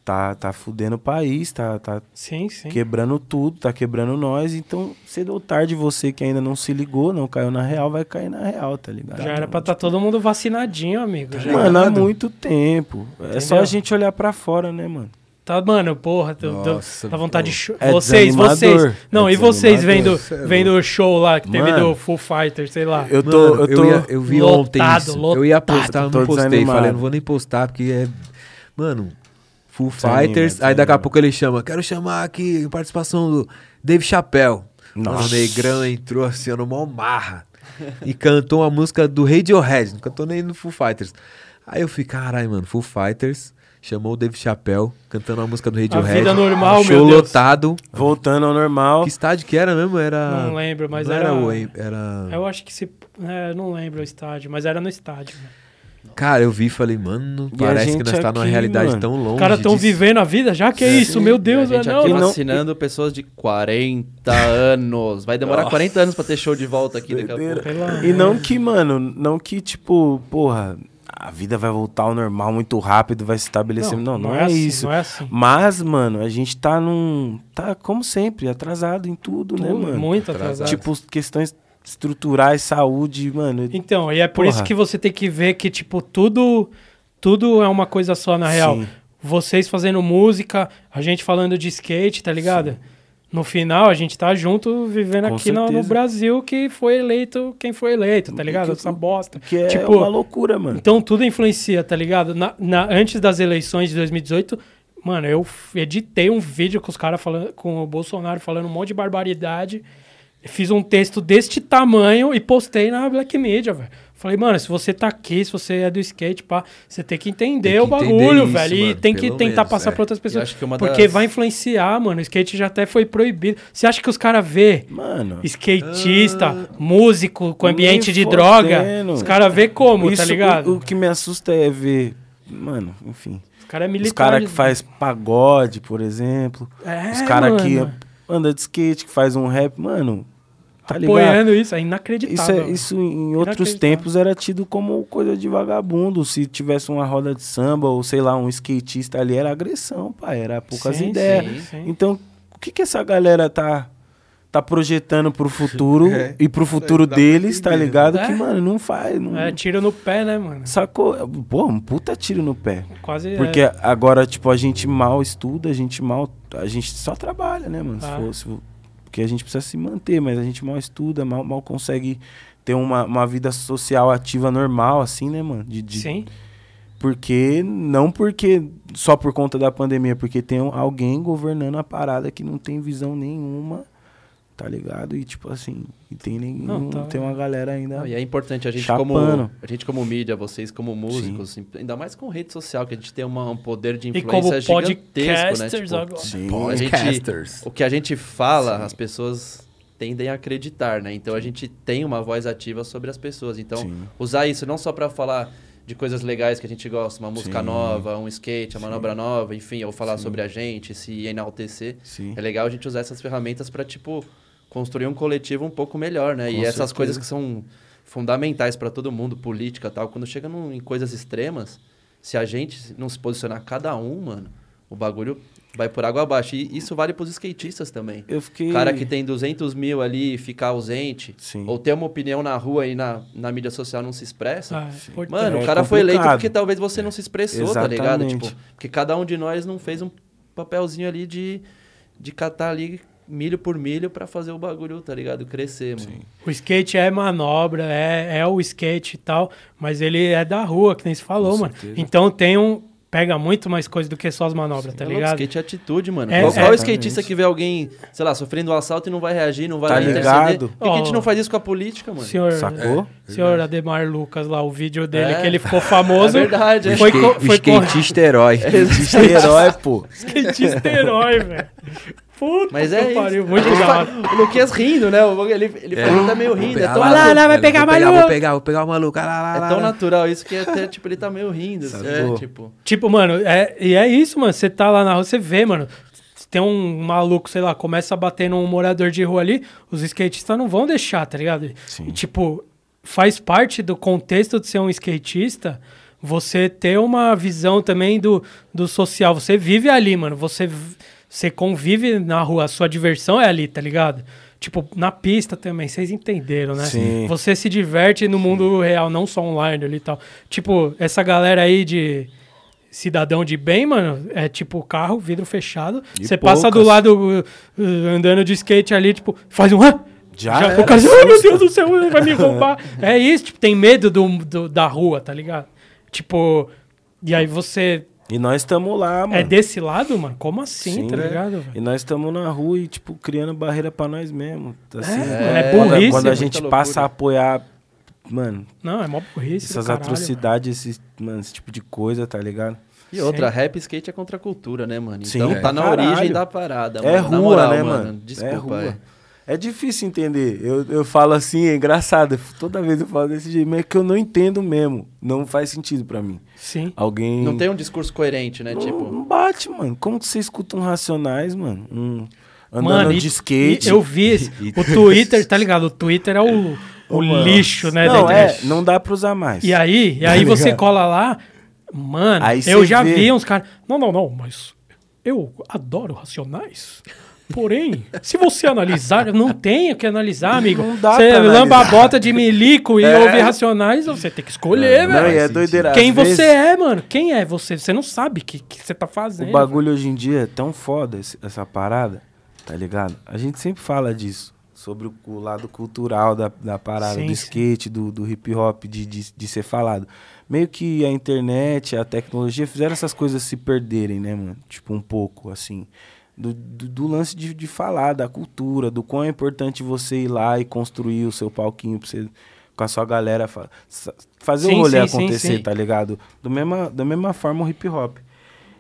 tá, tá fudendo o país, tá, tá Sim, sim. quebrando tudo, tá quebrando nós. Então, cedo ou tarde, você que ainda não se ligou, não caiu na real, vai cair na real, tá ligado? Já era pra estar todo mundo vacinadinho, amigo. Já Mano, há muito tempo. É só Entendeu? a gente olhar pra fora, né, mano? Tá, mano, porra, deu- Nossa, dá vontade de pô. show. É vocês, vocês. Não, É e vocês vendo, é vendo o show lá que teve Mano. do Full Fighter, sei lá. Eu tô. Mano, eu tô ia- eu vi lotado, ontem isso. Eu ia postar, eu Tô não postei. desanimado. Falei, não vou nem postar, porque é. Mano, Full Desanima, Fighters. Aí daqui a pouco ele chama. Quero chamar aqui a participação do Dave Chappelle. Mano, Nossa. o Negrão entrou assim, no mó marra. e cantou uma música do Radiohead. Não cantou nem no Full Fighters. Aí eu fiquei, caralho, mano, Full Fighters. Chamou o Dave Chappelle cantando uma música do Radiohead. vida normal, show meu Deus. lotado. Voltando ao normal. Que estádio que era mesmo? Era. Não lembro, mas não era- o era... Eu acho que se. É, não lembro o estádio, mas era no estádio. né? Cara, eu vi e falei, mano, E parece que nós tá numa realidade mano. tão longe. Os caras estão disso. vivendo a vida já? Que é isso, meu Deus, a gente não. aqui não- vacinando pessoas de 40 anos. Vai demorar 40 anos pra ter show de volta aqui daqui a pouco. E não amor. que, mano, não que, tipo, porra, a vida vai voltar ao normal muito rápido, vai se estabelecer. Não, não, é, assim, isso. Não é assim. Mas, mano, a gente tá num. Tá, como sempre, atrasado em tudo, né, Tudo mano? muito atrasado. Tipo, questões estruturais, saúde, mano. Então, e é por Porra. isso que você tem que ver que, tipo, tudo, tudo é uma coisa só, na real. Sim. Vocês fazendo música, a gente falando de skate, tá ligado? No final, a gente tá junto vivendo Com aqui no, no. Brasil que foi eleito quem foi eleito, tá ligado? Que- Essa bosta. Que é Tipo, uma loucura, mano. Então tudo influencia, tá ligado? Na, na- antes das eleições de 2018, mano, eu editei um vídeo com os caras falando, com o Bolsonaro falando um monte de barbaridade. Fiz um texto deste tamanho e postei na Black Media, velho. Falei, mano, se você tá aqui, se você é do skate, pá, você tem que entender Tem o que entender bagulho, isso, velho. e mano, tem que tentar menos, passar é. pra outras pessoas. acho que uma porque das- vai influenciar, mano. O skate já até foi proibido. Você acha que os caras vê Mano, skatista, músico com Nem ambiente de fodendo. droga? Os caras vê como, isso, tá ligado? O, o que me assusta é ver, mano, enfim. Os caras é Os militar. caras que faz pagode, por exemplo. É, os caras que anda de skate, que faz um rap, mano. Tá apoiando isso, é Isso, inacreditável. é, isso em outros tempos era tido como coisa de vagabundo. Se tivesse uma roda de samba ou sei lá, um skatista ali, era agressão, pai. Era poucas Sim, ideias. sim, sim. Então, o que, que essa galera tá, tá projetando pro futuro É. e pro futuro pra deles, tá ligado? né? Que, mano, não faz. Não, É, tiro no pé, né, mano? Sacou? Pô, um puta tiro no pé. Quase. Porque é. agora, tipo, a gente mal estuda, a gente mal. A gente só trabalha, né, mano? Se Ah. fosse. Porque a gente precisa se manter, mas a gente mal estuda, mal, mal consegue ter uma, uma vida social ativa normal, assim, né, mano? De, de- Sim. Porque. Não porque. Só por conta da pandemia, porque tem alguém governando a parada que não tem visão nenhuma, tá ligado? E tipo assim, e tem nenhum. Não, tá. Tem uma galera ainda. Não, e é importante a gente Chapando. como a gente como mídia, vocês como músicos, ainda mais com rede social, que a gente tem uma- um poder de E como influência gigantesco, né? podcasters Tipo, agora. Sim. a gente, Podcasters. o que a gente fala, as pessoas tendem a acreditar, né? Então a gente tem uma voz ativa sobre as pessoas. Então, Sim. usar isso não só para falar de coisas legais que a gente gosta, uma música Sim. nova, um skate, uma manobra nova, enfim, ou falar sobre a gente, se enaltecer. Sim. É legal a gente usar essas ferramentas para tipo construir um coletivo um pouco melhor, né? Com e essas certeza. coisas que são fundamentais para todo mundo, política, tal, quando chega num- em coisas extremas, se a gente não se posicionar cada um, mano, o bagulho vai por água abaixo. E isso vale pros skatistas também. Eu fiquei. Cara que tem 200 mil ali e ficar ausente, Sim. ou ter uma opinião na rua e na, na mídia social não se expressa, Ah, é. Mano, É o cara foi eleito complicado. porque talvez você não se expressou, tá ligado? Exatamente. Tipo, porque cada um de nós não fez um papelzinho ali de, de catar ali milho por milho pra fazer o bagulho, tá ligado? Crescer, mano. O skate é manobra, é, é o skate e tal, mas ele é da rua, que nem se falou, Com mano. certeza. Então tem um. Pega muito mais coisa do que só as manobras, tá É louco, ligado? skate é atitude, mano. É, qual, skatista que vê alguém, sei lá, sofrendo um assalto e não vai reagir, não vai Tá interceder? ligado? Por que, que a gente não faz isso com a política, mano? Senhor, Sacou? senhor Ademar Lucas lá, o vídeo dele, É. que ele ficou famoso. É verdade, é. Foi, foi co- skatista herói. herói, pô. skatista herói, velho. Puta Mas que é isso. pariu, muito da fa- hora. O Luquinhas rindo, né? Ele, ele falou tá meio rindo. É tão, Vai lá, natural, lá, vai Vou pegar pegar, maluco. vou pegar, vou pegar o maluco. Lá, lá, é tão lá. natural isso que até, tipo, ele tá meio rindo. assim. É, Sacou? tipo... Tipo, mano, é, e é isso, mano. Você tá lá na rua, você vê, mano. Tem um maluco, sei lá, começa a bater num morador de rua ali, os skatistas não vão deixar, tá ligado? Sim. E, tipo, faz parte do contexto de ser um skatista você ter uma visão também do, do social. Você vive ali, mano. Você, v- você convive na rua, a sua diversão é ali, tá ligado? Tipo, na pista também, vocês entenderam, né? Sim. Você se diverte no mundo real, não só online ali e tal. Tipo, essa galera aí de cidadão de bem, mano, é tipo carro, vidro fechado. Você passa do lado uh, andando de skate ali, tipo, faz um. Já Já, era, o cara, ai meu Deus do céu, ele vai me roubar. é isso, tipo, tem medo do, do- da rua, tá ligado? Tipo, e aí você E nós estamos lá, mano. é desse lado, mano? Como assim, Sim, tá né? ligado, velho? E nós estamos na rua e, tipo, criando barreira pra nós mesmos. Assim, É, é quando, burrice, quando a muita gente loucura. passa a apoiar, mano, Não, é mó burrice. essas caralho, atrocidades, esses, mano, esse tipo de coisa, tá ligado? E outra, rap e skate é contra a cultura, né, mano? Sim, Então é. tá na Caralho. origem da parada, É mano. Na rua, moral, né, mano? mano? Desculpa, é rua. é. É difícil entender. Eu, eu falo assim, é engraçado. Toda vez eu falo desse jeito, mas é que eu não entendo mesmo. Não faz sentido pra mim. Sim. Alguém. Não tem um discurso coerente, né? Não, Tipo, não bate, mano. Como que você escuta um Racionais, mano? Um, andando Mano, e- de skate. e eu vi esse- o Twitter, tá ligado? O Twitter é o, o mano. lixo, né? da Não, é, não dá pra usar mais. E aí, e aí Tá você cola lá, mano, Aí eu já vê. vi uns caras. Não, não, não, mas eu adoro Racionais. Porém, se você analisar, eu não tenho que analisar, amigo. Não dá Você lamba a bota de milico e É. ouve Racionais, você tem que escolher, Não, velho. é doideira. Quem Às você vezes, é, mano? Quem é você? Você não sabe o que, que você tá fazendo. O bagulho hoje em dia é tão foda, esse- essa parada, tá ligado? A gente sempre fala disso. Sobre o, o lado cultural da, da parada, Sim, do sim. skate, do, do hip hop, de, de, de ser falado. Meio que a internet, a tecnologia fizeram essas coisas se perderem, né, mano? Tipo, um pouco, assim. Do, do, do lance de, de falar, da cultura, do quão é importante você ir lá e construir o seu palquinho pra você, com a sua galera, fa- fazer Sim, o rolê sim, acontecer, sim. tá ligado? Do mesma, da mesma forma o hip hop.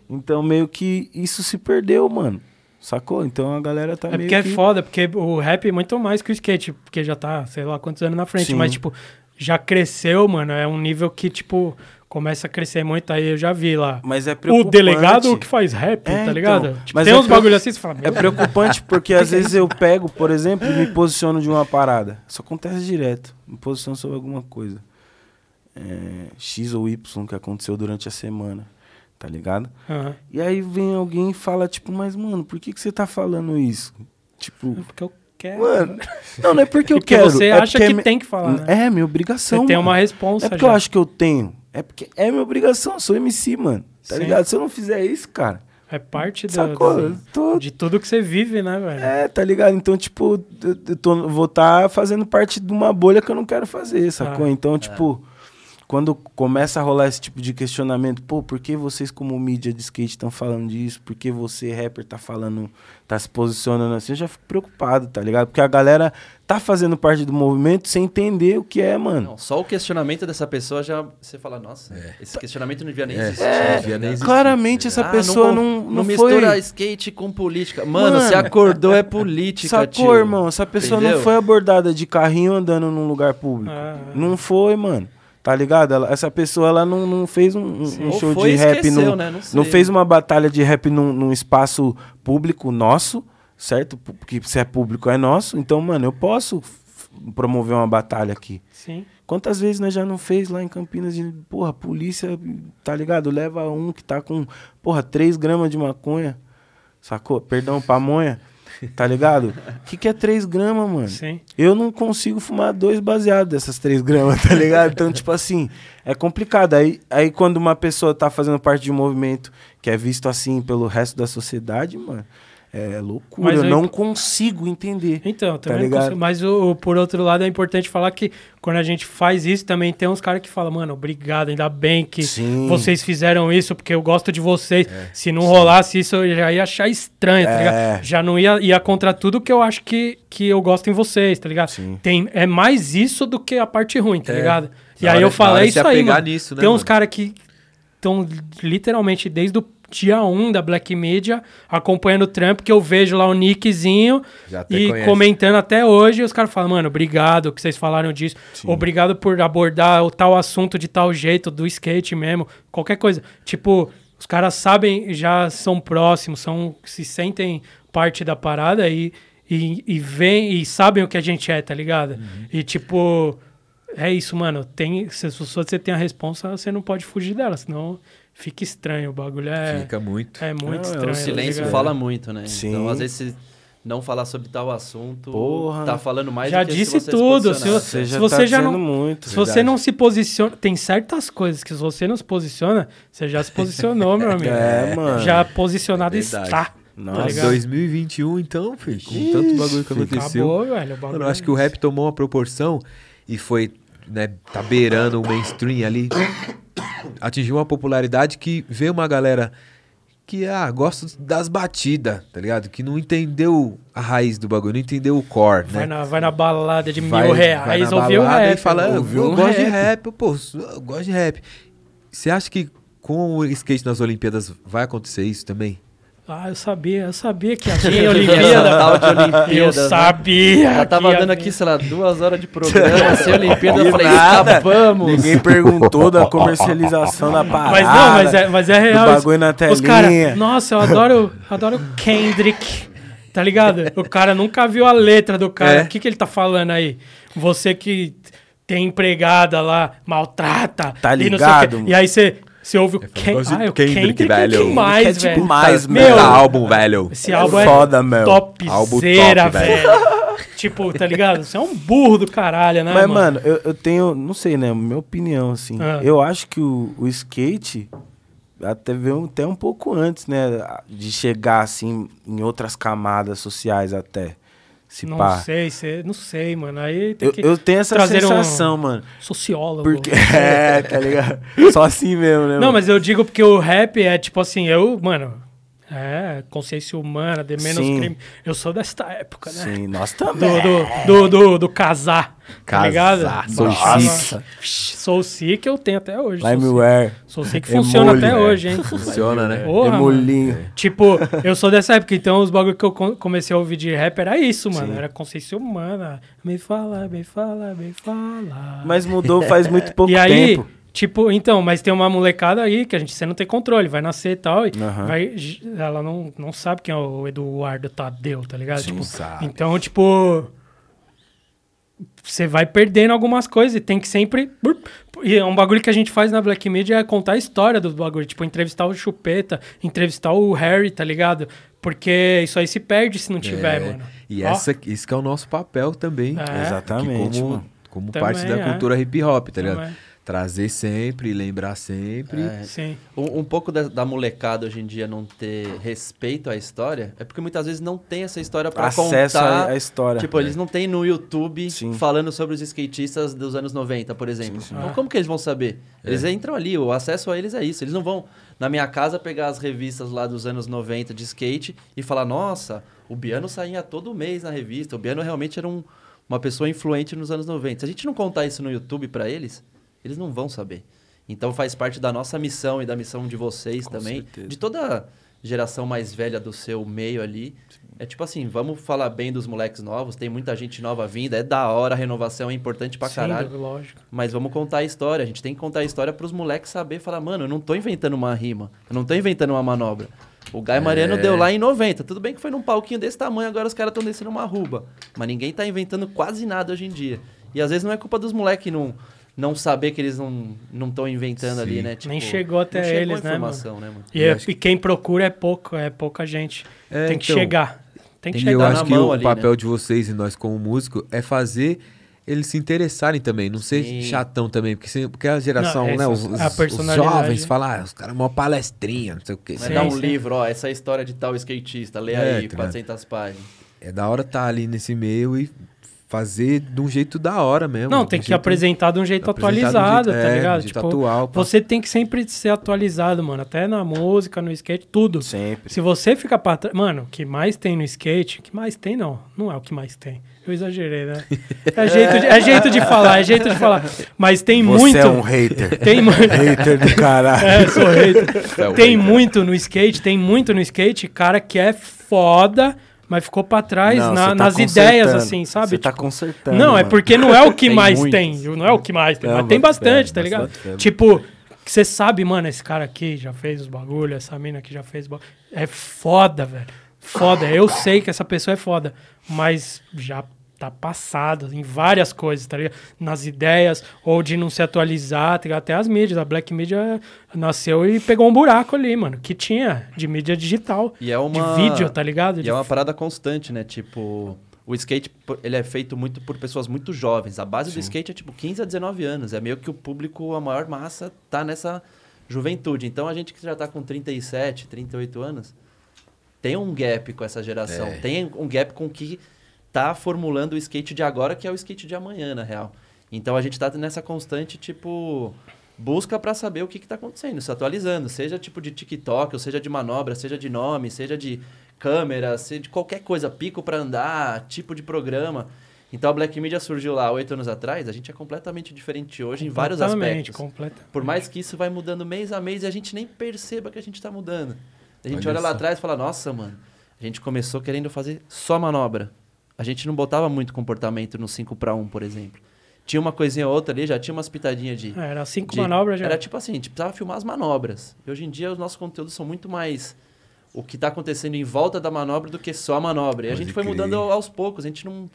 Então meio que isso se perdeu, mano. Sacou? Então a galera tá É meio porque é que... foda, porque o rap é muito mais que o skate, porque já tá, sei lá quantos anos na frente, mas, tipo, já cresceu, mano, é um nível que, tipo, começa a crescer muito, aí eu já vi lá. Mas é O preocupante. delegado que faz rap, É, tá ligado? então, Tipo, mas tem é uns bagulho assim, você fala, É preocupante porque às vezes eu pego, por exemplo, e me posiciono de uma parada. Isso acontece direto. Me posiciono sobre alguma coisa. É, X ou Y que aconteceu durante a semana. Tá ligado? Aham. E aí vem alguém e fala, tipo, mas mano, por que, que você tá falando isso? Tipo, porque eu quero. mano. Não, não é porque eu Porque quero. você é acha porque é que mi- tem que falar, né? É, minha obrigação. Você tem uma responsa Não é porque já. eu acho que eu tenho. É porque é minha obrigação. Sou MC, mano. Tá Sim. ligado? Se eu não fizer isso, cara. É parte Eu tô de tudo que você vive, né, velho? É, tá ligado? Então, tipo, eu, tô- vou estar fazendo parte de uma bolha que eu não quero fazer, sacou? Ah. então, tipo, quando começa a rolar esse tipo de questionamento, pô, por que vocês como mídia de skate estão falando disso? Por que você, rapper, tá falando, tá se posicionando assim? Eu já fico preocupado, tá ligado? Porque a galera tá fazendo parte do movimento sem entender o que é, mano. Não, só o questionamento dessa pessoa já. Você fala, nossa, esse questionamento não devia nem É, existir. não tá devia nem existir. Claramente essa Ah, pessoa con- não, não, não foi... mistura skate com política. Mano, Mano. você acordou é política, Sacou, tio. irmão? Essa pessoa não Entendeu? foi abordada de carrinho andando num lugar público. Ah, Não foi, mano. Tá ligado? Ela- essa pessoa ela não, não fez um, um- show foi de rap esqueceu, num, né? Não não fez uma batalha de rap num, num espaço público nosso, certo? Porque se é público é nosso. Então, mano, eu posso promover uma batalha aqui. sim. Quantas vezes nós já não fez lá em Campinas de, porra, polícia, tá ligado? Leva um que tá com, porra, 3 gramas de maconha, sacou? Perdão, pamonha, tá ligado? O que, que é 3 gramas, mano? Sim. Eu não consigo fumar dois baseados dessas 3 gramas, tá ligado? Então, tipo assim, é complicado. Aí, aí quando uma pessoa tá fazendo parte de um movimento que é visto assim pelo resto da sociedade, mano, é loucura. Mas eu não consigo entender. Então, Tá também não ligado? consigo- mas o, o- por outro lado é importante falar que quando a gente faz isso, também tem uns caras que falam, mano, obrigado, ainda bem que Sim. vocês fizeram isso, porque eu gosto de vocês. Se não rolasse isso, eu já ia achar estranho, tá É. ligado? Já não ia, ia contra tudo que eu acho que, que eu gosto em vocês, tá ligado? Sim. Tem, é mais isso do que a parte ruim, tá É. ligado? E Na aí hora- eu é se isso aí, mano. nisso, né, tem uns caras que estão literalmente desde o dia 1 da Black Media acompanhando o trampo, que eu vejo lá o nickzinho e conhece. comentando até hoje, os caras falam, mano, obrigado que vocês falaram disso. Obrigado por abordar o tal assunto de tal jeito, do skate mesmo, qualquer coisa. Tipo, os caras sabem, já são próximos, são, se sentem parte da parada e, e, e veem e sabem o que a gente é, tá ligado? Uhum. E tipo, é isso, mano. Tem, se se você tem a responsa, você não pode fugir dela, senão fica estranho. O bagulho é, Fica muito. é muito Não, é estranho. O tá silêncio fala muito, né? Sim. Então, às vezes, se não falar sobre tal assunto, Porra. tá falando mais Já do que disse se você tudo, Se se Você Se já você tá já não- muito. Se você não se posiciona, tem certas coisas que se você não se posiciona, você já se posicionou, meu amigo. É, mano. Já posicionado É verdade. está. Nossa, Tá ligado? 2021, então, filho, com tanto bagulho que aconteceu. Acabou, velho. o bagulho Mano, eu acho que o rap tomou uma proporção e foi, né, tá beirando o mainstream ali. Atingiu uma popularidade que veio uma galera que, ah, gosta das batidas, tá ligado? Que não entendeu a raiz do bagulho, não entendeu o core, Vai, né? na, vai na balada de Vai- mil reais, ouviu o rap. e fala, ah, ouviu eu um gosto de rap. rap, pô, eu gosto de rap. Você acha que com o skate nas Olimpíadas vai acontecer isso também? Ah, eu sabia, eu sabia que ia ter Essa Olimpíada. tal de Olimpíadas, Eu né? sabia. Já tava que ia dando aqui, sei lá, duas horas de programa, sem Olimpíada, eu E falei, nada. escapamos. Ninguém perguntou da comercialização da parada. Mas não, mas é, mas é real. Isso. bagulho na Os cara, telinha. nossa, eu adoro, adoro Kendrick. Tá ligado? O cara nunca viu a letra do cara. É. O que, que ele tá falando aí? Você que tem empregada lá, maltrata. Tá e não sei o ligado, quê. mano? E aí você, você ouve o Ken, gosto de ah, é o Kendrick, Kendrick, velho. que mais, É tipo velho. mais, Meu, Tá álbum, velho. Esse álbum é foda, meu. Álbum topzera, top, velho. tipo, tá ligado? Você é um burro do caralho, né, Mas, mano? mano, eu, eu tenho, não sei, né? Minha opinião, assim. Ah. Eu acho que o, o skate até veio até um pouco antes, né? De chegar, assim, em outras camadas sociais até. Se não pá. sei, cê- não sei, mano. Aí tem Eu, que eu tenho essa trazer um sensação, mano. sociólogo. Porque. É, tá ligado? Só assim mesmo, né? Não, mano? mas eu digo porque o rap é tipo assim, eu, mano, É, consciência humana, de menos Sim. crime. Eu sou desta época, né? Sim, nós também. do, do, do, do casar. Tá ligado? Casar, sou Nossa. Sou sick eu tenho até hoje. Sou Limeware. Sou sick funciona Emule, até é. hoje, hein? Funciona, né? Porra, mano. Emulinho. Tipo, eu sou dessa época, então os bagulho que eu co- comecei a ouvir de rap era isso, mano. Sim. Era consciência humana. Me fala, me fala, me fala. Mas mudou faz muito pouco e aí, tempo. Tipo, então, mas tem uma molecada aí que a gente você não tem controle, vai nascer e tal, e Aham. vai, ela não, não sabe quem é o Eduardo Tadeu, tá ligado? tipo, sabe. então, tipo, você vai perdendo algumas coisas e tem que sempre. E é um bagulho que a gente faz na Black Media é contar a história dos bagulho. Tipo, entrevistar o Chupeta, entrevistar o Harry, tá ligado? Porque isso aí se perde se não tiver, É, mano. E Ó, essa, isso que é o nosso papel também. É. Exatamente, Que como, mano. como Também, parte da é. cultura hip hop, tá ligado? Também. Trazer sempre, lembrar sempre. É. Sim. Um, um pouco da, da molecada hoje em dia não ter respeito à história é porque muitas vezes não tem essa história pra Acesso contar. à, à história. Tipo, eles não têm no YouTube Sim. falando sobre os skatistas dos anos 90, por exemplo. Então, Ah. como que eles vão saber? Eles entram ali, o acesso a eles é isso. Eles não vão na minha casa pegar as revistas lá dos anos 90 de skate e falar: nossa, o Biano saía todo mês na revista. O Biano realmente era um- uma pessoa influente nos anos 90. Se a gente não contar isso no YouTube pra eles, eles não vão saber. Então faz parte da nossa missão e da missão de vocês Com também, certeza. de toda geração mais velha do seu meio ali. É tipo assim, vamos falar bem dos moleques novos, tem muita gente nova vinda, é da hora, a renovação é importante pra Sim, caralho. lógico. Mas vamos contar a história, a gente tem que contar a história pros moleques saber, falar, mano, eu não tô inventando uma rima, eu não tô inventando uma manobra. O Guy Mariano É. deu lá em 90, tudo bem que foi num palquinho desse tamanho, agora os caras estão descendo uma ruba. Mas ninguém tá inventando quase nada hoje em dia. E às vezes não é culpa dos moleques não, não saber que eles não estão inventando ali, Sim. né? Tipo, Nem chegou até chegou eles, a né, informação, né, mano? E, é- que- e quem procura é pouco, é pouca gente. É, tem que então, chegar. Tem que E chegar. eu na acho que mão o ali, papel né? de vocês e nós como músico é fazer eles se interessarem também, não ser Sim. chatão também, porque, se- porque a geração, Não, né, os, a os- jovens falam, ah, os caras uma palestrinha, não sei o quê. Sim, dar um livro, ó, essa é a história de tal skatista, lê É, aí, tá ligado? 400 páginas. É da hora estar ali nesse meio e fazer de um jeito da hora mesmo. Não, tem um que jeito- apresentar de um jeito de um atualizado, jeito- tá é, ligado? de jeito Tipo, atual, pá. você tem que sempre ser atualizado, mano. Até na música, no skate, tudo. Sempre. Se você ficar pra trás. Mano, o que mais tem no skate. O que mais tem, não. Não é o que mais tem. Eu exagerei, né? É jeito de, é jeito de falar, é jeito de falar. Mas tem Você muito. é um hater. Tem muito. hater do caralho. É, sou hater. É o tem hater. muito no skate, tem muito no skate, cara que é foda, mas ficou pra trás Não, na- tá nas ideias, assim, sabe? Você tá Tipo, consertando. Não, é mano. porque não é o que Tem mais muitos. tem. Não é o que mais tem, Não, mas tem bastante, tá ligado? bastante. Tipo, você sabe, mano, esse cara aqui já fez os bagulho, essa mina aqui já fez bagulho. É foda, velho. Foda. Eu sei que essa pessoa é foda, mas já tá passado em várias coisas, tá ligado? Nas ideias, ou de não se atualizar, tá? Até as mídias. A Black Media nasceu e pegou um buraco ali, mano, que tinha de mídia digital. E é uma... De vídeo, tá ligado? E De é uma parada constante, né? Tipo, o skate, ele é feito muito por pessoas muito jovens. A base do skate é tipo 15 a 19 anos. É meio que o público, a maior massa, tá nessa juventude. Então a gente que já tá com 37, 38 anos, tem um gap com essa geração. É. Tem um gap com o que tá formulando o skate de agora, que é o skate de amanhã, na real. Então a gente tá nessa constante, tipo, busca pra saber o que, que tá acontecendo, se atualizando, seja tipo de TikTok, ou seja de manobra, seja de nome, seja de câmera, seja de qualquer coisa, pico pra andar, tipo de programa. Então a Black Media surgiu lá oito anos atrás, a gente é completamente diferente hoje em vários completamente, aspectos. completa. Por mais que isso vai mudando mês a mês e a gente nem perceba que a gente tá mudando. A gente Olha olha lá atrás e fala, nossa, mano, a gente começou querendo fazer só manobra. A gente não botava muito comportamento no 5 para 1, por exemplo. Tinha uma coisinha ou outra ali, já tinha umas pitadinhas de... É, Era cinco de- manobras já. Era tipo assim, a gente precisava filmar as manobras. E hoje em dia os nossos conteúdos são muito mais o que tá acontecendo em volta da manobra do que só a manobra. E a Pode gente foi crer. mudando aos poucos. A gente não,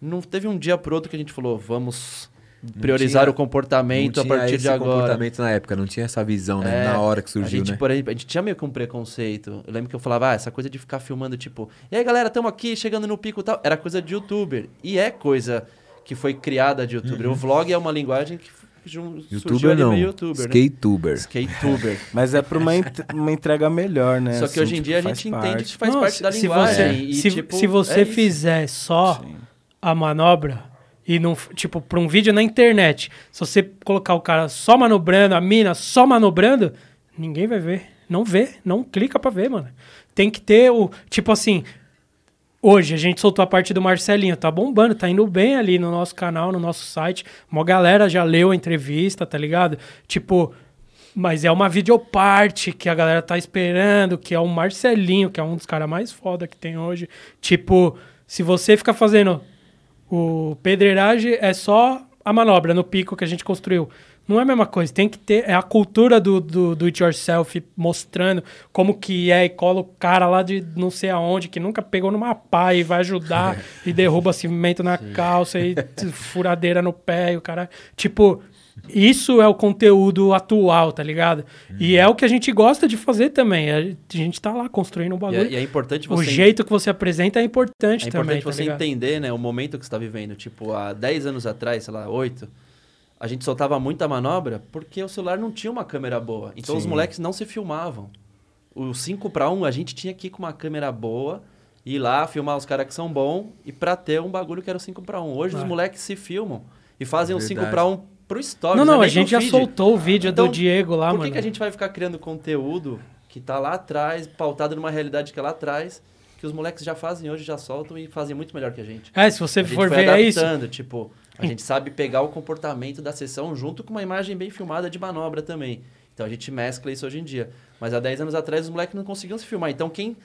não teve um dia pro outro que a gente falou, vamos priorizar tinha- o comportamento a partir esse de agora. comportamento na época, não tinha essa visão, né? É, na hora que surgiu, a gente, né? por exemplo, a gente tinha meio que um preconceito. Eu lembro que eu falava, ah, essa coisa de ficar filmando, tipo, e aí galera, estamos aqui chegando no pico e tal. Era coisa de youtuber. E é coisa que foi criada de youtuber. O vlog é uma linguagem que Uhum. Youtuber não, youtuber, né? skatetuber. Mas é pra uma, ent- uma entrega melhor, né? Só que Assim, hoje em tipo, dia a gente parte. entende que faz Não, parte se- da se linguagem. você- e, se, tipo, se você é fizer só Sim. a manobra e não, tipo, pra um vídeo na internet, se você colocar o cara só manobrando, a mina só manobrando, ninguém vai ver. Não vê, não clica pra ver, mano. Tem que ter o. Tipo assim. Hoje a gente soltou a parte do Marcelinho, tá bombando, tá indo bem ali no nosso canal, no nosso site. Uma galera já leu a entrevista, tá ligado? Tipo, mas é uma videoparte que a galera tá esperando, que é o Marcelinho, que é um dos caras mais foda que tem hoje. Tipo, se você ficar fazendo o pedreiragem, é só a manobra no pico que a gente construiu. Não é a mesma coisa, tem que ter. É a cultura do, do, do it yourself mostrando como que é e cola o cara lá de não sei aonde, que nunca pegou numa pá e vai ajudar e derruba cimento na calça e furadeira no pé e o cara. Tipo, isso é o conteúdo atual, tá ligado? E é o que a gente gosta de fazer também. A gente tá lá construindo um E bagulho. é, e é importante o você jeito que você apresenta é importante, É também. importante tá você ligado? entender, né, o momento que você está vivendo. Tipo, há 10 anos atrás, sei lá, 8, a gente soltava muita manobra porque o celular não tinha uma câmera boa. Então os Sim. moleques não se filmavam. O 5 para 1, a gente tinha que ir com uma câmera boa, ir lá, filmar os caras que são bons e pra ter um bagulho que era o 5 para 1. Hoje Ah. os moleques se filmam e fazem o 5 Verdade. para 1 pro stories. Não, não, né, a gente já feed. soltou o vídeo Então, do Diego lá, Por mano. que, que a gente vai ficar criando conteúdo que tá lá atrás, pautado numa realidade que é lá atrás, que os moleques já fazem hoje, já soltam e fazem muito melhor que a gente? É, se você a gente for foi ver, é isso. adaptando, tipo, a gente sabe pegar o comportamento da sessão junto com uma imagem bem filmada de manobra também. Então a gente mescla isso hoje em dia. Mas há 10 anos atrás os moleques não conseguiam se filmar. Então quem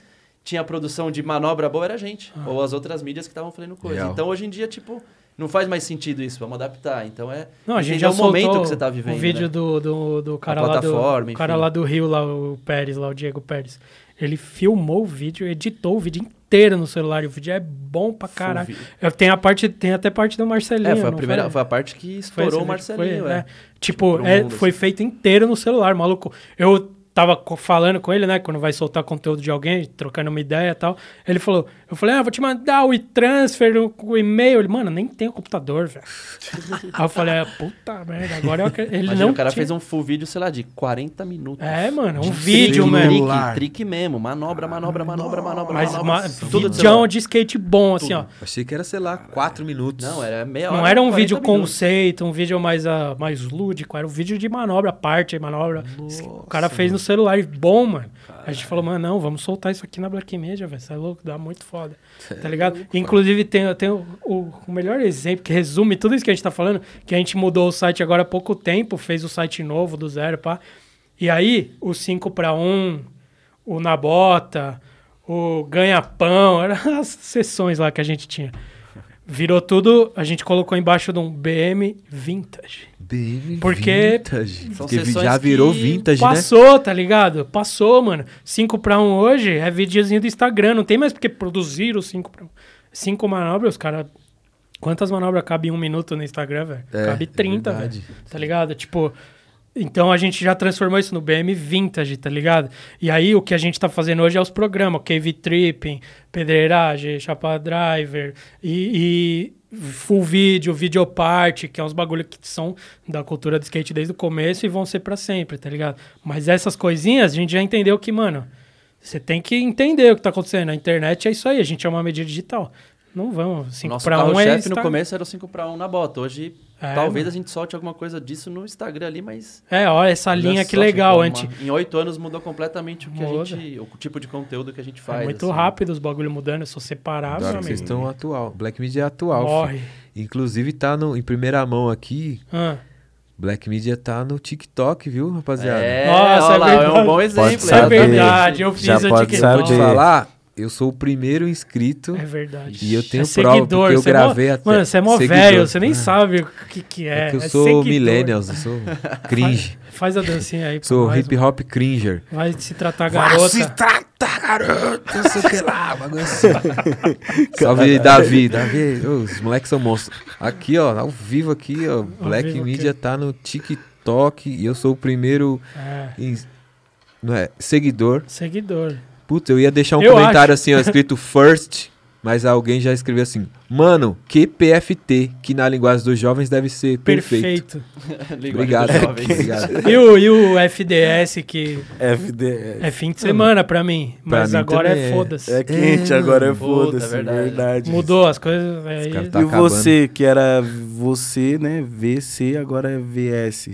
tinha a produção de manobra boa era a gente. Ah. Ou as outras mídias que estavam fazendo coisa. Real. Então hoje em dia, tipo, não faz mais sentido isso, vamos adaptar. Então é. Não, a gente entender já o momento que você tá vivendo. o vídeo né? do, do, do cara lá do o cara lá do Rio, lá o Pérez, lá o Diego Pérez. Ele filmou o vídeo, editou o vídeo inteiro no celular. E o vídeo é bom pra caralho. Tenho a parte, tem até parte do Marcelinho. É, foi a primeira, foi? foi a parte que estourou o? Marcelinho, Foi, é. é. Tipo, pro é, foi assim. feito inteiro no celular, maluco. Eu tava falando com ele, né, quando vai soltar conteúdo de alguém, trocando uma ideia e tal. Ele falou, eu falei, ah, vou te mandar o e-transfer, o, o e-mail. Ele, mano, nem tem o computador, velho. Aí eu falei, ah, puta merda, agora eu, acre- ele Imagina, não o cara tinha- fez um full vídeo, sei lá, de 40 minutos. É, mano, um De vídeo trick, mesmo. Trick, trick mesmo. Manobra, manobra, manobra, manobra, Mas manobra. ma- Tudo de vídeo celular. de skate bom, assim, ó. Achei que era, sei lá, quatro minutos. Não, era meia hora. Não era um 40 vídeo minutos. conceito, um vídeo mais, ah, mais lúdico, era um vídeo de manobra, parte, manobra. o cara fez no celular bom, mano. A gente falou, mano, não, vamos soltar isso aqui na Black Media, velho. Você é louco, dá muito foda. Tá ligado? Inclusive, tem, tem o, o- o melhor exemplo que resume tudo isso que a gente tá falando, que a gente mudou o site agora há pouco tempo, fez o site novo do zero, pá. E aí, o 5 para 1, o Na Bota, o Ganha-Pão, eram as sessões lá que a gente tinha. Virou tudo, a gente colocou embaixo de um BM Vintage. BM Porque- vintage. Porque já virou vintage, né? Passou, tá ligado? Passou, mano. 5 para 1 hoje é videozinho do Instagram. Não tem mais porque produzir o 5 para 1. 5 manobras, os caras. Quantas manobras cabe em um minuto no Instagram, velho? É, cabe é 30, verdade. velho. Tá ligado? Tipo. Então a gente já transformou isso no BM Vintage, tá ligado? E aí o que a gente tá fazendo hoje é os programas, Cave Tripping, Pedreiragem, Chapa Driver e, e Full Video, Videoparte, que é uns bagulho que são da cultura do skate desde o começo e vão ser pra sempre, tá ligado? Mas essas coisinhas a gente já entendeu que, mano, você tem que entender o que tá acontecendo. A internet é isso aí, a gente é uma mídia digital. Não vamos, 5 Nosso pra 1 é no Insta- começo era o 5 para 1 na bota. Hoje, É, talvez mano. a gente solte alguma coisa disso no Instagram ali, mas... É, olha essa linha que legal, tipo, antes. uma- Em oito anos mudou completamente o que Muda. a gente... O tipo de conteúdo que a gente faz. É muito assim. rápido os bagulho mudando, é só separar, meu que vocês estão atual. Black Media é atual. Morre. filho. Inclusive tá no, em primeira mão aqui. Ah, Black Media tá no TikTok, viu, rapaziada? É, Nossa, olha é lá, é um bom exemplo. isso é saber. verdade, eu fiz Já o pode TikTok. Vou te saber. falar, eu sou o primeiro inscrito É verdade. e eu tenho é prova, seguidor, porque eu você é mó- gravei até... Mano, você é mó Seguidor. velho, você nem Ah, sabe o que que é. É que eu é sou seguidor. millennials, eu sou cringe. Faz a dancinha aí Sou hip hop cringer. mano. Vai se tratar Vai garota. se tratar, garoto, não sei o que lá, bagulho assim. Salve, Davi. Davi, os moleques são monstros. Aqui, ó, ao vivo aqui, ó, Black Media aqui. tá no TikTok e eu sou o primeiro É, não é, seguidor. seguidor. Putz, eu ia deixar um Eu comentário assim, ó, escrito first, mas alguém já escreveu assim, Mano, QPFT, que na linguagem dos jovens deve ser perfeito. Perfeito. Obrigado, Jovens. obrigado. E o, e o FDS, que FD. é fim de semana pra mim. Pra Mas mim agora é é. foda-se. É quente, É, agora é foda-se, é verdade. verdade. Mudou as coisas. Aí, tá e acabando. você, que era você, né? VC, agora é VS.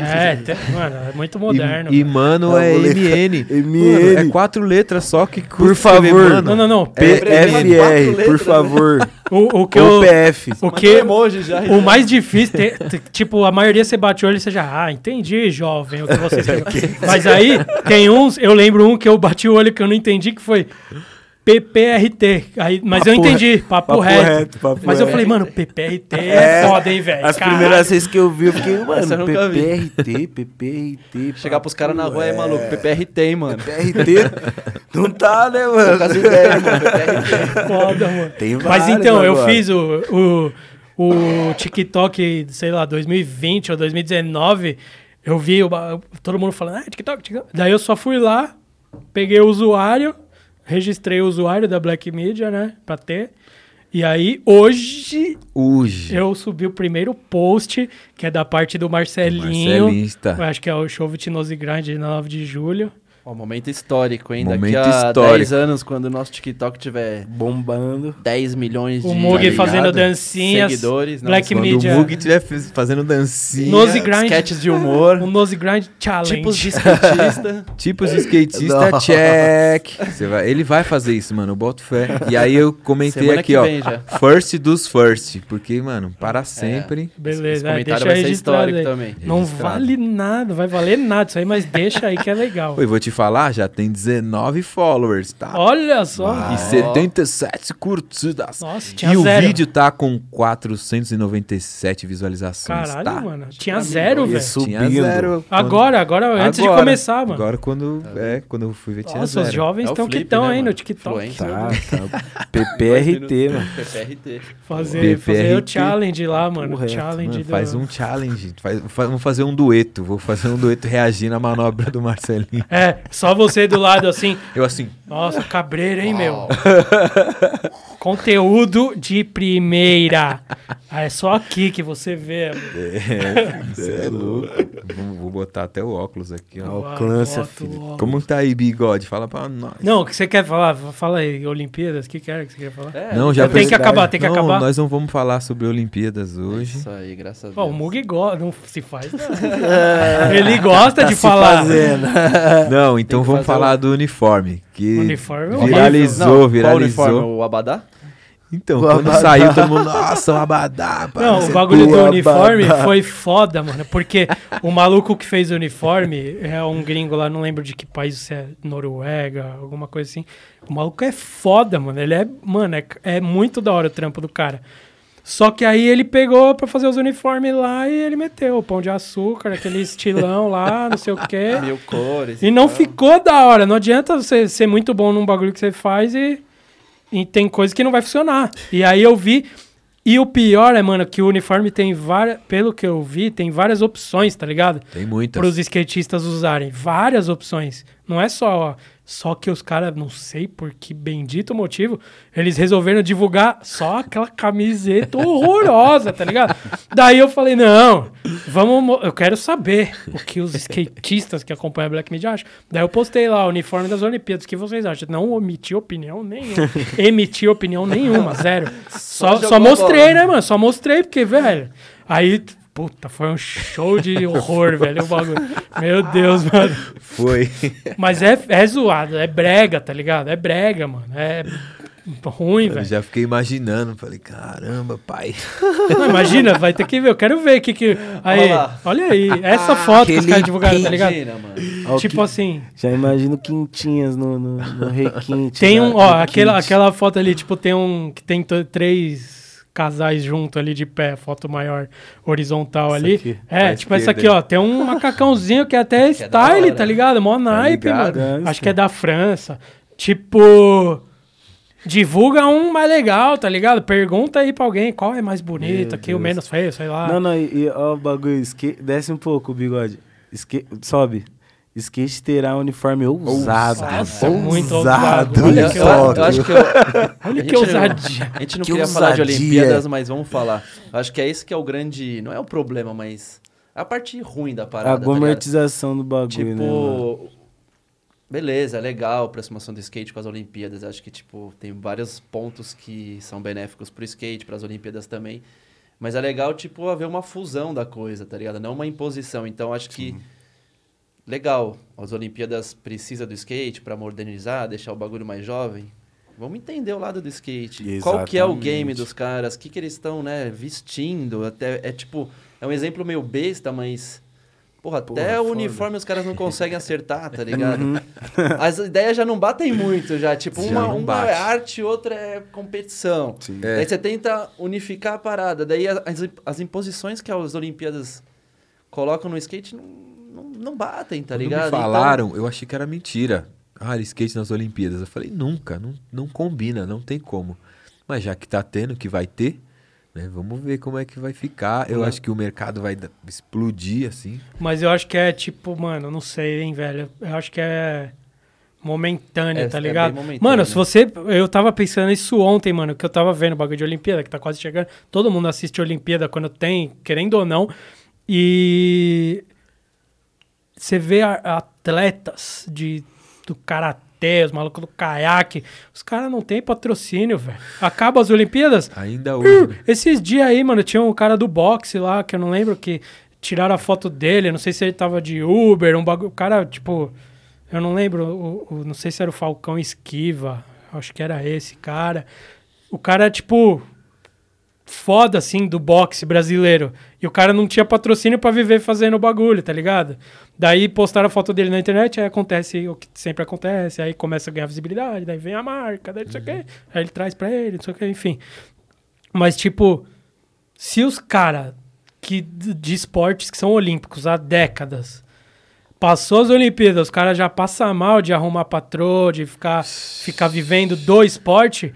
É, te- mano, é muito moderno. E, e mano, Ah, é. MN. MN. Mano, é quatro letras só que custa Por escrever, favor. mano. Não, não, não. É, PFR, por favor. O, o que Ou eu. PF. O que, emoji já. o mais difícil, te- te- tipo, a maioria você bate o olho e você já, ah, entendi, jovem, o que você escreveu. Mas aí, tem uns, eu lembro um que eu bati o olho que eu não entendi, que foi PPRT. Aí, mas eu Papo entendi, papo, Papo reto. reto, papo Mas eu reto. falei, mano, PPRT é, É, foda, hein, velho. As Caralho. primeiras vezes que eu vi, eu fiquei, mano, eu. PPRT, PPRT. Chegar pros caras na rua, é maluco, PPRT, hein, mano. PPRT. Não tá, né, mano? ideias, mano, PPRT. Foda, mano. Tem Mas então, eu agora. fiz o, o, o TikTok, sei lá, 2020 ou 2019. Eu vi o todo mundo falando, ah, TikTok, TikTok. Daí eu só fui lá, peguei o usuário, registrei o usuário da Black Media, né, pra ter. E aí, hoje, Hoje. eu subi o primeiro post, que é da parte do Marcelinho. Eu acho que é o show Vitinoso e Grande, na 9 de julho. Ó, momento histórico, hein? Momento Daqui a histórico. 10 anos, quando o nosso TikTok tiver Bombando. 10 milhões de O Mug fazendo dancinhas. seguidores, não, Black Quando Media. o Mug estiver fazendo dancinha. Nose Grind. sketches de humor, Um Nose Grind Challenge. tipos de skatista. Tipos de skatista, check. Você vai, ele vai fazer isso, mano. Eu boto fé. E aí eu comentei Semana aqui, ó. First dos first. Porque, mano, para sempre. Esse Beleza, é, comentário deixa vai ser histórico aí. também. Não Registrado. vale nada, vai valer nada isso aí, mas deixa aí que é legal. Oi, vou te falar, já tem 19 followers, tá? Olha só. E 77 curtidas. Nossa, tinha E o zero. vídeo tá com 497 visualizações, Caralho, tá? mano. Tinha zero, velho. Tinha zero. quando- Agora, agora, antes de Agora. começar, mano. Agora quando, é, quando eu fui ver tinha Nossa, os zero. jovens É o estão que flip, estão né, aí no? TikTok. Tá, tá. PPRT, mano. PPRT. Fazer, fazer o challenge lá, mano. Correto, challenge Mano, do... faz um challenge. Faz, fa- vamos fazer um dueto. Vou fazer um dueto reagindo à manobra do Marcelinho. É, só você do lado assim. Eu assim, Nossa, cabreiro, hein, meu? Conteúdo de primeira. Ah, é só aqui que você vê. Você é louco. Vou, vou botar até o óculos aqui, ó. O filho. óculos. Como tá aí, bigode? Fala pra nós. Não, o que você quer falar? Fala aí, Olimpíadas, o que, que era que você quer falar? É, Não, já tem que acabar, tem que não, acabar. nós não vamos falar sobre Olimpíadas hoje. Isso aí, graças a Deus. O Mug gosta, não se faz não. Ele gosta de se falar. fazendo. Não, então que vamos falar do uniforme. Que Uniforme é viralizou, Não, Qual viralizou. uniforme? O Abadá? Então, O quando Abadá. saiu, todo mundo, nossa, o Abadá. pá, Não, o bagulho do Boa, uniforme foi foda, mano. Porque o maluco que fez o uniforme é um gringo lá, não lembro de que país, se é Noruega, alguma coisa assim. O maluco é foda, mano. Ele é, mano, é, é muito da hora o trampo do cara. Só que aí ele pegou pra fazer os uniformes lá e ele meteu o pão de açúcar, aquele estilão lá, não sei o quê. Mil cores. E não ficou da hora. Não adianta você ser muito bom num bagulho que você faz e, e tem coisa que não vai funcionar. E aí eu vi. E o pior é, mano, que o uniforme tem várias. Pelo que eu vi, tem várias opções, tá ligado? Tem muitas. Para os skatistas usarem. Várias opções. Não é só. ó, Só que os caras, não sei por que bendito motivo, eles resolveram divulgar só aquela camiseta horrorosa, tá ligado? Daí eu falei, não, vamos. mo- Eu quero saber o que os skatistas que acompanham a Black Media acham. Daí eu postei lá o uniforme das Olimpíadas. O que vocês acham? Não omiti opinião nenhuma. Emiti opinião nenhuma, zero. Só, só a mostrei, bola. né, mano? Só mostrei, porque, velho. Aí, puta, foi um show de horror, velho. O bagulho. Meu Deus, mano. Foi. Mas é, é zoado, é brega, tá ligado? É brega, mano. É ruim, Eu velho. já fiquei imaginando. Falei, caramba, pai. Não, imagina, vai ter que ver. Eu quero ver o que que. Aí, Olha lá. olha aí. Essa foto que os caras divulgaram, tá ligado? Imagina, mano. Ó, Tipo que- assim. Já imagino quintinhas no, no, no requinte. Tem né? um, ó, No aquela, aquela foto ali, tipo, tem um. Que tem três casais junto ali de pé, foto maior horizontal Essa ali. aqui, é, tipo essa aqui, ó. Tem um macacãozinho que é até Que é style, hora. tá ligado? Mó naipe, ligado? mano. É, Acho que é da França. Tipo. Divulga um mais legal, tá ligado? Pergunta aí pra alguém qual é mais bonito, aqui o menos feio, sei lá. Não, não, e, e ó, o bagulho, esque... desce um pouco o bigode. Esque... Sobe. Skate terá um uniforme ousado. Nossa, muito ousado. ousado. Olha Eu, eu, acho que eu, Olha A que gente não- ousadia. A gente não Que queria falar de ousadia. Olimpíadas, mas vamos falar. Eu acho que é esse que é o grande. Não é o problema, mas. A parte ruim da A parada. tá ligado? gourmetização do bagulho, Tipo. né, mano? beleza, é legal a aproximação do skate com as Olimpíadas. Acho que, tipo, tem vários pontos que são benéficos pro skate, pras Olimpíadas também. Mas é legal, tipo, haver uma fusão da coisa, tá ligado? Não uma imposição. Então, acho que. Legal, as Olimpíadas precisa do skate pra modernizar, deixar o bagulho mais jovem. Vamos entender o lado do skate. Qual que é o Exatamente. game dos caras? O que, que eles estão, né, vestindo? Até, é tipo, é um exemplo meio besta, mas. Porra, Porra, até o foda. uniforme os caras não conseguem acertar, tá ligado? As ideias já não batem muito, já. Tipo, Já uma, uma é arte, outra é competição. Sim. É. Daí você tenta unificar a parada. Daí as, as imposições que as Olimpíadas colocam no skate não, não, não batem, tá Quando ligado? me Então- falaram, eu achei que era mentira. Ah, skate nas Olimpíadas. Eu falei, nunca, não, não combina, não tem como. Mas já que tá tendo, que vai ter, né? Vamos ver como é que vai ficar. Eu Uhum. acho que o mercado vai explodir, assim. Mas eu acho que é tipo, mano, não sei, hein, velho. Eu acho que é momentâneo, É- tá é ligado? momentâneo, mano, né? se você. Eu tava pensando nisso ontem, mano, que eu tava vendo o bagulho de Olimpíada, que tá quase chegando. Todo mundo assiste Olimpíada quando tem, querendo ou não. E. Você vê a- atletas de, do karatê, os malucos do caiaque. Os caras não têm patrocínio, velho. Acaba as Olimpíadas, Ainda hoje, esses dias aí, mano, tinha um cara do boxe lá, que eu não lembro que tiraram a foto dele, não sei se ele tava de Uber, um bagulho. O cara, tipo, eu não lembro, o, o- não sei se era o Falcão Esquiva, acho que era esse cara. O cara, tipo, foda, assim, do boxe brasileiro. E o cara não tinha patrocínio pra viver fazendo o bagulho, tá ligado? Daí postaram a foto dele na internet, aí acontece o que sempre acontece, aí começa a ganhar visibilidade, daí vem a marca, daí não sei o quê, aí ele traz pra ele, não sei o quê, enfim. Mas, tipo, se os caras de esportes que são olímpicos há décadas passou as Olimpíadas, os caras já passam mal de arrumar patrô, de ficar, ficar vivendo do esporte.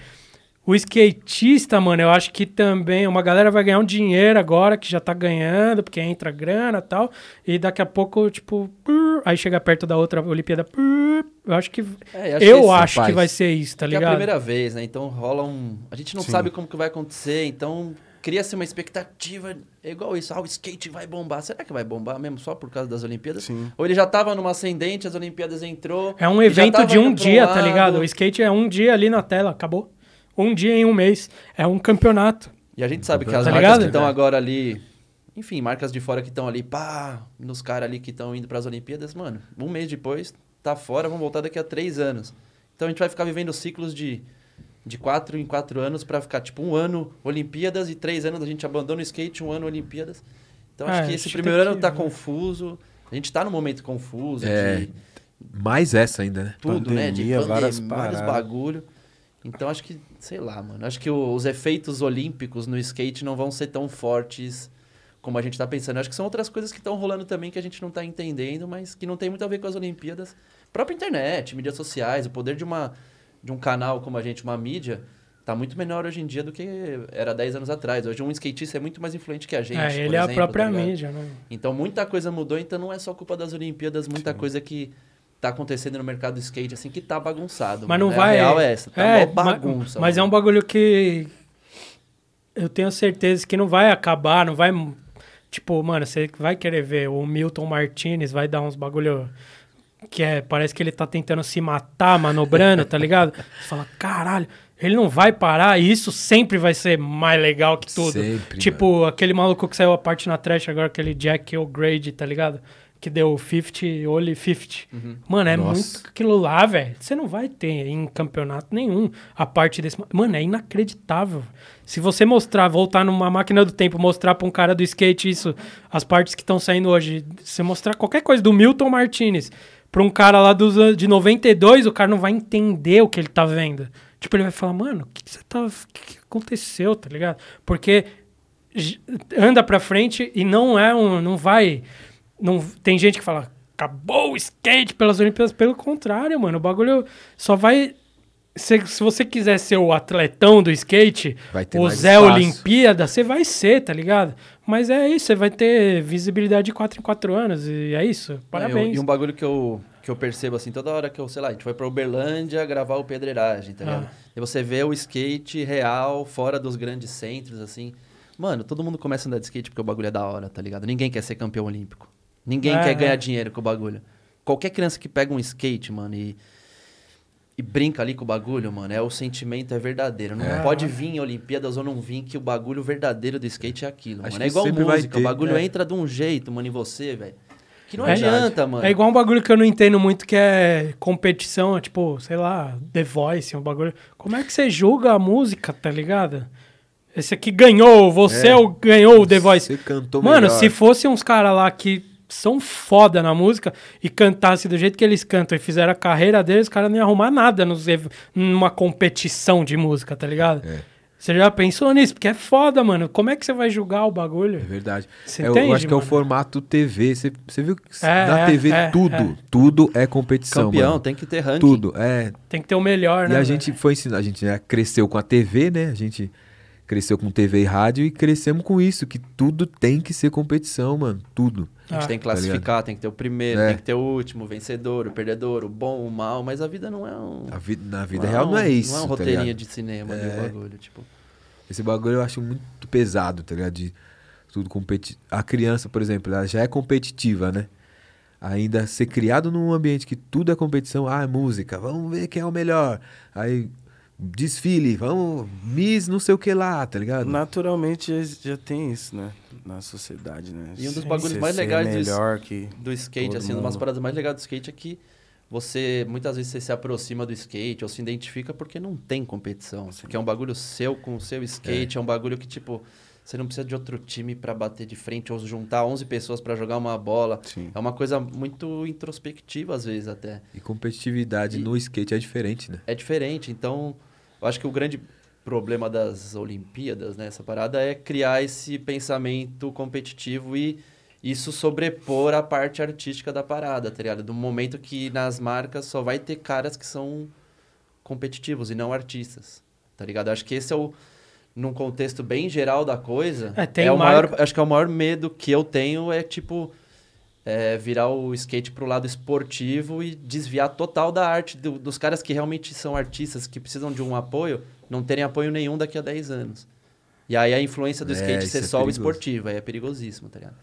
O skatista, mano, eu acho que também uma galera vai ganhar um dinheiro agora que já tá ganhando, porque entra grana e tal, e daqui a pouco, tipo, aí chega perto da outra Olimpíada, eu acho que É, acho eu que acho que rapaz, vai ser isso, tá que é a ligado? primeira vez, né? Então rola um. A gente não Sim. sabe como que vai acontecer, então cria-se uma expectativa. É igual isso, ah, o skate vai bombar. Será que vai bombar mesmo só por causa das Olimpíadas? Sim. Ou ele já tava numa ascendente, as Olimpíadas entrou. É um evento de um dia, tá lado. ligado? O skate é um dia ali na tela, acabou. Um dia em um mês. É um campeonato. E a gente sabe que as Tá marcas ligado? que estão agora ali. Enfim, marcas de fora que estão ali, pá, nos caras ali que estão indo pras Olimpíadas, mano, um mês depois, tá fora, vão voltar daqui a três anos. Então a gente vai ficar vivendo ciclos de, de quatro em quatro anos pra ficar, tipo, um ano Olimpíadas e três anos a gente abandona o skate, um ano Olimpíadas. Então acho É, que esse acho que primeiro tem ano que- tá confuso. A gente tá num momento confuso É, de Mais essa ainda, né? tudo, né? De Pandemia, várias pandemia, vários bagulho. Então acho que, sei lá, mano. Acho que os efeitos olímpicos no skate não vão ser tão fortes como a gente tá pensando. Acho que são outras coisas que estão rolando também que a gente não tá entendendo, mas que não tem muito a ver com as Olimpíadas. Própria internet, mídias sociais, o poder de uma de um canal como a gente, uma mídia, tá muito menor hoje em dia do que era 10 anos atrás. Hoje um skatista é muito mais influente que a gente. é, ele é a exemplo, própria tá mídia, né? Então muita coisa mudou, então não é só culpa das Olimpíadas, muita coisa que tá acontecendo no mercado do skate, assim, que tá bagunçado. Mas mano. não É, vai. A real é essa, tá é, bagunça. Mas é um mano. bagulho que. Eu tenho certeza que não vai acabar, não vai. Tipo, mano, você vai querer ver o Milton Martinez, vai dar uns bagulho. Que é, parece que ele tá tentando se matar, manobrando, tá ligado? Você fala, caralho, ele não vai parar, e isso sempre vai ser mais legal que tudo. Sempre, tipo, aquele maluco que saiu a parte na trash agora, aquele Jack O'Grady, tá ligado? Que deu 50, only 50. Mano, é Nossa. muito aquilo lá, velho. Você não vai ter em campeonato nenhum a parte desse. Mano, é inacreditável. Se você mostrar, voltar numa máquina do tempo, mostrar pra um cara do skate isso, as partes que estão saindo hoje, você mostrar qualquer coisa do Milton Martinez pra um cara lá dos, de 92, o cara não vai entender o que ele tá vendo. Tipo, ele vai falar, mano, o que, que você tá. O que, que aconteceu, tá ligado? Porque anda pra frente e não é um. Não vai. Não, tem gente que fala, acabou o skate pelas Olimpíadas. Pelo contrário, mano, o bagulho só vai. Se, se você quiser ser o atletão do skate, Vai ter o Zé espaço. Olimpíada, você vai ser, tá ligado? Mas é isso, você vai ter visibilidade de 4 em 4 anos, e é isso. Parabéns. E um bagulho que eu, que eu percebo, assim, toda hora que eu, sei lá, a gente foi pra Uberlândia gravar o Pedreiragem, tá ligado? Ah. E você vê o skate real fora dos grandes centros, assim. Mano, todo mundo começa a andar de skate porque o bagulho é da hora, tá ligado? Ninguém quer ser campeão olímpico. Ninguém É, quer é. ganhar dinheiro com o bagulho. Qualquer criança que pega um skate, mano, e, e brinca ali com o bagulho, mano, é o sentimento é verdadeiro. Não É. pode vir em Olimpíadas ou não vir que o bagulho verdadeiro do skate é aquilo, Acho mano. É igual música, ter. o bagulho É. entra de um jeito, mano, em você, velho. Que não É. adianta, mano. É igual um bagulho que eu não entendo muito, que é competição, tipo, sei lá, The Voice, um bagulho. Como é que você julga a música, tá ligado? Esse aqui ganhou, você É. é o- ganhou o The Voice. Você cantou Mano, melhor. se fosse uns caras lá que são foda na música e cantasse do jeito que eles cantam e fizeram a carreira deles, os caras não iam arrumar nada nos numa competição de música, tá ligado? É. Você já pensou nisso? Porque é foda, mano. Como é que você vai julgar o É bagulho? verdade. Você É, eu entende, acho que é o mano? formato TV. Você, você viu que É, na é, TV é, tudo, é. tudo é competição, Campeão, mano. tem que ter ranking. Tudo, é. Tem que ter o melhor, E né? a velho? gente foi ensinar, a gente né, cresceu com a TV, né? A gente cresceu com TV e rádio e crescemos com isso, que tudo tem que ser competição, mano. Tudo. A gente Ah. tem que classificar, tem que ter o primeiro, É. tem que ter o último, o vencedor, o perdedor, o bom, o mal, mas a vida não é um. A vida, na vida real não é isso. Não é um tá roteirinho ligado? de cinema ali, É. o bagulho, tipo. Esse bagulho eu acho muito pesado, tá ligado? De tudo competi... A criança, por exemplo, ela já é competitiva, né? Ainda ser criado num ambiente que tudo é competição, ah, é música, vamos ver quem é o melhor. Aí, desfile, vamos, Miss não sei o que lá, tá ligado? Naturalmente já, já tem isso, né? Na sociedade, né? E um dos Sim. bagulhos mais legais do, que... do skate, assim, uma das mundo. paradas mais legais do skate é que você, muitas vezes, você se aproxima do skate ou se identifica porque não tem competição. Porque é um bagulho seu com o seu skate, é, um bagulho que, tipo, você não precisa de outro time pra bater de frente ou juntar 11 pessoas pra jogar uma bola. Sim. É uma coisa muito introspectiva, às vezes, até. E competitividade E- no skate é diferente, né? é diferente. Então, eu acho que o grande problema das Olimpíadas, né, essa parada, é criar esse pensamento competitivo e isso sobrepor a parte artística da parada, tá ligado? Do momento que nas marcas só vai ter caras que são competitivos e não artistas, tá ligado? Acho que esse é o num contexto bem geral da coisa, É, tem o marca- maior, acho que é o maior medo que eu tenho é tipo é, virar o skate pro lado esportivo e desviar total da arte do- dos caras que realmente são artistas, que precisam de um apoio, não terem apoio nenhum daqui a 10 anos. E aí a influência do É, skate ser é só o esportivo, aí é perigosíssimo, tá ligado?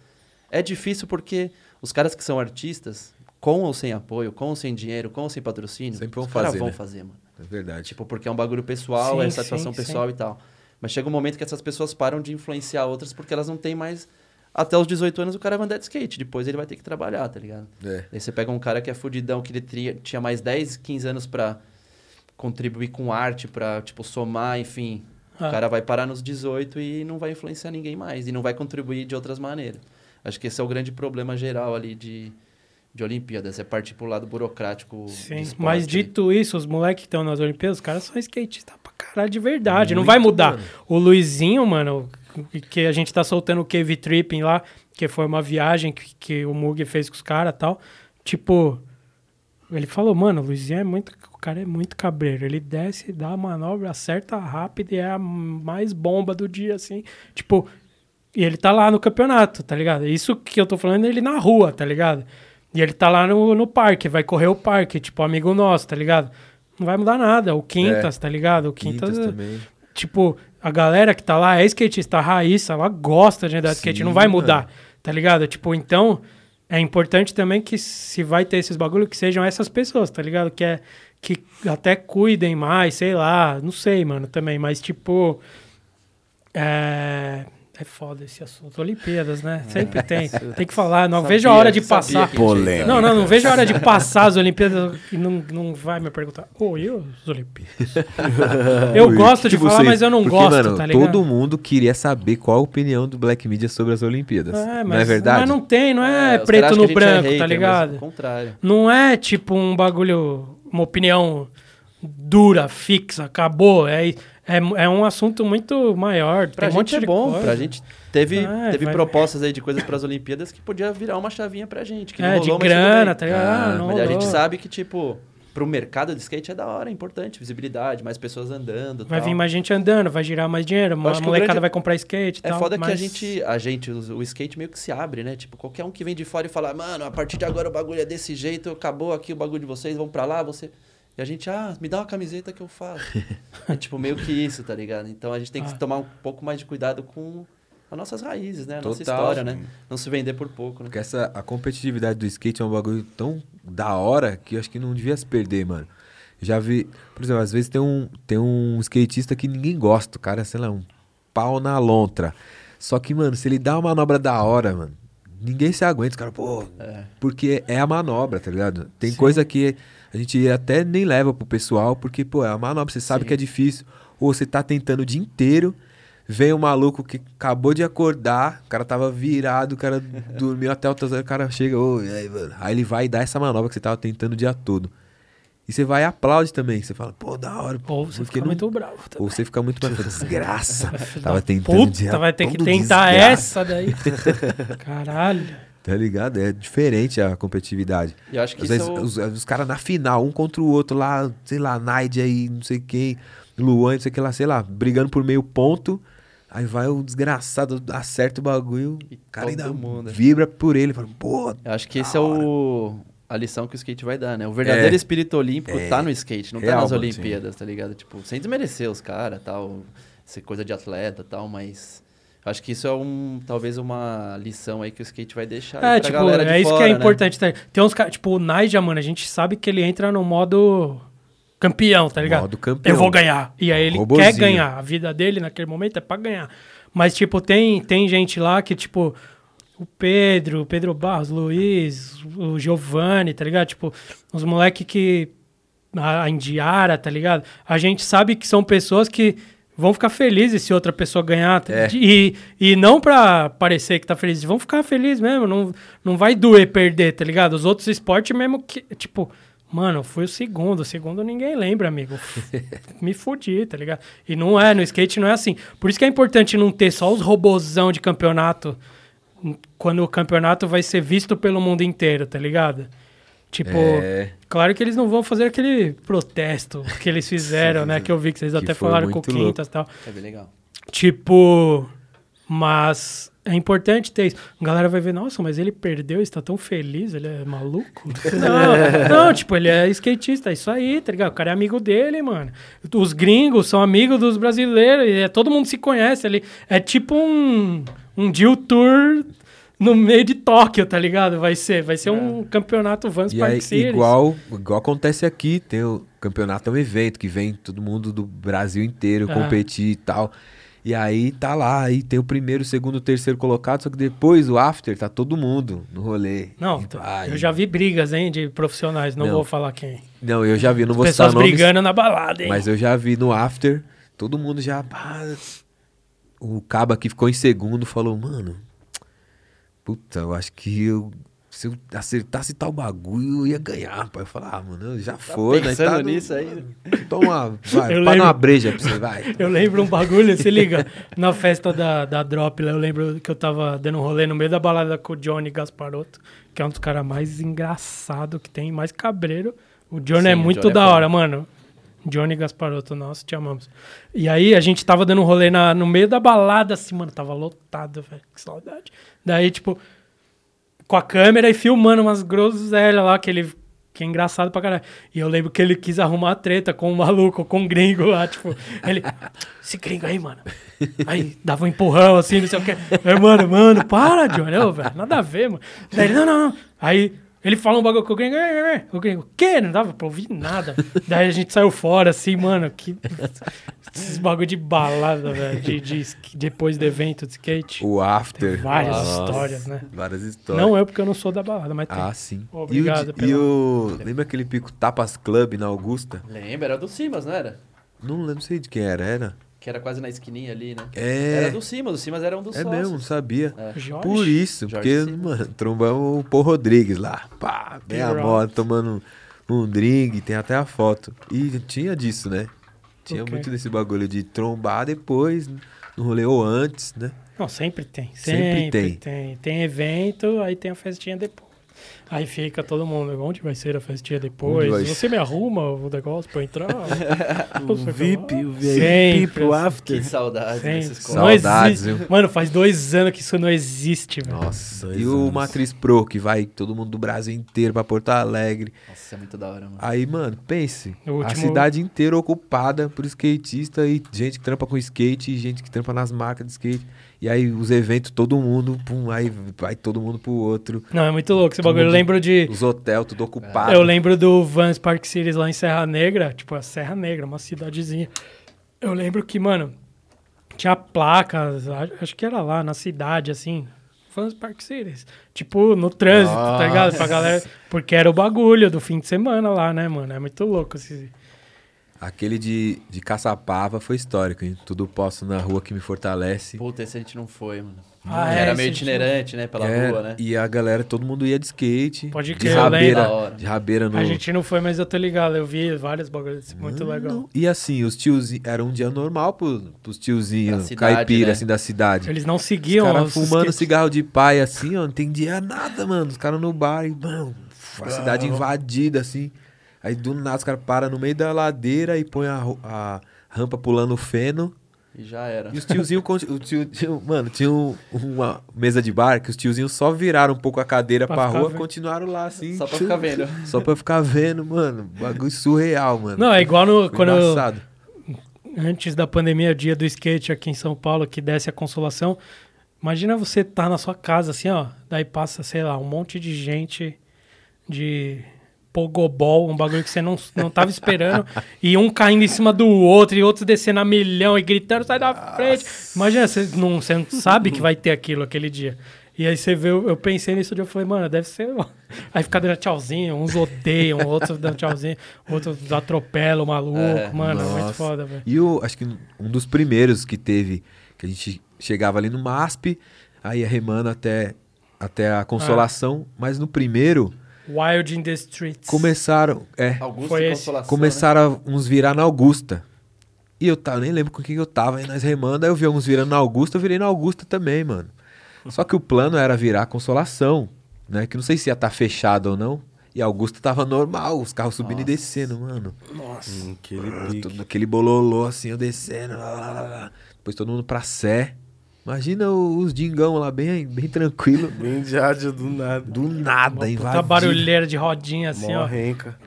É difícil porque os caras que são artistas, com ou sem apoio, com ou sem dinheiro, com ou sem patrocínio, Sempre vão os caras fazer, vão né? fazer, mano. É verdade. Tipo, porque é um bagulho pessoal, Sim, é satisfação sim, pessoal e tal. Mas chega um momento que essas pessoas param de influenciar outras porque elas não têm mais. Até os 18 anos o cara vai andar de skate, depois ele vai ter que trabalhar, tá ligado? É. Aí você pega um cara que é fudidão, que ele tria- tinha mais 10, 15 anos pra contribuir com arte, pra, tipo, somar, enfim. Ah. O cara vai parar nos 18 e não vai influenciar ninguém mais. E não vai contribuir de outras maneiras. Acho que esse é o grande problema geral ali de, de Olimpíadas. É partir pro lado burocrático. Sim, esporte, mas né? dito isso, os moleques que estão nas Olimpíadas, os caras são skatistas pra caralho de verdade. não Muito, vai mudar. mano. O Luizinho, mano, que a gente tá soltando o Cave Tripping lá, que foi uma viagem que, que o Mug fez com os caras e tal. Tipo, ele falou, mano, o Luizinho é muito. O cara é muito cabreiro. Ele desce, dá a manobra, acerta rápido e é a mais bomba do dia, assim. Tipo, e ele tá lá no campeonato, tá ligado? Isso que eu tô falando, ele na rua, tá ligado? E ele tá lá no, no parque, vai correr o parque, tipo, amigo nosso, tá ligado? Não vai mudar nada. O Quintas, tá ligado? O Quintas, Quintas também. tipo, a galera que tá lá é skatista raiz, ela gosta de andar de skate, não vai mudar, mano. tá ligado? Tipo, então, é importante também que se vai ter esses bagulho, que sejam essas pessoas, tá ligado? Que é que até cuidem mais, sei lá, não sei, mano, também, mas tipo, é... É foda esse assunto. Olimpíadas, né? Sempre tem. Tem que falar. Não Sabia, vejo a hora de passar. Polêmica. Não, não, não vejo a hora de passar as Olimpíadas e não, não vai me perguntar. Ô, e as Olimpíadas? eu gosto de falar, vocês- mas eu não porque, gosto, mano, tá ligado? Todo mundo queria saber qual a opinião do Black Media sobre as Olimpíadas. É, não é verdade? Mas não tem, não é, caras preto no é branco, hater, tá mas ligado? contrário. Não é tipo um bagulho, uma opinião dura, fixa, acabou. É, é, é um assunto muito maior. Pra tem um gente é de bom, coisa. pra gente teve, É, teve vai- propostas aí de coisas pras Olimpíadas que podia virar uma chavinha pra gente, que não É, de rolou, mas tudo grana, tá ligado? Ah, não Mas a gente rolou. sabe que, tipo, pro mercado de skate é da hora, é importante. Visibilidade, mais pessoas andando. Vai tal. vir mais gente andando, vai girar mais dinheiro, a acho que o molecada grande- vai comprar skate e É tal. foda que a mas- gente, a gente, o, o skate meio que se abre, né? Tipo, qualquer um que vem de fora e fala, mano, a partir de agora o bagulho é desse jeito, acabou aqui o bagulho de vocês, vão pra lá, você. E a gente, ah, me dá uma camiseta que eu faço. é tipo meio que isso, tá ligado? Então a gente tem que Ah. tomar um pouco mais de cuidado com as nossas raízes, né? A nossa Total. história, né? Não se vender por pouco, né? Porque essa, a competitividade do skate é um bagulho tão da hora que eu acho que não devia se perder, mano. Já vi, por exemplo, às vezes tem um, tem um skatista que ninguém gosta, o cara, sei lá, um pau na lontra. Só que, mano, se ele dá uma manobra da hora, mano, ninguém se aguenta, os caras, pô, É. porque é a manobra, tá ligado? Tem coisa que a gente até nem leva pro pessoal, porque, pô, é a manobra, você sabe Sim. que é difícil. Ou você tá tentando o dia inteiro, vem um maluco que acabou de acordar, o cara tava virado, o cara dormiu até altas horas, o cara chega, e aí, mano? Aí ele vai dar essa manobra que você tava tentando o dia todo. E você vai e aplaude também, você fala, pô, da hora. Ou você fica não- muito bravo também. Ou você fica muito mais, desgraça. Tava tentando o Puta, vai ter que tentar desgraça. essa daí. Caralho. Tá ligado? É diferente a competitividade. E eu acho que Às vezes é o- os, os caras na final, um contra o outro lá, sei lá, Naide aí, não sei quem, Luan, não sei o que lá, sei lá, brigando por meio ponto. Aí vai o desgraçado, acerta o bagulho, E o cara ainda mundo. vibra por ele. Fala, pô, Eu acho que esse é o a lição que o skate vai dar, né? O verdadeiro É. espírito olímpico É. tá no skate, não Real, tá nas Olimpíadas, tá ligado? Tipo, sem desmerecer os caras, tal, ser coisa de atleta, tal, mas acho que isso é um talvez uma lição aí que o skate vai deixar aí É, pra tipo, galera de é isso fora, que é né? importante. tá? Tem uns caras, tipo, o Naija, mano, a gente sabe que ele entra no modo campeão, tá ligado? Modo campeão. Eu vou ganhar. E aí ele Robozinho. quer ganhar. A vida dele naquele momento é pra ganhar. Mas, tipo, tem, tem gente lá que, tipo, o Pedro, o Pedro Barros, o Luiz, o Giovanni, tá ligado? Tipo, os moleque que. A a Indiara, tá ligado? A gente sabe que são pessoas que vão ficar felizes se outra pessoa ganhar. tá? É. E, e não pra parecer que tá feliz, vão ficar felizes mesmo. Não, não vai doer perder, tá ligado? Os outros esportes mesmo que, tipo, mano, fui o segundo. O segundo ninguém lembra, amigo. Me fudi, tá ligado? E não é, no skate não é assim. Por isso que é importante não ter só os robozão de campeonato quando o campeonato vai ser visto pelo mundo inteiro, tá ligado? Tipo, É. claro que eles não vão fazer aquele protesto que eles fizeram, né? Que eu vi que vocês Que até falaram com. Quintas e tal. É bem legal. Tipo, mas é importante ter isso. A galera vai ver, nossa, mas ele perdeu, está tão feliz, ele é maluco? Não, não, tipo, ele é skatista, é isso aí, tá ligado? O cara é amigo dele, mano. Os gringos são amigos dos brasileiros, e é, todo mundo se conhece ali. É tipo um, um deal tour no meio de Tóquio, tá ligado? Vai ser, vai ser um campeonato Vans E Park aí, Series. igual, igual acontece aqui, tem o campeonato, é um evento que vem todo mundo do Brasil inteiro Ah. competir e tal. E aí tá lá, aí tem o primeiro, o segundo, o terceiro colocado, só que depois o after tá todo mundo no rolê. Não, eu já vi brigas, hein, de profissionais, não, Não. vou falar quem. Não, eu já vi, não vou citar Pessoas nomes, brigando na balada, hein? mas eu já vi no after, todo mundo já... o caba que ficou em segundo falou, mano, puta, eu acho que eu... Se eu acertasse tal bagulho, eu ia ganhar, pai. Eu falei, ah, mano, já foi, né? pensando Tá no- nisso aí? Toma, vai, Eu para lembro- uma breja pra você, vai. Eu lembro um bagulho, se liga, na festa da, da Drop, lá, eu lembro que eu tava dando um rolê no meio da balada com o Johnny Gasparotto, que é um dos caras mais engraçados que tem, mais cabreiro. O Johnny Sim, é muito Johnny é da foda. hora, mano. Johnny Gasparotto, nossa, te amamos. E aí a gente tava dando um rolê na, no meio da balada, assim, mano, tava lotado, velho, que saudade. Daí, tipo, com a câmera e filmando umas groselhas lá, que ele. Que é engraçado pra caralho. E eu lembro que ele quis arrumar treta com um maluco, com um gringo lá, tipo, ele. Esse gringo aí, mano. Aí dava um empurrão assim, não sei o quê. Aí, mano, mano, para, Johnny. Velho, nada a ver, mano. Daí ele, não, não, não. Aí ele fala um bagulho com o gringo, "É, é, é." o quê? Não dava pra ouvir nada. Daí a gente saiu fora, assim, mano, que. Esses bagulho de balada, velho, de, de, depois do evento de skate. O after. Várias Nossa, histórias, né? Várias histórias. Não eu, porque eu não sou da balada, mas tem. Ah, sim. Obrigado e o, pela- e o Lembra aquele pico Tapas Club na Augusta? Lembra, era do Simas, não era? Não lembro, não sei de quem era, era? Que era quase na esquininha ali, né? É. Era do Simas, o Simas era um dos É sócios. mesmo, não sabia. É. Jorge. Por isso, Jorge porque, Simas. mano, trombamos o Paul Rodrigues lá. Pá, bem a moto, tomando um drink, tem até a foto. E tinha disso, né? Tinha Ok. muito desse bagulho de trombar depois, no rolê ou antes, né? Não, sempre tem. Sempre Sempre, tem. tem. tem. evento, aí tem a festinha depois. Aí fica todo mundo, onde vai ser a festinha depois? vai Você me arruma o negócio pra entrar? O VIP, o VIP Sempre, pro after. Que Sempre. Saudades, viu? Mano, faz dois anos que isso não existe, velho. Nossa, e o anos. Matriz Pro, que vai todo mundo do Brasil inteiro pra Porto Alegre. Nossa, é muito da hora, mano. Aí, mano, pense. O A último- cidade inteira ocupada por skatista e gente que trampa com skate, e gente que trampa nas marcas de skate. E aí os eventos, todo mundo, pum, aí vai todo mundo pro outro. Não, é muito louco esse bagulho. Eu lembro de. Os hotéis tudo ocupado. Eu lembro do Vans Park Cities lá em Serra Negra, tipo, a Serra Negra, uma cidadezinha. Eu lembro que, mano, tinha placas, acho que era lá na cidade, assim, Vans Park Cities. Tipo, no trânsito, tá ligado? Pra galera. Porque era o bagulho do fim de semana lá, né, mano? É muito louco esse. Aquele de, de Caçapava foi histórico, hein? Tudo posso na rua que me fortalece. Puta, esse a gente não foi, mano. Ah, é, Era esse meio itinerante, né? Pela É, rua, né? E a galera, todo mundo ia de skate. Pode de crer, eu rabeira, de rabeira no. A gente não foi, mas eu tô ligado. Eu vi vários bagulhos muito legal. E assim, os tiozinhos. Era um dia normal pro, pros tiozinhos cidade, caipira, né? assim, da cidade. Eles não Os seguiam caras os fumando skate- cigarro de pai, assim, ó, não entendia nada, mano. Os caras no bar e, mano, a cidade invadida, assim. Aí do nada os caras param no meio da ladeira e põem a, a rampa pulando feno. E já era. E os tiozinhos, o tio, tio- mano, tinha um- uma mesa de bar que os tiozinhos só viraram um pouco a cadeira Pra pra, rua vendo. continuaram lá, assim. Só pra ficar vendo. Só pra ficar vendo, mano. Bagulho surreal, mano. Não, é igual no, Foi quando eu- embaçado. antes da pandemia, o dia do skate aqui em São Paulo, que desce a consolação. Imagina você tá na sua casa, assim, ó. Daí passa, sei lá, um monte de gente de pogobol, um bagulho que você não, não tava esperando. e um caindo em cima do outro, e outro descendo a milhão e gritando, sai da frente. Imagina, você não, você não sabe que vai ter aquilo aquele dia. E aí você vê, eu pensei nisso, eu falei, mano, deve ser. Aí fica dando tchauzinho, uns odeiam, outros dando tchauzinho, outros atropelam o maluco, É, mano, é muito Nossa. foda, velho. E o, acho que um dos primeiros que teve, que a gente chegava ali no MASP, aí remando até, até a consolação, Ah. mas no primeiro Wild in the Streets. começaram, é, Augusto Foi e esse. Consolação. começaram a uns virar na Augusta. E eu tava, nem lembro com quem que eu tava, aí nós remando, aí eu vi uns virando na Augusta, eu virei na Augusta também, mano. Só que o plano era virar a consolação, né? Que não sei se ia estar fechado ou não. E Augusta tava normal, os carros subindo e descendo, mano. Hum, Aquele aquele bololô assim, eu descendo. Lá, lá, lá, lá. Depois todo mundo pra Sé. Imagina os dingão lá, bem, bem tranquilo. Bem de ádio do nada. Do nada, Puta invadido. barulheira de rodinha assim, ó.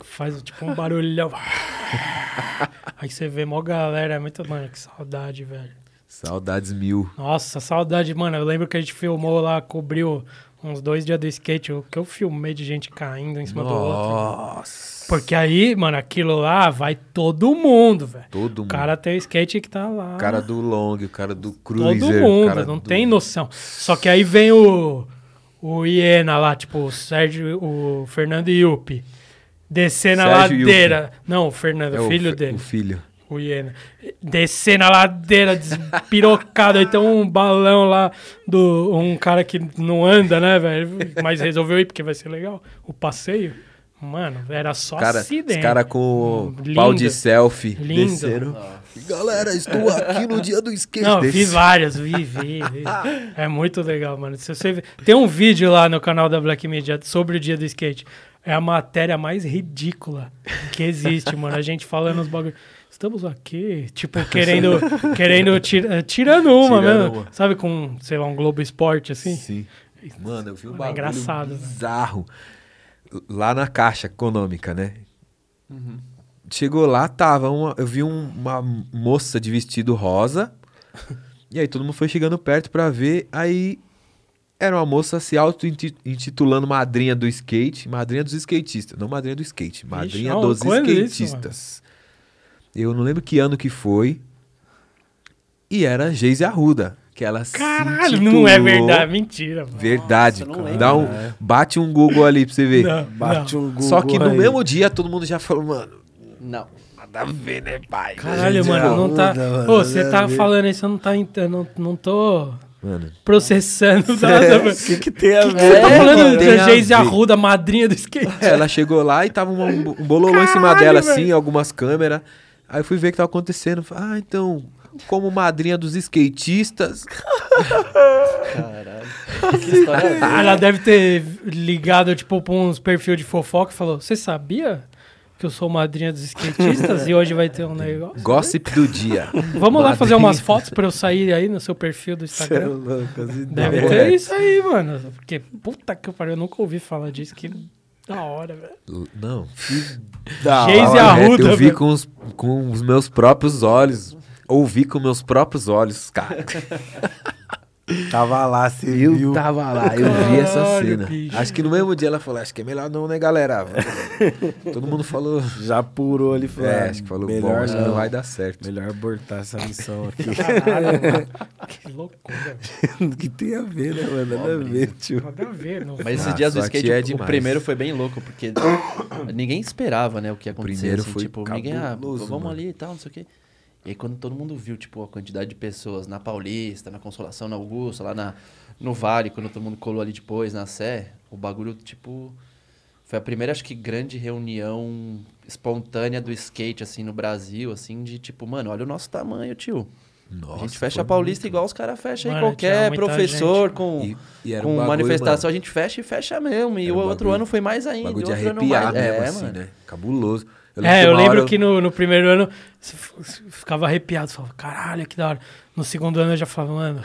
Faz tipo um barulhão. Aí você vê mó galera, é muito. Mano, que saudade, velho. Saudades mil. Nossa, saudade, mano. Eu lembro que a gente filmou lá, cobriu uns dois dias do skate. O que eu filmei de gente caindo em cima do outro. Nossa. Porque aí, mano, aquilo lá vai todo mundo, velho. Todo O mundo. cara tem o skate que tá lá. O cara do long, o cara do cruiser. Todo o mundo, não do- tem noção. Só que aí vem o, o Iena lá, tipo, o Sérgio, o Fernando Yupi, descendo a Sérgio ladeira. Não, o Fernando, É o filho fi- dele, O filho. O Iena. Descendo a ladeira, despirocado. aí tem um balão lá, do um cara que não anda, né, velho? Mas resolveu ir porque vai ser legal. O passeio, mano, era só Cara, acidente. os cara com Hum, pau lindo. de selfie Lindo. descendo. Galera, estou aqui no dia do skate. Não, Desse- fiz várias, vi, vi, vi. É muito legal, mano. Se você Tem um vídeo lá no canal da Black Media sobre o dia do skate. É a matéria mais ridícula que existe, mano. A gente falando os bagulhos. Estamos aqui, tipo, querendo, querendo tira- tirando uma Tirando mesmo. uma. Sabe, com, sei lá, um Globo Esporte, assim. Sim. Mano, eu vi um É bagulho engraçado, velho. bizarro. Lá na Caixa Econômica, né? Uhum. Chegou lá, tava uma, eu vi um- uma moça de vestido rosa. e aí todo mundo foi chegando perto pra ver. Aí era uma moça se auto-intitulando madrinha do skate. Madrinha dos skatistas. Não madrinha do skate. Madrinha ó, dos quando isso, skatistas. Eu não lembro que ano que foi. E era Geise Arruda. Que ela Caralho, não é verdade. Mentira, mano. Verdade. Nossa, lembro. Dá um, bate um Google ali pra você ver. Não, Bate não. um Google Só que no aí. mesmo dia todo mundo já falou, mano, Não. nada a ver, né, pai? Caralho, Gente, mano, não tá. Mano, Ô, você tá falando isso, eu não tá. ent- eu Não, não tô Mano, processando nada, mano. O que, que tem a Você ver? tá É, falando da a Geise. Arruda, madrinha do skate. é, ela chegou lá e tava uma- um bololô em cima Caralho, dela, velho. assim, algumas câmeras. Aí fui ver o que tava acontecendo. Falei, Ah, então, como madrinha dos skatistas. Caralho. Que história Ah, Ela deve ter ligado, tipo, pra uns perfil de fofoca e falou: Você sabia que eu sou madrinha dos skatistas e hoje vai ter um negócio? Gossip do dia. Vamos lá fazer Madrinha. umas fotos pra eu sair aí no seu perfil do é Instagram. louco, as Deve ter isso aí, mano. Porque, puta que pariu, eu nunca ouvi falar disso. Que da hora, velho. Não. Da Geise hora. e Arruda, eu vi com os, com os meus próprios olhos. Ouvi com meus próprios olhos, cara. Tava lá, você Eu viu. tava lá, eu vi essa cena. bicho. Acho que no mesmo dia ela falou, acho que é melhor não, né, galera? Todo mundo falou. Já purou ali, falou. É, ah, acho que falou, melhor bom, acho que não. não vai dar certo. Melhor abortar essa missão aqui. Caralho, mano. Que loucura, velho. que tem a ver, né, mano? Nada a ver, tio. Nada a ver, não. Mas esses Ah, dias do skate, é o demais. primeiro foi bem louco, porque ninguém esperava, né, o que ia acontecer. primeiro assim, foi tipo, ninguém, ah, vamos mano. ali e tal, não sei o quê. E aí quando todo mundo viu, tipo, a quantidade de pessoas na Paulista, na Consolação, na Augusta, lá na, no Vale, quando todo mundo colou ali depois, na Sé, o bagulho, tipo... Foi a primeira, acho que, grande reunião espontânea do skate, assim, no Brasil, assim, de tipo, mano, olha o nosso tamanho, tio. Nossa, a gente fecha a Paulista muito. igual os caras fecham aí. Qualquer professor gente. com, E- e era com um bagulho, manifestação, mano. a gente fecha e fecha mesmo. E Era o um outro bagulho- ano foi mais ainda. Bagulho de outro ano arrepiar mais... mesmo, é, assim, mano. né? Cabuloso. É, eu lembro hora que no, no primeiro ano você ficava arrepiado, você falava, caralho, que da hora. No segundo ano eu já falava, mano,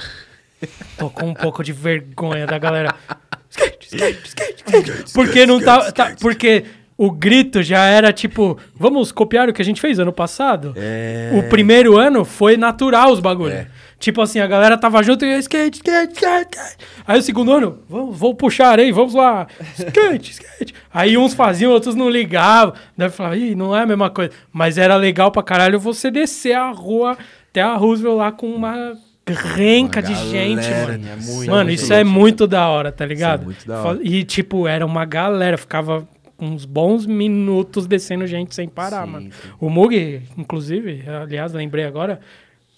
tô com um pouco de vergonha da galera. Skate, skate, skate, skate. Porque não tá, tá- Porque o grito já era tipo, vamos copiar o que a gente fez ano passado? É. O primeiro ano foi natural os bagulhos. É. Tipo assim, a galera tava junto e skate, skate, skate, skate. Aí o segundo ano, vamos, vou puxar aí, vamos lá. Skate, skate. Aí uns faziam, outros não ligavam. Daí falava, ih, não é a mesma coisa. Mas era legal pra caralho você descer a rua até a Roosevelt lá com uma renca de gente, mano. É muito, Mano, isso é louco. muito da hora, tá ligado? muito da Fa- hora. E, tipo, era uma galera, ficava uns bons minutos descendo gente sem parar, Sim, mano. sim. O Mug, inclusive, aliás, lembrei agora,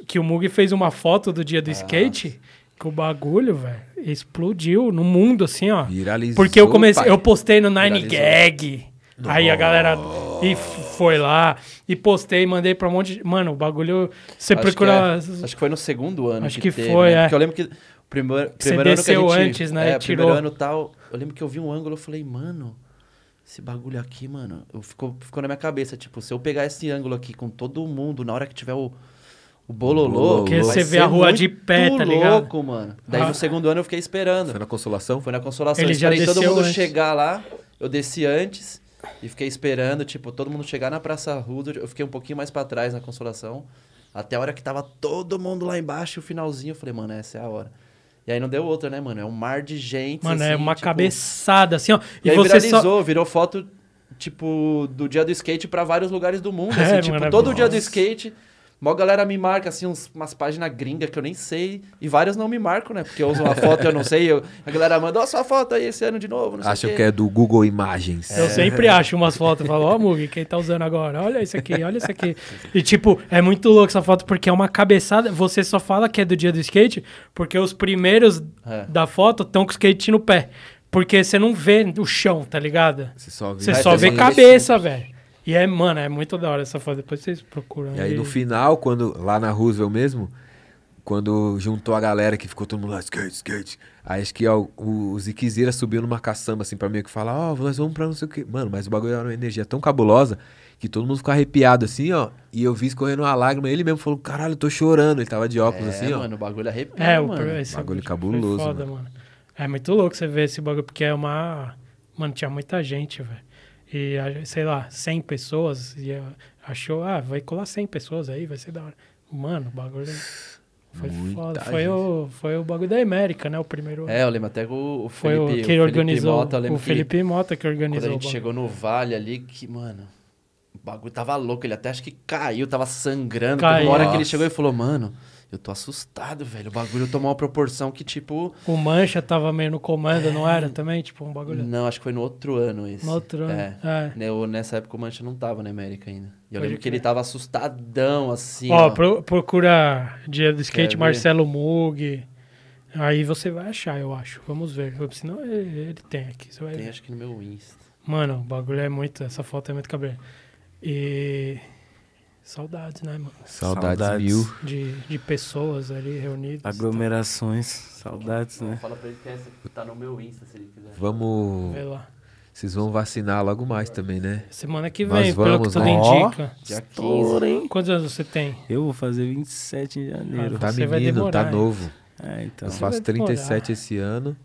que o Mug fez uma foto do dia do skate, que o bagulho, velho, explodiu no mundo, assim, ó. Viralizou, Porque eu comecei, pai. eu postei no Nine Viralizou. Gag. Aí a galera e foi lá e postei, mandei pra um monte de. Mano, o bagulho. Você Acho procura. que, é. Acho que foi no segundo ano Acho que teve, foi, né? é. Porque eu lembro que o primeiro, Você primeiro ano que a gente... antes, né, É, e primeiro tirou. ano tal... Eu lembro que eu vi um ângulo, eu falei, mano... Esse bagulho aqui, mano... Eu ficou, ficou na minha cabeça, tipo... Se eu pegar esse ângulo aqui com todo mundo, na hora que tiver o... O bololô. Porque você vê a rua de pé, tá ligado? louco, mano. Daí Ah. no segundo ano eu fiquei esperando. Foi na consolação? Foi na consolação. Ele eu já esperei todo mundo antes. chegar lá. Eu desci antes e fiquei esperando, tipo, todo mundo chegar na Praça Roosevelt. Eu fiquei um pouquinho mais pra trás na consolação. Até a hora que tava todo mundo lá embaixo, o finalzinho, eu falei, mano, essa é a hora. E aí não deu outra, né, mano? É um mar de gente. Mano, é assim, uma tipo, cabeçada, assim, ó. E, E, aí você só. viralizou, virou foto, tipo, do dia do skate pra vários lugares do mundo. É, assim, tipo, mano, todo dia do nossa. skate. Mó galera me marca, assim, uns- umas páginas gringas que eu nem sei. E várias não me marcam, né? Porque eu uso uma foto e eu não sei. eu- a galera manda, ó, sua foto aí esse ano de novo, não sei Acham o quê. que é do Google Imagens. Eu sempre acho umas fotos e falo, ó, Mug, quem tá usando agora? Olha isso aqui, olha isso aqui. E, tipo, é muito louco essa foto porque é uma cabeçada. Você só fala que é do dia do skate porque os primeiros É. da foto estão com o skate no pé. Porque você não vê o chão, tá ligado? Você só vê, Você só vê cabeça, velho. E é, mano, é muito da hora essa foto. Depois vocês procuram. E aí no final, quando lá na Roosevelt mesmo, quando juntou a galera que ficou todo mundo lá, skate, skate. Aí acho que ó, o, o Ziquezira subiu numa caçamba assim pra mim que falar, ó, nós vamos pra não sei o quê. Mano, mas o bagulho era uma energia tão cabulosa que todo mundo ficou arrepiado assim, ó. E eu vi escorrendo uma lágrima. Ele mesmo falou, caralho, eu tô chorando. Ele tava de óculos É, assim, ó. mano, o bagulho arrepia, É, o mano. esse Bagulho cabuloso, foda, mano. É muito louco você ver esse bagulho, porque é uma. Mano, tinha muita gente, velho. E, a- sei lá, 100 pessoas. E achou, ah, vai colar 100 pessoas aí, vai ser da hora. Mano, o bagulho. Foi Muita foda. Foi o, foi o bagulho da América, né? O primeiro. É, eu lembro até que o, o foi Felipe, o que o Felipe organizou. Mota, o que Felipe Mota que quando organizou a o gente chegou no vale ali, que, mano, o bagulho tava louco. Ele até acho que caiu, tava sangrando. Teve Caiu. uma hora que ele Nossa. chegou e falou, mano, eu tô assustado, velho. O bagulho tomou uma proporção que, tipo... O Mancha tava meio no comando, não era também? Tipo, um bagulho. Não, acho que foi no outro ano esse. No outro ano. É. É. Né, Nessa época o Mancha não tava na América ainda. E eu Pode lembro que ele tava assustadão, assim, Ó, ó. pro- procura dia do skate Quer ver? Marcelo Mug. Aí você vai achar, eu acho. Vamos ver. Senão ele, ele tem aqui. Você vai Tem ver. acho que no meu Insta. Mano, o bagulho é muito. Essa foto é muito cabelo. E. Saudades, né, mano? Saudades, Saudades. mil. De, de pessoas ali reunidas. Aglomerações, saudades, né? Fala pra ele que essa tá no meu Insta, se ele quiser. Vamos. Vê lá. Vocês vão vacinar logo mais também, né? Semana que Nós vem, pelo que vamos, tudo né? indica. Dia 15. Estouro, hein? Quantos anos você tem? Eu vou fazer 27 em janeiro. Tá Você vai menino, tá novo. É, então. Eu faço vai demorar. 37 esse ano.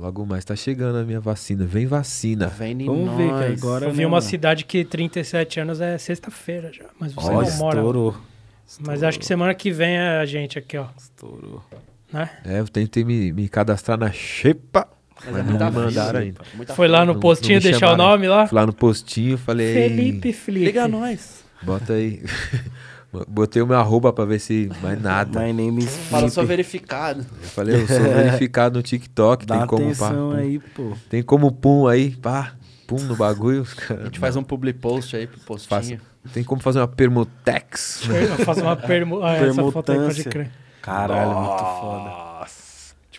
Logo mais tá chegando a minha vacina. Vem vacina. Vem em Vamos ver que nós. agora. Eu vi uma mano? cidade que 37 anos é sexta-feira já. Mas você Ó, não mora. estourou. Mas acho que semana que vem é a gente aqui, ó. Estourou. Né? É, eu tentei me, me cadastrar na Xepa. Mas Mas é não muita me mandaram ainda. Foi lá no não- postinho não deixar o nome lá. Fui lá no postinho, falei. Felipe Felipe. Liga a nós. Bota aí. Botei o meu arroba pra ver se mais nada. My name is Fala só Felipe. verificado. Eu falei, eu sou verificado no TikTok, Dá tem como pá, atenção pum. aí, pô. Tem como pum aí, pá, pum no bagulho. os A gente faz um public post aí pro postinho. Faça. Tem como fazer uma permutex. Faço uma permu... ah, essa foto aí pode crer. Caralho, muito foda.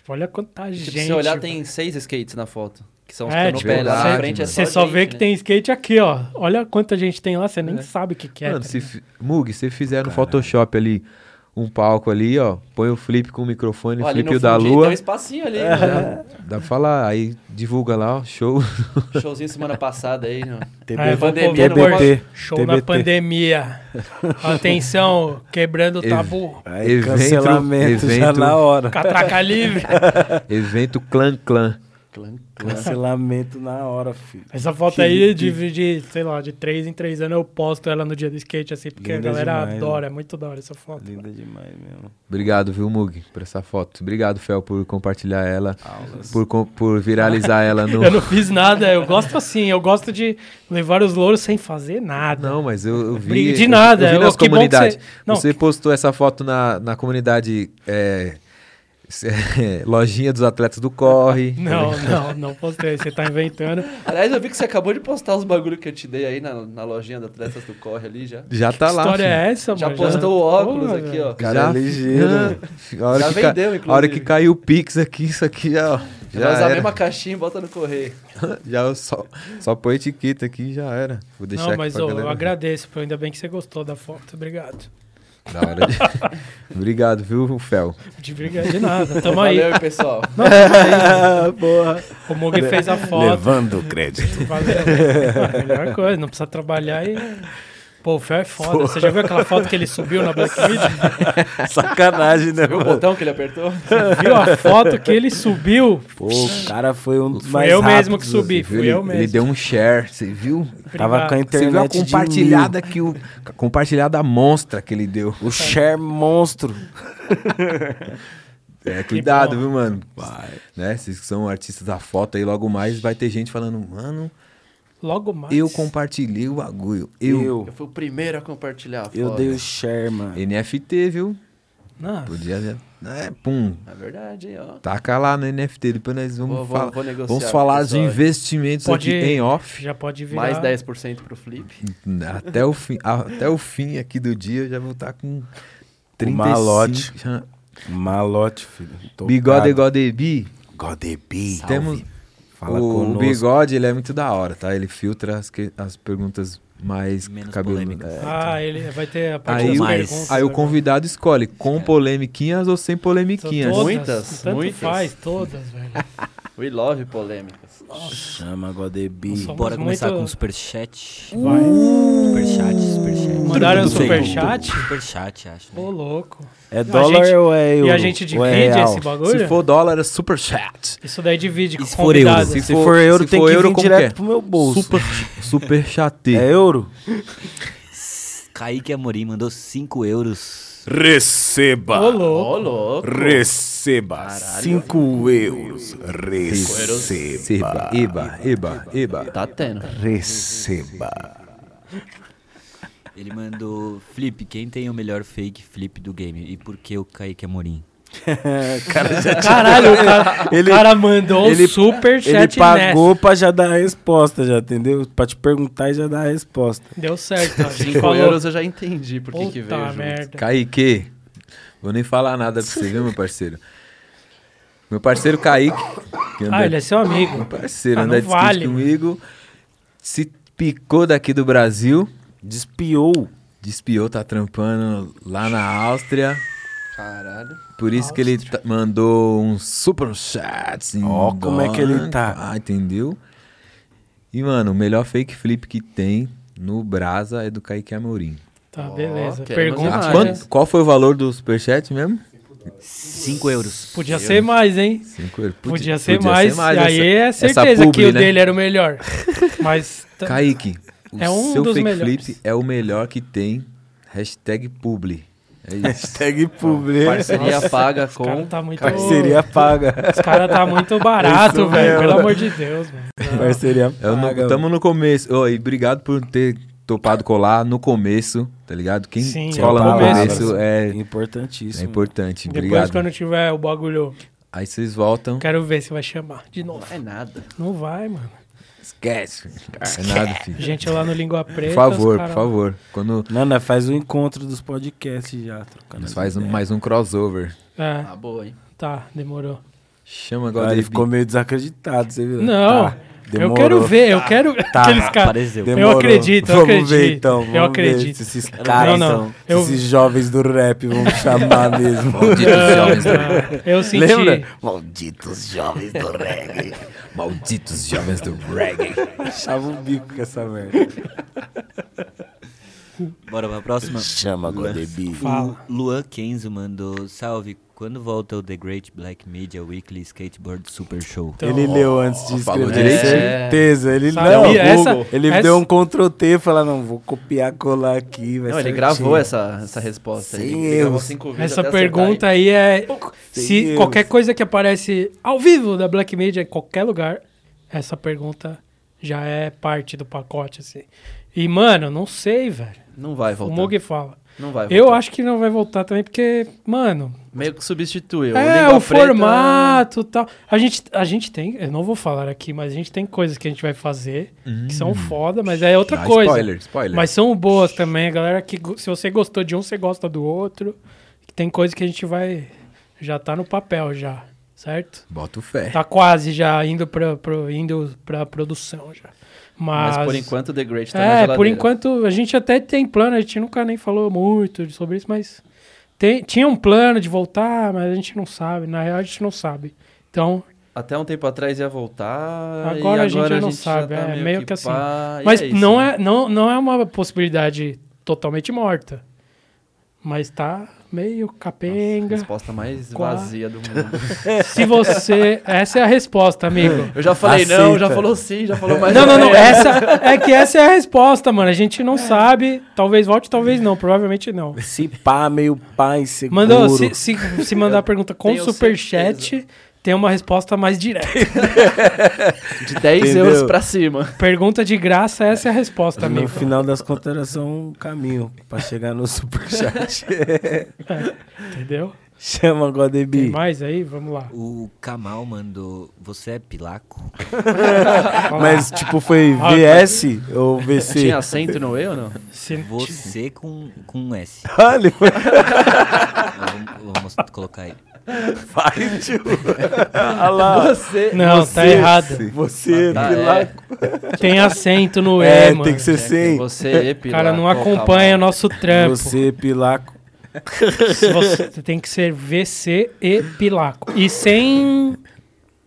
Tipo, olha quanta Tipo, gente. se você olhar, tem seis skates na foto. Que são os É, tipo, lá na frente. É Você só, só gente, vê que né? tem skate aqui, ó. Olha quanta gente tem lá, você nem sabe o que, que é. Mano, tá se Mug, se fizer no Photoshop ali um palco ali, ó, põe o flip com o microfone, o flip da lua. Tem um espacinho ali. né? Dá pra falar, aí divulga lá, ó, show. Showzinho semana passada aí. Ó. Ah, eu vou pandemia TBT. Show na TBT. pandemia. Atenção, quebrando o Ev- tabu. Aí, Evento- cancelamento já evento- na hora. Catraca livre. Evento Clã Clã. Clã, Cancelamento na hora, filho. Essa foto aí de, de, sei lá, de três em três anos eu posto ela no dia do skate, assim, porque Linda a galera demais, adora, é muito da hora essa foto. Linda demais mesmo. Obrigado, viu, Mug, por essa foto. Obrigado, Fel, por compartilhar ela, Aulas. por, por viralizar ela no. Eu não fiz nada, eu gosto assim, eu gosto de levar os louros sem fazer nada. Não, mas eu, eu vi. De nada, Eu, vi eu- nas que que comunidades. você- não, Você postou essa foto na, na comunidade é, é, Lojinha dos Atletas do Corre. Não, não, não postei, você tá inventando. Aliás, eu vi que você acabou de postar os bagulho que eu te dei aí na, na lojinha da Atletas do Corre ali já. Já tá que lá. história filho. é essa, Já mano? postou o óculos Porra, aqui, ó. Cara, é ligeiro. Já que ca- vendeu, a hora inclusive. que caiu o Pix aqui, isso aqui já. ó, Já Já vai usar a mesma caixinha e bota no correio. Já eu só, só põe etiqueta aqui e já era. Vou deixar Não, aqui mas pra ô, galera eu agradeço, pô, ainda bem que você gostou da foto, obrigado. Da hora de... Obrigado, viu, Fel? De de nada, tamo aí. Valeu, pessoal. Porra. O Mug fez a foto. Levando o crédito. Valeu. Melhor coisa, não precisa trabalhar e. Pô, o Fel é foda. Você já viu aquela foto que ele subiu na Black Media? Sacanagem, né, Viu o botão que ele apertou? Viu a foto que ele subiu? Pô, o cara foi um dos Fui mais eu mesmo que subi, fui ele, eu mesmo. ele deu um share, você viu? Tava com a Obrigado. Você viu a internet compartilhada que o a compartilhada monstra que ele deu. O share monstro. É, cuidado, viu, mano? Vai. Né? Vocês que são artistas da foto aí, logo mais vai ter gente falando, mano, Logo mais. eu compartilhei o bagulho. Eu. Eu, Eu fui o primeiro a compartilhar a foto. eu dei o share, mano. NFT, viu? Não, Podia. É, pum. É verdade, ó. Taca lá no NFT, depois nós vamos Vou, vou, falar. vou negociar. Vamos falar de investimentos Pode- aqui em off. já pode virar. Mais 10% pro Flip. Até o fim, até o fim aqui do dia eu já vou estar com 35. malote. Malote, filho. Bigode Godebi. Godebi. Temos Fala o conosco. bigode, ele é muito da hora, tá? Ele filtra as, que- as perguntas mais Menos cabeludas. polêmicas. É. Ah, ele vai ter a parte Aí, das o, mais. perguntas. aí o agora. convidado escolhe com polemiquinhas ou sem polemiquinhas. Todas, Muitas, Tanto muitas. faz, todas, velho. We love polêmicas. Chama Godebi. Bora começar muito- com o superchat. Vai. Superchat, superchat. Mandaram superchat? Superchat, acho. Ô, né? louco. É dólar gente- ou é euro? E a gente é divide esse bagulho? Se for dólar, é super chat. Isso daí divide com se for euro? Se Se for- euro, se tem for que euro, vir direto que é? pro meu bolso. Super, super chat. É euro? Kaique Amorim mandou 5 euros. Receba. Ô, Ô, louco. louco. Receba. 5 euros. Receba. Eba, eba, eba. Tá tendo. Receba. Ele mandou Flip, quem tem o melhor fake flip do game? E por que o Kaique Amorim? Caralho, o cara, Ele- o cara mandou ele- um super Ele chat pagou pra já dar a resposta, já entendeu? Pra te perguntar e já dar a resposta. nessa. Deu certo. A gente 5 falou. euros eu já entendi por que, que veio merda. Kaique, vou nem falar nada pra você, viu, meu parceiro? Meu parceiro Kaique, que anda, Ah, ele é seu amigo. meu parceiro, Ah, anda de vale. comigo, se picou daqui do Brasil, Despiou. despiou, tá trampando lá na Áustria. Caralho. Por isso que ele mandou um super chat. em Ó, como é que ele tá. Ah, entendeu? E, mano, o melhor fake flip que tem no Brasa é do Kaique Amorim. Tá, Ó, beleza. Pergunta. mais. Ah, quanto- qual foi o valor do superchat mesmo? 5 euros. Podia ser mais, hein? 5 euros. Podia, ser mais. E aí essa- é certeza publi, que o né? dele era o melhor. Mas. t- Kaique, o É um seu dos fake melhores. flip é o melhor que tem. Hashtag publi. É isso. Hashtag publi. Parceria paga Os cara com. tá muito. Parceria paga. Os caras tá muito barato, velho. Pelo amor de Deus, mano. Parceria Eu não- paga. tamo no começo. Ô, e obrigado por ter topado colar no começo, tá ligado? Quem Sim, cola é no palavras. começo é, é Importantíssimo. importante. Depois, Obrigado. quando tiver o bagulho, Aí vocês voltam. quero ver se vai chamar de Não novo. é nada. Não vai, mano. Esquece. É nada, filho. Gente lá no Língua Preta. Por favor, por favor. Quando Não, nós faz o encontro dos podcasts já. Trocando nós faz um- mais um crossover. É, Ah, boa, hein? tá, demorou. Chama Ah, agora. ele ficou meio desacreditado, você viu? Não, Tá, eu demorou. quero ver, eu quero. Tá, Aqueles caras. Apareceu. Demorou. Eu acredito, eu vamos Ver, acredito. então, Eu vamos acredito. Ver se esses caras, Não, não, são- eu- esses jovens do rap vão chamar mesmo. Malditos jovens do Ah, Eu senti. Lembra? Malditos jovens do reggae. Malditos jovens do reggae. Chava o bico com essa merda. Bora pra próxima. Chama Godebi. Luan Kenzo mandou salve. Quando volta o The Great Black Media Weekly Skateboard Super Show? Então, Ele leu antes de falou escrever. direitinho. Certeza. Ele Sabe, não. essa- Ele essa- deu um Ctrl T e falou: não, vou copiar, colar aqui. Vai Não, ele certinho. gravou essa, essa resposta. Sem ele, ele gravou erros. Essa pergunta aí é. Sem Se erros. qualquer coisa que aparece ao vivo da Black Media em qualquer lugar, essa pergunta já é parte do pacote, assim. E, mano, não sei, velho. Não vai O voltar. Mug fala. Não vai voltar. Eu acho que não vai voltar também, porque, mano, Meio que substituiu. é o Preta- formato e tal. A gente, a gente tem, eu não vou falar aqui, mas a gente tem coisas que a gente vai fazer que são foda, mas é outra Dá coisa. Spoiler, spoiler. Mas são boas também, a galera que se você gostou de um, você gosta do outro. Tem coisa que a gente vai já tá no papel já, certo? Bota o fé. Tá quase já indo pra, pro, indo pra produção já. Mas, Mas por enquanto The Great tá é, por enquanto a gente até tem plano, a gente nunca nem falou muito sobre isso, mas tem, tinha um plano de voltar, mas a gente não sabe, na real a gente não sabe. Então, Até um tempo atrás ia voltar. Agora a gente agora não sabe, tá é, meio, meio que, que assim. pá, mas é isso, não, né? é, não, não é uma possibilidade totalmente morta. Mas tá meio capenga. Resposta mais Qua- vazia do mundo. Se você. Essa é a resposta, amigo. Eu já falei não, já Aceita. falou sim, já falou mais Não, não, não. é. Essa, é que essa é a resposta, mano. A gente não sabe. Talvez volte, talvez não. Provavelmente não. Se pá, meio pá, inseguro. Mandou, se, se, se mandar a pergunta com superchat, tem uma resposta mais direta. De 10 Entendeu? euros pra cima. Pergunta de graça, essa é a resposta, No amigo. final das contas era só um caminho pra chegar no superchat. Entendeu? Chama Tem Godebi. mais aí? Vamos lá. O Kamal mandou. Você é pilaco? Mas, tipo, foi VS ou VC? Tinha acento no E ou não? Se- Você com, com um S. Olha, Vamos, vamos colocar aí. Vai, tio. Olha lá. Você. Não, tá errado. Você, Ah, pilaco. Tem acento no E, É, mano. tem que ser sem. Você, O cara não acompanha o nosso trampo. Você, pilaco. Você tem que ser VC e Pilaco. E sem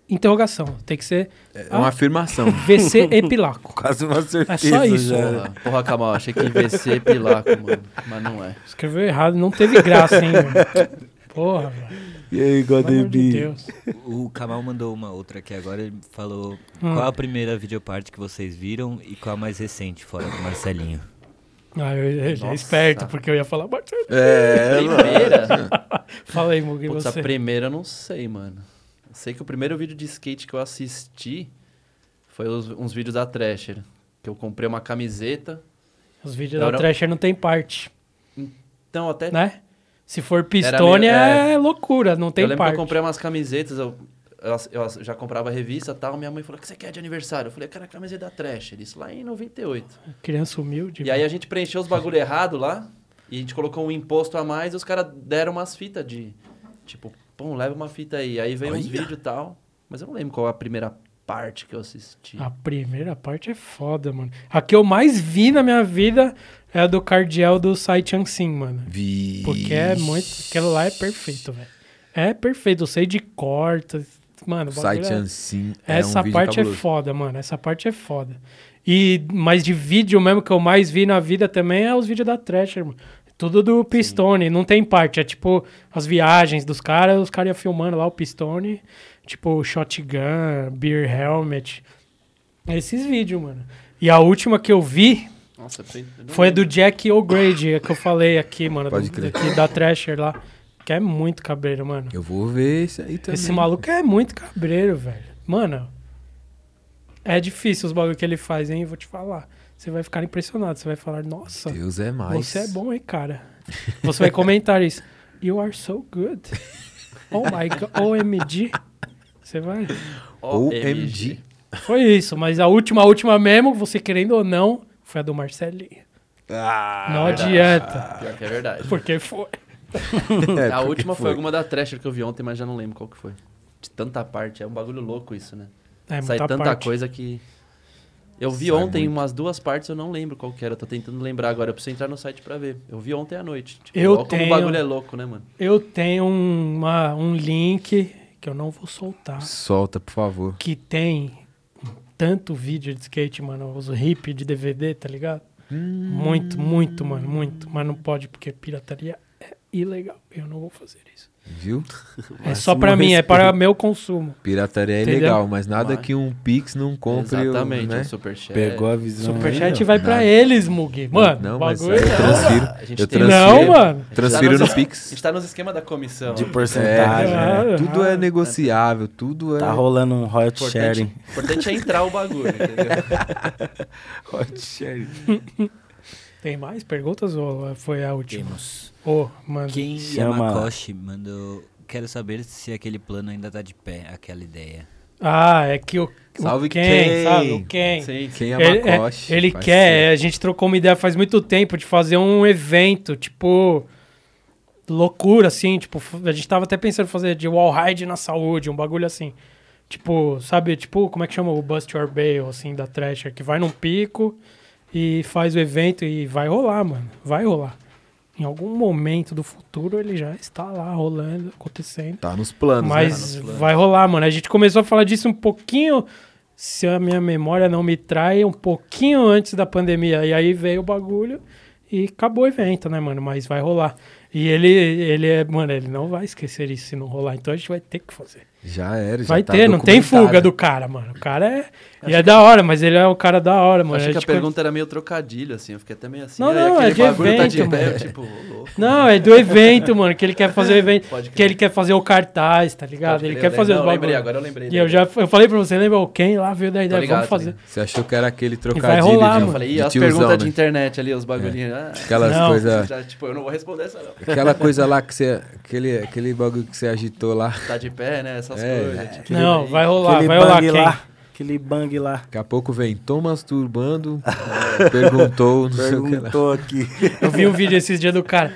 interrogação. Tem que ser É uma afirmação. VC e Pilaco. Quase uma certeza É só isso. já. Porra, porra Kamal, achei que VC Pilaco, mano. Mas não é. Escreveu errado. Não teve graça, hein, mano. Porra, velho. E aí, amor de. O Kamal mandou uma outra aqui agora. Ele falou: Hum. qual a primeira videoparte que vocês viram e qual a mais recente, fora do Marcelinho? Ah, eu, eu, já é esperto, porque eu ia falar. Marcelo. É, Primeira? Fala aí, Mugi, Putz, a você. primeira eu não sei, mano. Eu sei que o primeiro vídeo de skate que eu assisti foi os- uns vídeos da Thrasher. Que eu comprei uma camiseta. Os vídeos da não. Thrasher não tem parte, Então, até. né? Se for Pistone meio- é... loucura, não tem eu lembro parte. que eu comprei umas camisetas. Eu, eu, eu já comprava revista e tal. Minha mãe falou: O que você quer de aniversário? Eu falei: quero a camiseta da Thrasher. Isso lá em 98. Criança humilde. E aí a gente preencheu os bagulho errado lá. E a gente colocou um imposto a mais e os caras deram umas fitas de. Tipo, pô, leva uma fita aí. Aí veio uns vídeos e tal. Mas eu não lembro qual a primeira parte que eu assisti. A primeira parte é foda, mano. A que eu mais vi na minha vida é a do Cardiel do Sai Chansin, mano. Vi. Porque é muito. Aquilo lá é perfeito, velho. É perfeito. Eu sei de corta. Mano, Site é- Ansim é Essa um parte cabuloso. é foda, mano. Essa parte é foda. E, mas de vídeo mesmo que eu mais vi na vida também é os vídeos da Thrasher, mano. Tudo do Pistone, não tem parte. É tipo as viagens dos caras, os caras iam filmando lá o Pistone, tipo Shotgun, Beer Helmet. Esses vídeos, mano. E a última que eu vi Nossa, foi do Jack O'Grady, a que eu falei aqui, mano. Pode do, crer. daqui da Thrasher lá. Que é muito cabreiro, mano. Eu vou ver esse aí também. Esse maluco é muito cabreiro, velho. Mano, é difícil os bagulho que ele faz, hein? Vou te falar. Você vai ficar impressionado. Você vai falar, nossa, Deus é mais. você é bom, hein, cara? Você vai comentar isso. You are so good. Oh my god. OMG. Você vai. OMG. Foi isso, mas a última, a última mesmo, você querendo ou não, foi a do Marcelinho. Ah, não adianta. Pior que é verdade. Porque foi. É, a porque última foi. alguma da Thrasher que eu vi ontem, mas já não lembro qual que foi. De tanta parte. É um bagulho louco isso, né? É Sai tanta parte. coisa que. Eu vi Sai ontem muito. umas duas partes, eu não lembro qual que era. Tô tentando lembrar agora. Eu preciso entrar no site pra ver. Eu vi ontem à noite. Tipo, Eu ó como tenho- o bagulho é louco, né, mano? Eu tenho um- uma, um link que eu não vou soltar. Solta, por favor. que tem tanto vídeo de skate, mano, os hip de DVD, tá ligado? Muito, muito, mano, muito. Mas não pode porque pirataria é ilegal. Eu não vou fazer. Viu? É só pra mim, é para meu consumo. Pirataria é Entendeu? legal, mas nada Vai. que um Pix não compre. Exatamente, né? um superchat. Pegou a visão. aí, Superchat ó. vai pra nada. eles, Mug. Mano, não, o mas bagulho eu é- transfiro. A gente Eu transfiro. Não, mano. Transfiro tá no nos- A Pix. gente tá nos esquemas da comissão. De né? porcentagem. É. né? É, tudo é negociável, tudo é. Tá rolando um hot Importante, sharing. importante é entrar o bagulho, entendeu? Hot sharing. Tem mais perguntas ou foi a última? Temos. Ô, mano. Quem Chama- Yamakoshi mandou. Quero saber se aquele plano ainda tá de pé, aquela ideia. Ah, é que o, Salve o Ken, Ken. sabe? O Ken. Sim, Quem é Ele, é- Makoshi? ele quer, a gente trocou uma ideia faz muito tempo de fazer um evento, tipo, loucura, assim, tipo, a gente tava até pensando em fazer de wall ride na saúde, um bagulho assim. Tipo, sabe, tipo, como é que chama o Bust Your Bail, assim, da Thrasher, que vai num pico e faz o evento e vai rolar, mano, vai rolar. Em algum momento do futuro ele já está lá rolando, acontecendo. Tá nos planos, Mas né? vai rolar, mano. A gente começou a falar disso um pouquinho, se a minha memória não me trai, um pouquinho antes da pandemia. E aí veio o bagulho e acabou o evento, né, mano? Mas vai rolar. E ele, ele é, mano, ele não vai esquecer isso se não rolar. Então a gente vai ter que fazer. Já era, já vai tá ter, não tem fuga do cara, mano. O cara é. E é da hora, mas ele é um cara da hora, mano. Achei que a gente- pergunta era meio trocadilho, assim. Eu fiquei até meio assim. Não, "Ah, não, aquele é de bagulho tá de evento, pé", mano. eu, tipo, louco. Não, é do evento, mano, que ele quer fazer o evento. Que ele quer fazer o cartaz, tá ligado? Ele quer eu fazer lembro. os Não, lembrei, agora eu lembrei. E eu já eu falei pra você, lembra o quem lá veio da ideia, ligado, vamos fazer. Você achou que era aquele vai trocadilho rolar, de, Eu mano. falei, de e as perguntas né? de internet ali, os bagulhinhos. Ah, Aquelas Não. coisas... tipo, eu não vou responder essa não. Aquela coisa lá que você... Aquele, aquele bagulho que você agitou lá. Tá de pé, né? Essas É. coisas. tipo, Não, aí- vai rolar, vai rolar quem? lá. Aquele bang lá. Daqui a pouco vem, tô masturbando, perguntou, não sei o que lá. Perguntou aqui. Eu vi um vídeo esses dias do cara.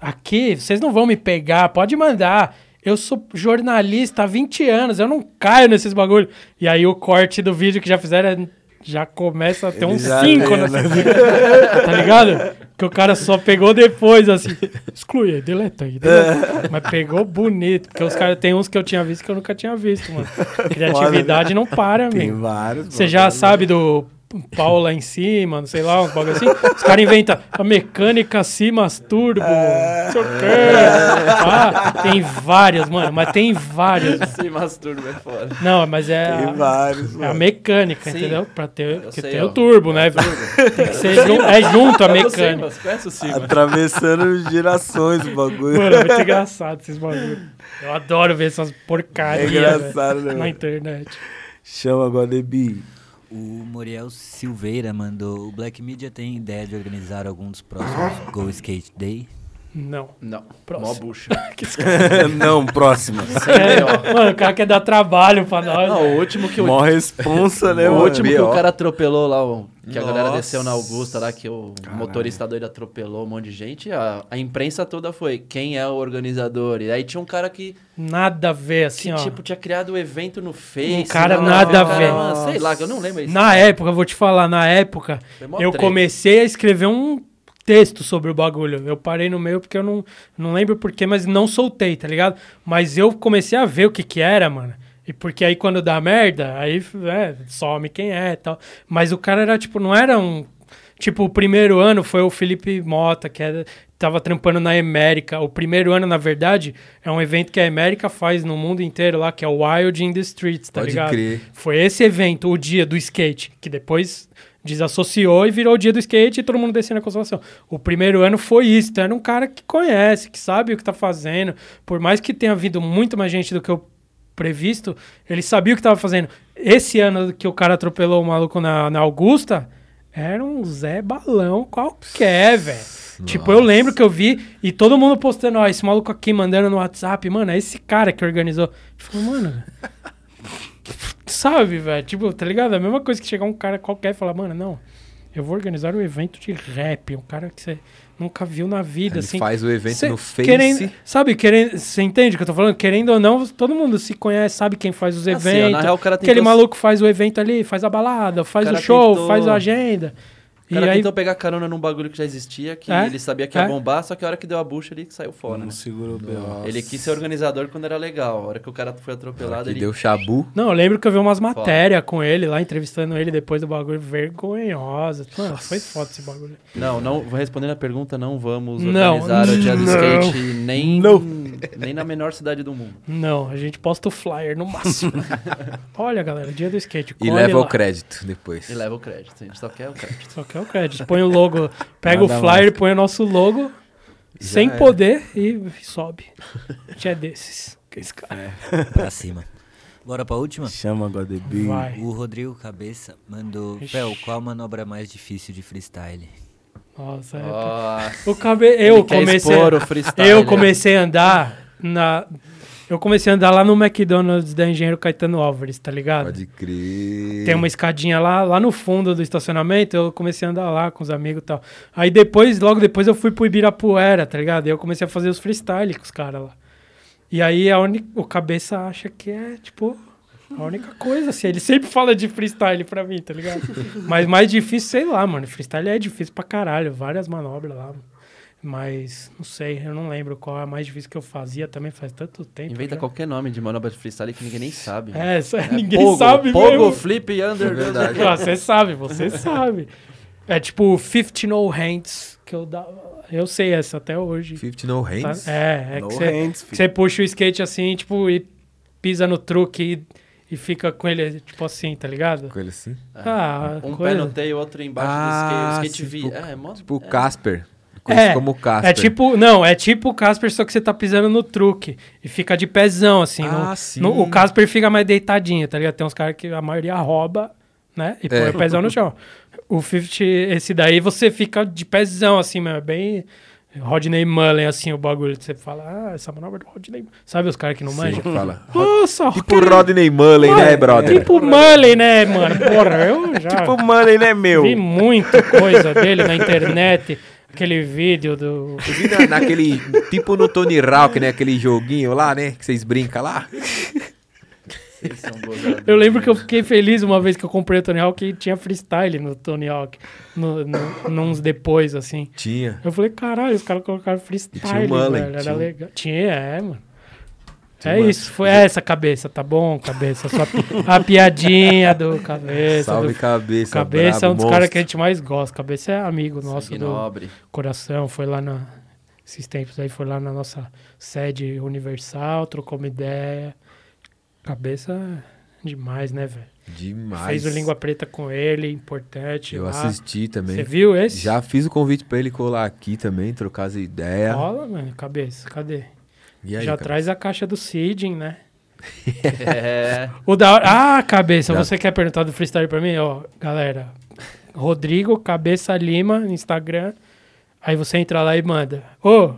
Aqui, vocês não vão me pegar, pode mandar. Eu sou jornalista há 20 anos, eu não caio nesses bagulho. E aí o corte do vídeo que já fizeram é- já começa a ter Ele uns já 5 lê, nessa né? Tá ligado? Que o cara só pegou depois, assim. Exclui aí, deleta aí. deleta. Mas pegou bonito, porque os caras tem uns que eu tinha visto que eu nunca tinha visto, mano. Criatividade não para, Tem amigo. vários. Você já sabe do pau lá em cima, não sei lá, uns bagulho assim. Os caras inventam a mecânica se masturbo, não sei o quê. Ah, tem várias, mano, mas tem várias. mano. Se masturba é foda. Não, mas é Tem a, vários. é a mecânica, Sim. entendeu? Pra ter, porque sei, tem ó. o turbo, né? Tem que ser jun- é junto a mecânica. mas conhece o Simas. Atravessando gerações o bagulho. Mano, é muito engraçado esses bagulhos. Eu adoro ver essas é porcarias engraçado, né? na internet. Chama agora, Debi. O Muriel Silveira mandou. O Black Media tem ideia de organizar algum dos próximos Go Skate Day? Não. Não. Próximo. Mó bucha. não, próximo. Sério, ó. Mano, o cara quer dar trabalho pra nós. Não, o último que o, Mó responsa, né, o mano? último que o cara atropelou lá, o- que a galera Nossa. desceu na Augusta lá, que o motorista doido atropelou um monte de gente, a, a imprensa toda foi quem é o organizador. E aí tinha um cara que, Nada a ver, que assim, ó. tipo, tinha criado o evento no Face. Um cara lá, nada a ver. Sei lá, que eu não lembro isso. Na época, eu vou te falar, na época, eu treta. comecei a escrever um texto sobre o bagulho. Eu parei no meio porque eu não, não lembro porquê, mas não soltei, tá ligado? Mas eu comecei a ver o que que era, mano. E porque aí quando dá merda, aí é, some quem é e tal. Mas o cara era, tipo, não era um... Tipo, o primeiro ano foi o Felipe Mota, que era, tava trampando na América. O primeiro ano, na verdade, é um evento que a América faz no mundo inteiro lá, que é o Wild in the Streets, tá Pode ligado? crer. Foi esse evento, o dia do skate, que depois desassociou e virou o dia do skate e todo mundo descendo a consolação. O primeiro ano foi isso, então era um cara que conhece, que sabe o que tá fazendo. Por mais que tenha vindo muito mais gente do que o previsto, ele sabia o que tava fazendo. Esse ano que o cara atropelou o maluco na, na Augusta, era um Zé Balão qualquer, velho. Tipo, eu lembro que eu vi e todo mundo postando, ó, esse maluco aqui mandando no WhatsApp, mano, é esse cara que organizou. Eu falei, mano, sabe, velho? Tipo, tá ligado? É a mesma coisa que chegar um cara qualquer e falar, mano, não, eu vou organizar um evento de rap, um cara que você nunca viu na vida, Ele assim. faz o evento Cê- no Face. Querendo, sabe, querendo, você entende o que eu tô falando? Querendo ou não, todo mundo se conhece, sabe quem faz os Assim, ó, eventos. na real, o cara Aquele maluco faz o evento ali, faz a balada, faz O o, show, tentou- faz a agenda. O cara e aí, tentou pegar carona num bagulho que já existia, que É, ele sabia que ia é. bombar, só que a hora que deu a bucha ele saiu fora, né? Não segurou bem. Ele quis ser organizador quando era legal. A hora que o cara foi atropelado, ele... deu chabu. Não, eu lembro que eu vi umas matérias com ele lá, entrevistando ele depois do bagulho vergonhosa. Mano, foi foda esse bagulho. Não, não, vou respondendo a pergunta, não vamos Não, organizar o dia do não. skate nem, Não. nem na menor cidade do mundo. Não, a gente posta o flyer no máximo. Olha, galera, dia do skate. E leva lá. o crédito depois. E leva o crédito, a gente só quer o crédito. Só quer o crédito. Põe o logo, pega Nada o flyer, mais. põe o nosso logo, sem era. poder e sobe. A gente é desses. Que esse cara. Pra cima. Bora pra última? Chama Godeby. Vai. O Rodrigo Cabeça mandou. Ixi. Fel, qual a manobra mais difícil de freestyle? Nossa, é- Nossa, o cabe... ele eu quer comecei. expor o freestyle. Eu comecei a andar na. Eu comecei a andar lá no McDonald's da Engenheiro Caetano Álvares, tá ligado? Pode crer. Tem uma escadinha lá, lá no fundo do estacionamento, eu comecei a andar lá com os amigos e tal. Aí depois, logo depois, eu fui pro Ibirapuera, tá ligado? E eu comecei a fazer os freestyle com os caras lá. E aí a uni... o cabeça acha que é, tipo, a única coisa, assim. Ele sempre fala de freestyle pra mim, tá ligado? Mas mais difícil, sei lá, mano. Freestyle é difícil pra caralho, várias manobras lá. Mas, não sei, eu não lembro qual é a mais difícil que eu fazia também faz tanto tempo. Inventa já. qualquer nome de manobra de freestyle que ninguém nem sabe. É, isso aí É ninguém Pogo, sabe Pogo, mesmo. flip, under. verdade. Ah, Você sabe, você sabe. É tipo 50 no hands, que eu dava. Eu sei essa até hoje. 50 no tá? hands. É, é No que você, você puxa o skate assim, tipo, e pisa no truque e, e fica com ele, tipo assim, tá ligado? Com ele assim. Ah, Um coisa- pé no tail, outro embaixo Ah, do skate. skate sim, V. tipo- é, mó- Tipo o é. Casper. É, como Casper. É tipo, não, é tipo o Casper, só que você tá pisando no truque e fica de pezão, assim. Ah, no- sim. no- o Casper fica mais deitadinho, tá ligado? Tem uns caras que a maioria rouba, né? E põe É. o pezão no chão. O 50, esse daí você fica de pezão, assim, mesmo. É bem Rodney Mullen, assim, o bagulho. Você fala, ah, essa manobra do Rodney Sabe os caras que não Sim, manjam? fala. Nossa, Tipo o Rodney Mullen, né, brother? Tipo Mullen, né, mano? Porra, eu já Tipo, mano, ele é meu. vi muita coisa dele na internet. Aquele vídeo do... Eu vi na- naquele. Tipo no Tony Hawk, né? Aquele joguinho lá, né? Que vocês brincam lá. Vocês são Eu lembro que eu fiquei feliz uma vez que eu comprei o Tony Hawk e tinha freestyle no Tony Hawk. No, no, nos depois, assim. Tinha. Eu falei, caralho, os caras colocaram freestyle, tinha o Mullen, velho. Era tinha legal. Tinha, é, mano. É uma- isso, foi essa cabeça, tá bom, cabeça? Só a piadinha do cabeça. Salve do... cabeça. Cabeça é brabo, um dos caras que a gente mais gosta. Cabeça é amigo nosso Sangue do nobre. coração. Foi lá na. Esses tempos aí, foi lá na nossa sede universal, trocou uma ideia. Cabeça é demais, né, velho? Demais. Fez o Língua Preta com ele, importante. Eu lá. assisti também. Você viu esse? Já fiz o convite pra ele colar aqui também, trocar as ideias. Rola, mano, cabeça, cadê? E aí, Já cara? traz a caixa do Siding, né? É. O da hora. Ah, cabeça, Já. você quer perguntar do freestyle pra mim? Ó, galera. Rodrigo Cabeça Lima no Instagram. Aí você entra lá e manda. Ô,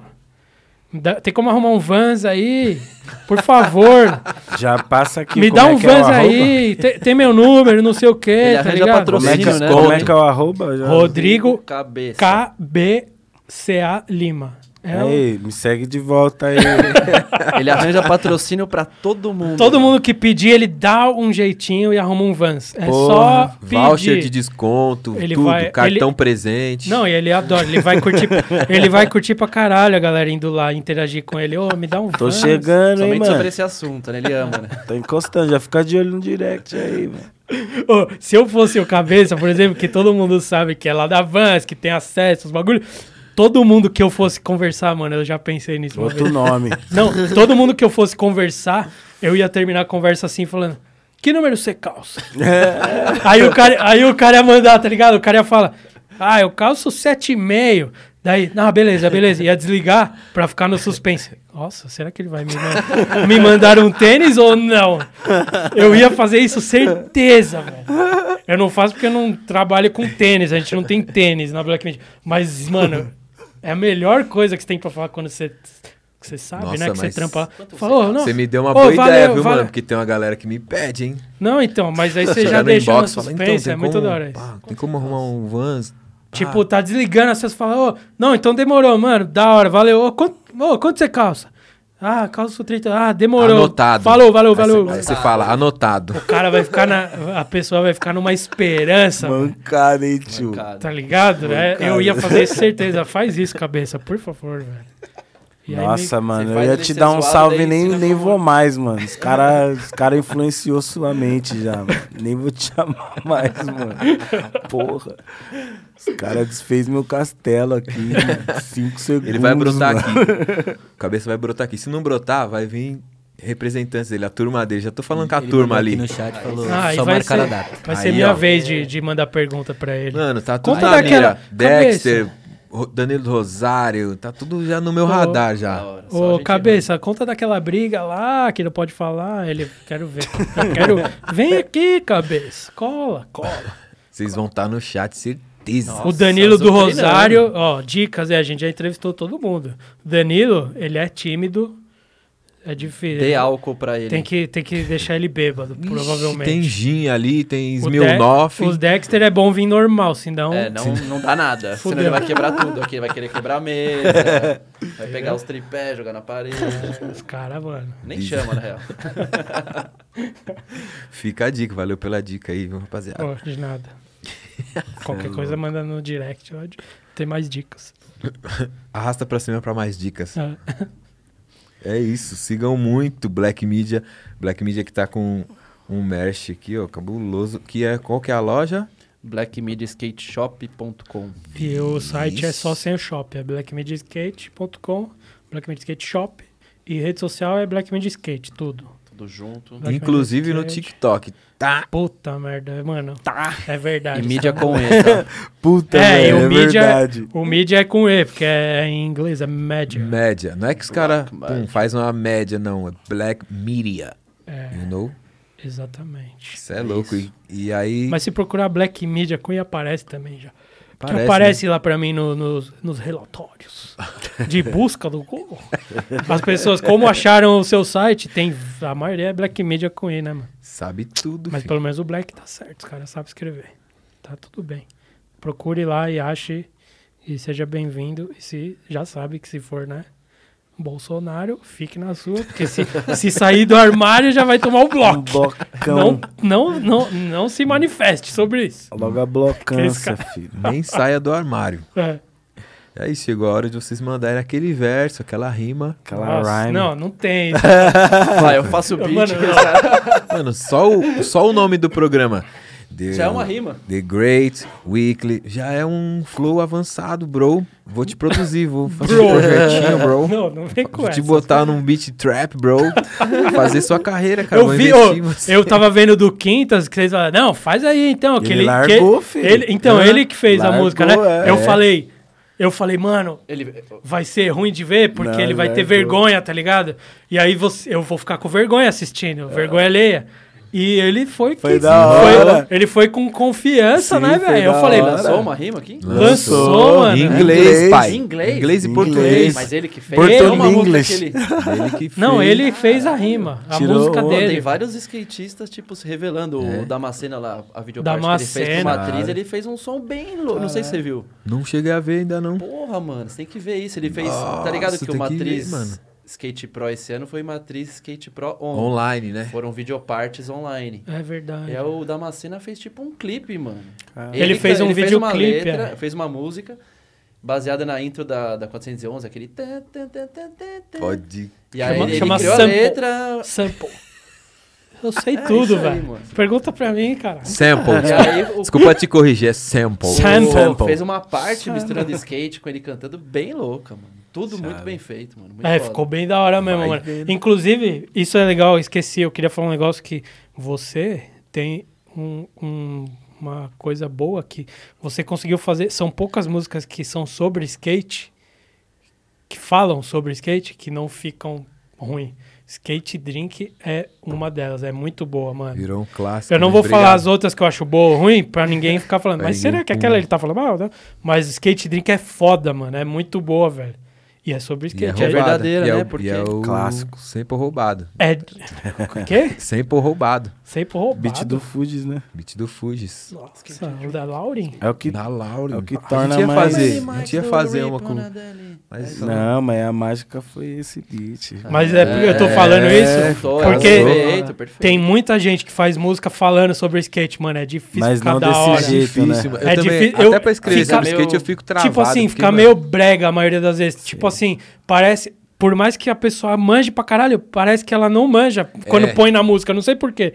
Dá- Tem como arrumar um Vans aí? Por favor. Já passa aqui. me dá é um é Vans arroba? aí. Tem, tem meu número, não sei o quê, Ele tá ligado? patrocínio, Como é, que, né? como é que é o arroba? Já- Rodrigo Cabeça. KBCA Lima. É um- Ei, me segue de volta aí. Ele arranja patrocínio pra todo mundo. Todo mundo que pedir, ele dá um jeitinho e arruma um Vans. É Porra, só pedir. Voucher de desconto, Ele tudo, vai- cartão ele- presente. Não, e ele adora, ele vai curtir, ele vai curtir pra caralho a galera indo lá interagir com ele. Ô, me dá um Tô Vans. chegando, hein, Somente mano. sobre esse assunto, né? Ele ama, né? Tô encostando, já fica de olho no direct aí, mano. Ô, se eu fosse o cabeça, por exemplo, que todo mundo sabe que é lá da Vans, que tem acesso aos bagulhos, todo mundo que eu fosse conversar, mano, eu já pensei nisso. Outro nome. Não, todo mundo que eu fosse conversar, eu ia terminar a conversa assim, falando: Que número você calça? aí, o cara, aí o cara ia mandar, tá ligado? O cara ia falar: Ah, eu calço 7,5. Daí, não, beleza, beleza. Ia desligar pra ficar no suspense. Nossa, será que ele vai me, man- me mandar um tênis ou não? Eu ia fazer isso, certeza, velho. Eu não faço porque eu não trabalho com tênis. A gente não tem tênis na Black Media. Mas, mano, é a melhor coisa que você tem pra falar quando você, que você sabe, Nossa, né? Que você trampa. Falou, não. Você me deu uma Ô, boa ideia, valeu, viu, valeu. mano? Porque tem uma galera que me pede, hein? Não, então, mas aí você já no inbox, fala, então, suspense. tem é muito como- da hora isso. pá, Tem como arrumar um Vans? Tipo, tá desligando, aí você fala, ô, não, então demorou, mano, da hora, valeu. Ô, quanto, ô, quanto você calça? Ah, calço 30. Ah, demorou. Anotado. Falou, valeu, Aí valeu. Você, aí você fala, anotado. O cara vai ficar na. A pessoa vai ficar numa esperança, Mancada, hein, tio? Cara, tá ligado? É, eu ia fazer certeza. Faz isso, cabeça, por favor, velho. E aí Nossa, me- mano, eu ia te dar um salve daí nem, nem vou mais, mano. Os caras os cara influenciou sua mente já, mano. Nem vou te chamar mais, mano. Porra. Os caras desfez meu castelo aqui. em Cinco segundos. Ele vai brotar mano. aqui. O cabeça vai brotar aqui. Se não brotar, vai vir representantes dele, a turma dele. Já tô falando com a Ele turma ali. no chat falou, Ah, só vai marcar a ser, data. vai ser Aí, minha ó. vez de, de mandar pergunta pra ele. Mano, tá tudo Conta na daquela. Dexter, cabeça. Danilo Rosário, tá tudo já no meu Ô, radar da já. hora. A Ô, cabeça, conta daquela briga lá que não pode falar. Ele, quero ver. Quero. Vem aqui, cabeça. Cola, cola. Vocês vão estar no chat, certeza. Nossa, o Danilo do. Rosário, ó, dicas, é, a gente já entrevistou todo mundo. O Danilo, ele é tímido. É difícil. Dê álcool pra ele. Tem que, tem que deixar ele bêbado, Ixi, provavelmente. Tem gin ali, tem O Smilnoff. De- Os Dexter é bom vir normal, senão. É, não, não dá nada. Senão Fudeu. ele vai quebrar tudo aqui. Vai querer quebrar a mesa. vai pegar os tripés, jogar na parede. Os caras, mano. Nem chama, na real. Fica a dica, valeu pela dica aí, viu, rapaziada. Pô, de nada. Qualquer coisa manda no direct, ó, tem mais dicas. Arrasta pra cima pra mais dicas. É. É isso, sigam muito Black Media. Black Media que tá com um merch aqui, ó, cabuloso. Que é, qual que é a loja? blackmediaskateshop.com E o site é Isso. só sem o shop, é blackmediaskate.com, Black Media Skate Shop. E rede social é Black Media Skate, tudo. Tudo junto. Black Inclusive no. TikTok. Tá. Puta merda, mano. Tá. É verdade. E mídia sabe? com E, tá? Puta, É, e o é mídia, verdade. o mídia é com E, porque é em inglês, é média. Média. Não é que os caras Black faz uma média, não. É Black Media. É, You know? exatamente. Isso é louco. E, e aí. Mas se procurar Black Media com E, aparece também já. Porque Aparece, aparece lá pra mim no- nos, nos relatórios de busca do Google. As pessoas, como acharam o seu site, tem. A maioria é Black Media com E, né, mano? Sabe tudo. Mas filho. pelo menos o Black tá certo, os caras sabem escrever. Tá tudo bem. Procure lá e ache e seja bem-vindo. E se já sabe que se for, né? Bolsonaro, fique na sua, porque se, se sair do armário já vai tomar o Um bloco. blocão. Não, não, não, não se manifeste sobre isso. Logo a blocância, Esse filho. Nem saia do armário. É. Aí chegou a hora de vocês mandarem aquele verso, aquela rima. Aquela Nossa, rhyme. não, não tem. Vai, eu faço o beat. Mano, Mano, só o, só o nome do programa. The, Já é uma rima. The Great Weekly. Já é um flow avançado, bro. Vou te produzir, vou fazer Bro. um projetinho, bro. Não, não vem com Vou te essa. botar num beat trap, bro. Fazer sua carreira, cara. Eu Vou vi, você. eu tava vendo do Quintas, que vocês falaram, não, faz aí então. Que Ele ele, largou, que, filho. ele- Então, Hã? ele que fez a Largou, música, né? é. Eu É. falei, eu falei, mano, Ele, vai ser ruim de ver, porque Não, ele vai ter vergonha, tá ligado? E aí você, eu vou ficar com vergonha assistindo, vergonha alheia. E ele foi, Foi que- da foi- hora. ele foi com confiança, Sim, né, foi velho? Eu falei, hora. Lançou uma rima aqui? lançou, Lançou. mano. Em Inglês. inglês, pai. Em inglês? Inglês e Inglês. português. Mas ele que fez. Português. Tem uma música English. que ele... Ele que fez. Não, ele fez a rima, a Tirou música onda, dele. Tem vários skatistas, tipo, se revelando. É. O Damascena lá, a videoparte que ele fez com uma atriz, ele fez um som bem louco. Não sei se você viu. Não cheguei a ver ainda, não. Porra, mano, você tem que ver isso. Ele fez. tá Nossa, ligado que uma que ver, atriz mano. Skate Pro esse ano foi uma atriz Skate Pro on. Online, né? Foram videopartes online. É verdade. E aí o Damascena fez tipo um clipe, mano. Ele fez um uma videoclipe, letra, é. fez uma música baseada na intro da, da 411, aquele. Pode. E aí Chama- ele chama criou a sample. letra. Sample. Eu sei É tudo, aí, velho. mano. Pergunta pra mim, cara. Sample. E aí o Desculpa te corrigir, é sample. Sample. Sample. Fez uma parte misturando skate com ele cantando bem louca, mano. Tudo muito bem feito, mano. Muito É, foda. ficou bem da hora mesmo, Vai mano. vendo. Inclusive, isso é legal, eu esqueci, eu queria falar um negócio que você tem um- um- uma coisa boa que você conseguiu fazer. São poucas músicas que são sobre skate, que falam sobre skate, que não ficam ruim. Skate Drink é uma delas, é muito boa, mano. Virou um clássico. Eu não né? vou Obrigado. falar as outras que eu acho boa ou ruim, pra ninguém ficar falando. Mas será que aquela ele tá falando mal? né? Mas Skate Drink é foda, mano. É muito boa, velho. E é sobre E é skate. é É, roubada, verdadeira, e é né? o- Porque- E é o Clássico. Sample roubado. é... Quê? Sample roubado. Sempre roubado. Beat do Fujis, né? Beat do Fugis. Nossa, o da Lauren? É o que. Na Laura. É o que a torna gente ia mais- fazer, a gente ia fazer uma com... Mas Não, mas a mágica foi esse beat. Mas é porque eu tô falando isso porque perfeito, perfeito. tem muita gente que faz música falando sobre skate, mano. É difícil Mas ficar não da desse hora. jeito. difícil, né? É também, difícil. até Eu- pra escrever sobre skate meio- eu fico travado. Tipo assim, fica meio brega a maioria das vezes. Tipo assim, parece. Por mais que a pessoa manje pra caralho, parece que ela não manja quando É. põe na música, não sei porquê.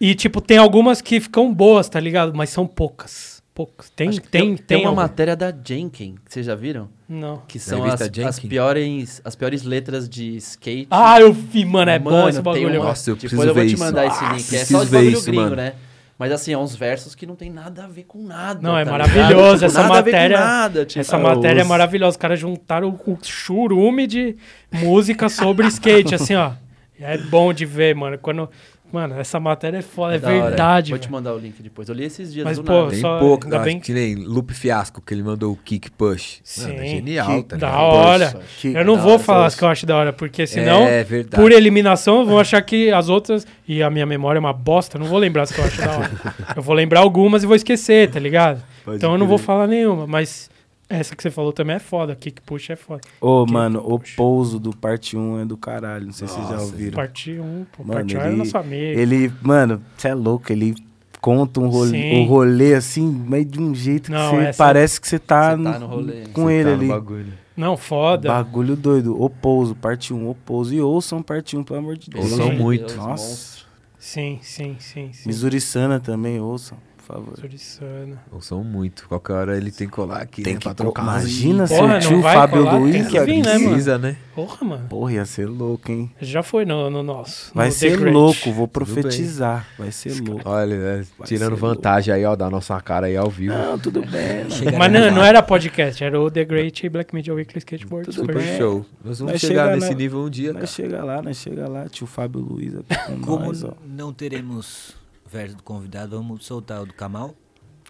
E, tipo, tem algumas que ficam boas, tá ligado? Mas são poucas. Poucas. Tem, que tem, tem, uma algum- matéria da Jenkins, que vocês já viram? Não. Que são as, as, piores, as piores letras de skate. Ah, eu vi, mano, é bom Mano, esse tem bagulho. uma- Nossa, eu Depois preciso eu vou ver te isso. mandar esse link. É preciso só de ver bagulho isso, gringo, mano. né? Mas assim, é uns versos que não tem nada a ver com nada. Não, é tá maravilhoso, ligado? Tipo, essa nada a ver com matéria- nada, tipo, Essa matéria é os- maravilhosa. Os caras juntaram o churume de música sobre skate, assim, ó. É bom de ver, mano. Quando. Mano, essa matéria é foda, é, hora. verdade. Vou te mandar o link depois. Eu li esses dias Mas, do pô, nada. Tem só- pouco, ainda eu bem nem Loop Fiasco, que ele mandou o Kick Push. Mano, é Sim, genial, tá Da hora. Que- Eu não vou hora, falar as que eu acho da hora, porque senão, É verdade. por eliminação, vão achar que as outras. E a minha memória é uma bosta, não vou lembrar as que eu acho da hora. Eu vou lembrar algumas e vou esquecer, tá ligado? Pode então eu não vou falar nenhuma, mas essa que você falou também é foda. Kick push é foda. Ô, Que- mano, o pouso do parte 1 é do caralho. Não sei se vocês já Nossa, ouviram. Parte 1, pô. Mano, parte 1 é ele- nosso amigo. Ele, mano, você é louco, ele conta um rolê, um rolê assim, mas de um jeito Não, que você essa- parece que você tá, tá no- rolê. com Você ele tá no ali. bagulho. Não, foda. Bagulho doido. O pouso, parte 1, o pouso. E ouçam parte 1, pelo amor de Deus. Ouçam muito. Deus, Nossa. monstro. Sim, sim, sim, sim. Missouri Sana também, ouçam, por favor. Suriçana. Ouçam muito. Qualquer hora ele tem que colar aqui, Tem né? que trocar. Imagina se o tio Fábio colar? Luiz que vir, né? Precisa, né? Porra, mano. Porra, ia ser louco, hein? Já foi no, no nosso. Vai no ser louco, vou profetizar. Vai ser louco. Olha, né, tirando vantagem aí, ó, da nossa cara aí ao vivo. Não, tudo bem. Mas não, não era podcast, era o The Great Black Media Weekly Skateboard. Tudo Super bem. show. Nós vamos Nós chegar chega nesse na- nível um dia, cara. Nós chega lá, nós chega lá. Tio Fábio Luiz aqui com Como nós, ó. não teremos verso do convidado, vamos soltar o do Kamal.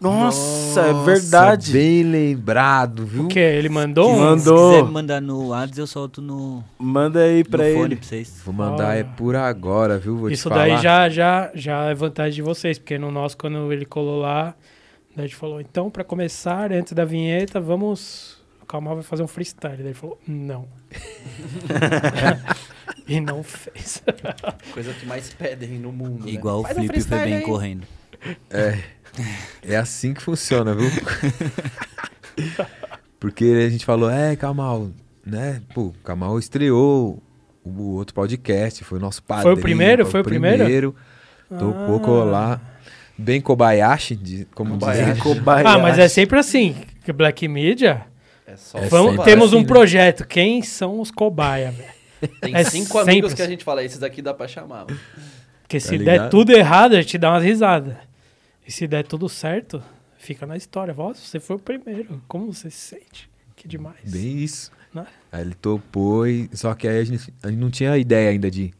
Nossa, é verdade. Bem lembrado, viu? O que? Ele mandou um? mandou. Se quiser me mandar no WhatsApp, eu solto no, Manda aí pra fone ele. pra vocês. Vou mandar Ah. é por agora, viu? Vou Isso te falar. daí já, já, já é vantagem de vocês, porque no nosso, quando ele colou lá, a gente falou, então, pra começar, antes da vinheta, vamos... O Kamal vai fazer um freestyle. Daí ele falou, não. e não fez. Coisa que mais pedem no mundo. né? Igual Faz o Felipe foi bem aí. correndo. É. É assim que funciona, viu? Porque a gente falou, é, Kamal, né? Pô, o Kamal estreou o outro podcast, foi o nosso padrinho. o primeiro? Foi o primeiro? Tocou Ah. colar. Bem Kobayashi, de, como Kobayashi. dizem. Ah, mas é sempre assim. Que Black Media, É só É vamos- temos assim, um né? projeto. Quem são os cobaia, velho? Tem É cinco sempre amigos que a gente fala, esses daqui dá pra chamar. mano. Porque Tá se ligado? der tudo errado, a gente dá umas risadas. E se der tudo certo, fica na história. Nossa, você foi o primeiro. Como você se sente? Que demais. Bem isso. Né? Aí ele topou, e, só que aí a gente, a gente não tinha ideia ainda de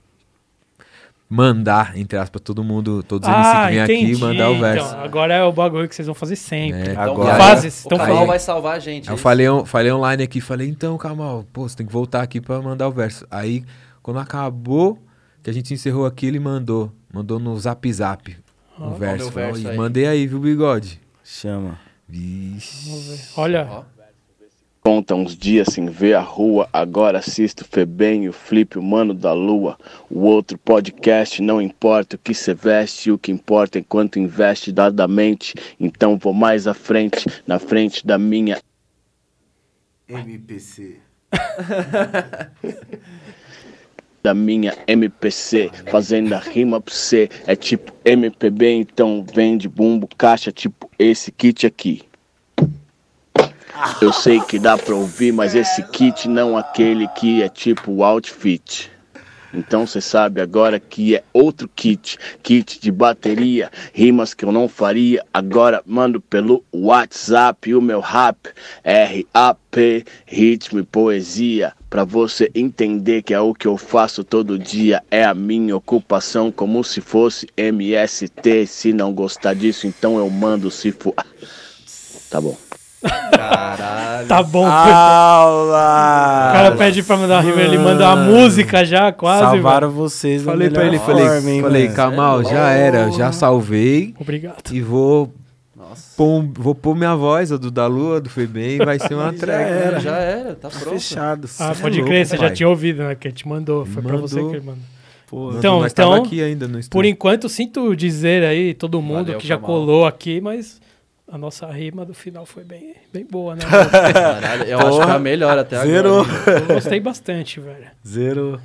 mandar, entre aspas, todo mundo, todos eles Ah, que vêm aqui e mandar o verso. Então, agora é o bagulho que vocês vão fazer sempre. É. Então, Agora- Fases, o então Kamal faz. vai salvar a gente. Eu é falei, falei online aqui, falei, então, Kamal, pô, você tem que voltar aqui pra mandar o verso. Aí, quando acabou, que a gente encerrou aqui, ele mandou. Mandou no zap zap o verso. verso "Ih, aí." mandei aí, viu, bigode? Chama. Vixe. Olha, Ó. Conta uns dias sem ver a rua, agora assisto Febem, o Flip, o Mano da Lua. O outro podcast, não importa o que cê veste, o que importa é quanto investe dadamente. Então vou mais à frente, na frente da minha MPC. da minha MPC, fazendo a rima pra você. É tipo MPB, então vende bumbo, caixa, tipo esse kit aqui. Eu sei que dá pra ouvir, mas esse kit não aquele que é tipo outfit. Então você sabe agora que é outro kit, kit de bateria, rimas que eu não faria. Agora mando pelo WhatsApp o meu rap, RAP, ritmo e poesia. Pra você entender que é o que eu faço todo dia, é a minha ocupação, como se fosse MST. Se não gostar disso, então eu mando se for. Tá bom. Caralho. tá bom. Aula! O cara pede pra mandar rima, ele manda a música já, quase. Salvaram velho. vocês Falei pra ele, falei, forma, hein, falei, mano? Kamal, já era, já salvei Obrigado. e vou pôr, vou pôr minha voz, a do da Lua, do Febem, vai ser uma Já track. era. Já era, tá pronto. Fechado. Ah, é pode louco, crer, você já tinha ouvido, né? Que ele te mandou. Foi pra você Mandou. que ele mandou. Pô, Nós- Então, então, aqui ainda no Por enquanto, sinto dizer aí, todo mundo Valeu, que já Kamal. colou aqui, mas a nossa rima do final foi bem, bem boa, né? Caralho, eu acho que é a melhor até Zero. agora. Eu gostei bastante, velho. Zero.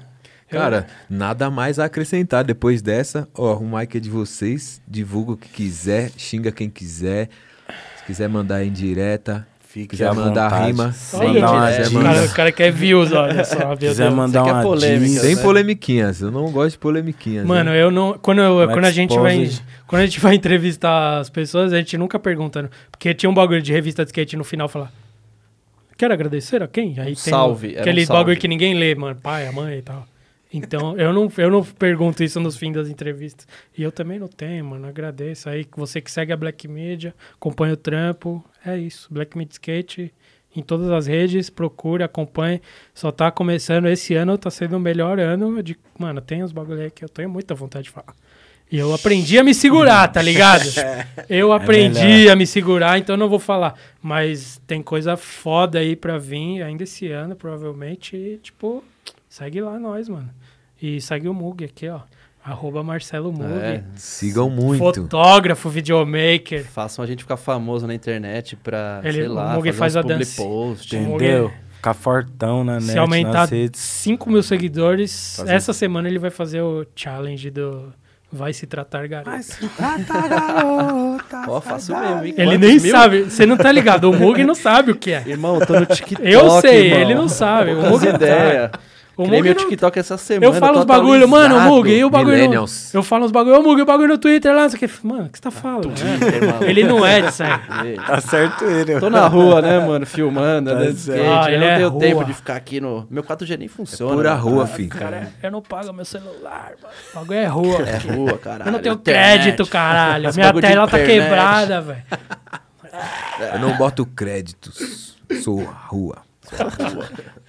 Cara, nada mais a acrescentar depois dessa. Ó, o mic é de vocês. Divulga o que quiser, xinga quem quiser. Se quiser mandar em direta, Fique quiser mandar vontade. rima, mandar uma. O diss, cara, o cara quer views, olha só. quiser Deus. mandar quer uma polêmica, sem né? polemiquinhas. Eu não gosto de polemiquinhas. Mano, né? eu não. Quando, eu, Um quando a gente vai. Quando a gente vai entrevistar as pessoas, a gente nunca pergunta. né? Porque tinha um bagulho de revista de skate no final falar. Quero agradecer a quem? Aí tem salve, era um aquele salve. bagulho que ninguém lê, mano. Pai, a mãe e tal. Então, eu não, eu não pergunto isso nos fins das entrevistas. E eu também não tenho, mano. Agradeço aí. Você que segue a Black Media, acompanha o trampo. É isso. Black Media Skate em todas as redes. Procure, acompanhe. Só tá começando esse ano, tá sendo o melhor ano. De, mano, tem uns bagulho aí que eu tenho muita vontade de falar. E eu aprendi a me segurar, tá ligado? Eu aprendi melhor. a me segurar, então eu não vou falar. Mas tem coisa foda aí pra vir ainda esse ano, provavelmente. E, tipo, segue lá nós, mano. E segue o Mug aqui, ó. Arroba Marcelo Mug. É, Sigam muito. Fotógrafo, videomaker. façam a gente ficar famoso na internet pra, Ele- sei lá, o Mugi fazer faz a dança. post. Entendeu? Ficar fortão na net, Se aumentar nas redes. 5 mil seguidores, Fazer- essa semana ele vai fazer o challenge do Vai Se Tratar Garota. Ó, faço mesmo, hein? Ele nem mil? sabe, você não tá ligado, o Mug não sabe o que é. Irmão, tô no TikTok. Eu sei, irmão. ele não sabe. O Poucas Mug não ideia. O Mug meu não- TikTok essa semana. Eu falo uns bagulho, mano, atualizado. Mug, e o bagulho. no-. Eu falo uns bagulho, ô Mug, o bagulho no Twitter lá, não sei o que. Mano, o que você tá falando? Twitter, É. Ele não é disso aí. Tá certo ele. Tô na rua, né, mano, filmando, Tá de certo. skate. Ah, eu ele não é tenho rua. tempo de ficar aqui no... Meu 4G nem funciona. Pura mano. rua, filho. Cara, eu não pago meu celular, mano. O bagulho é rua. É rua, caralho. Eu não tenho internet. crédito, caralho. Esse Minha de tela tá quebrada, velho. Eu não boto créditos. Sou a rua.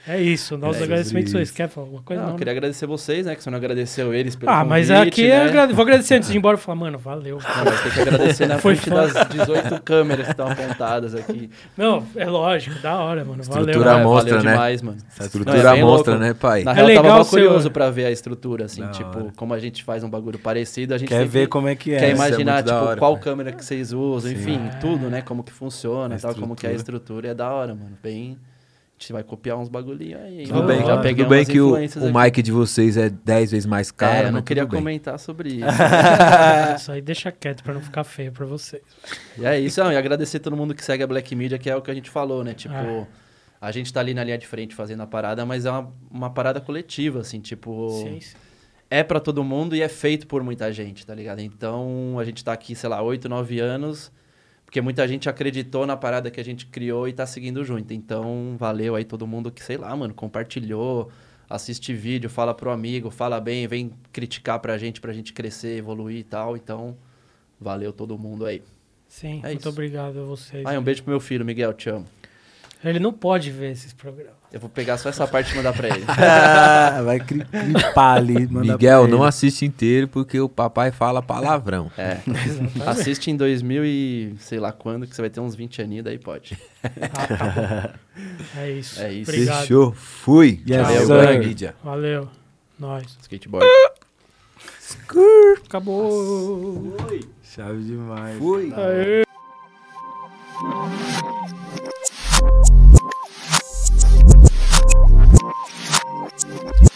É isso, nossos É, agradecimentos são esses. Quer falar alguma coisa? Não, Não, eu né? quer agradecer vocês, né? Que você não agradeceu eles pelo Ah, mas convite, aqui né? eu agrade- vou agradecer antes de ir embora. Falar, mano, valeu. Não, mas tem que agradecer na Foi frente das 18 câmeras que estão apontadas aqui. Não, é lógico, da hora, mano. Valeu. Estrutura mano. mostra, valeu né? demais, mano. Não, estrutura é bem mostra, louco. né, pai? Na É real, eu tava legal mó seu- curioso pra ver a estrutura, assim, Da tipo, hora. como a gente faz um bagulho parecido, a gente Quer ver como é que quer é. Isso é imaginar, tipo, qual câmera que vocês usam, enfim, É. tudo, né? Como que funciona A e tal, como que é a estrutura. estrutura. E é da hora, mano. Bem... A gente vai copiar uns bagulhinhos aí. Tudo bem? Já peguei tudo bem que o, o mic de vocês é 10 vezes mais caro, É, eu não queria comentar sobre isso. Isso aí deixa quieto pra não ficar feio pra vocês. E é isso, não, e agradecer todo mundo que segue a Black Media, que é o que a gente falou, né? Tipo, É. a gente tá ali na linha de frente fazendo a parada, mas é uma, uma parada coletiva, assim, tipo. Sim, sim. É pra todo mundo e é feito por muita gente, tá ligado? Então, a gente tá aqui, sei lá, 8, 9 anos, porque muita gente acreditou na parada que a gente criou e tá seguindo junto. Então, valeu aí todo mundo que, sei lá, mano, compartilhou, assiste vídeo, fala pro amigo, fala bem, vem criticar pra gente, pra gente crescer, evoluir e tal. Então, valeu todo mundo aí. Sim, É muito isso. obrigado a vocês. Ah, e um beijo pro meu filho, Miguel, te amo. Ele não pode ver esses programas. Eu vou pegar só essa parte e mandar pra ele. Ah, vai clipar ali. mandar Miguel, não ele. assiste inteiro porque o papai fala palavrão. É. Assiste em 2000 e sei lá quando, que você vai ter uns 20 aninhos, daí pode. Ah, tá. É isso. É isso. Obrigado. Fechou. Fui. Yes, Valeu, sir. Valeu. Nós. Skateboard. Acabou. Chave demais. Fui. Aê. Thank you.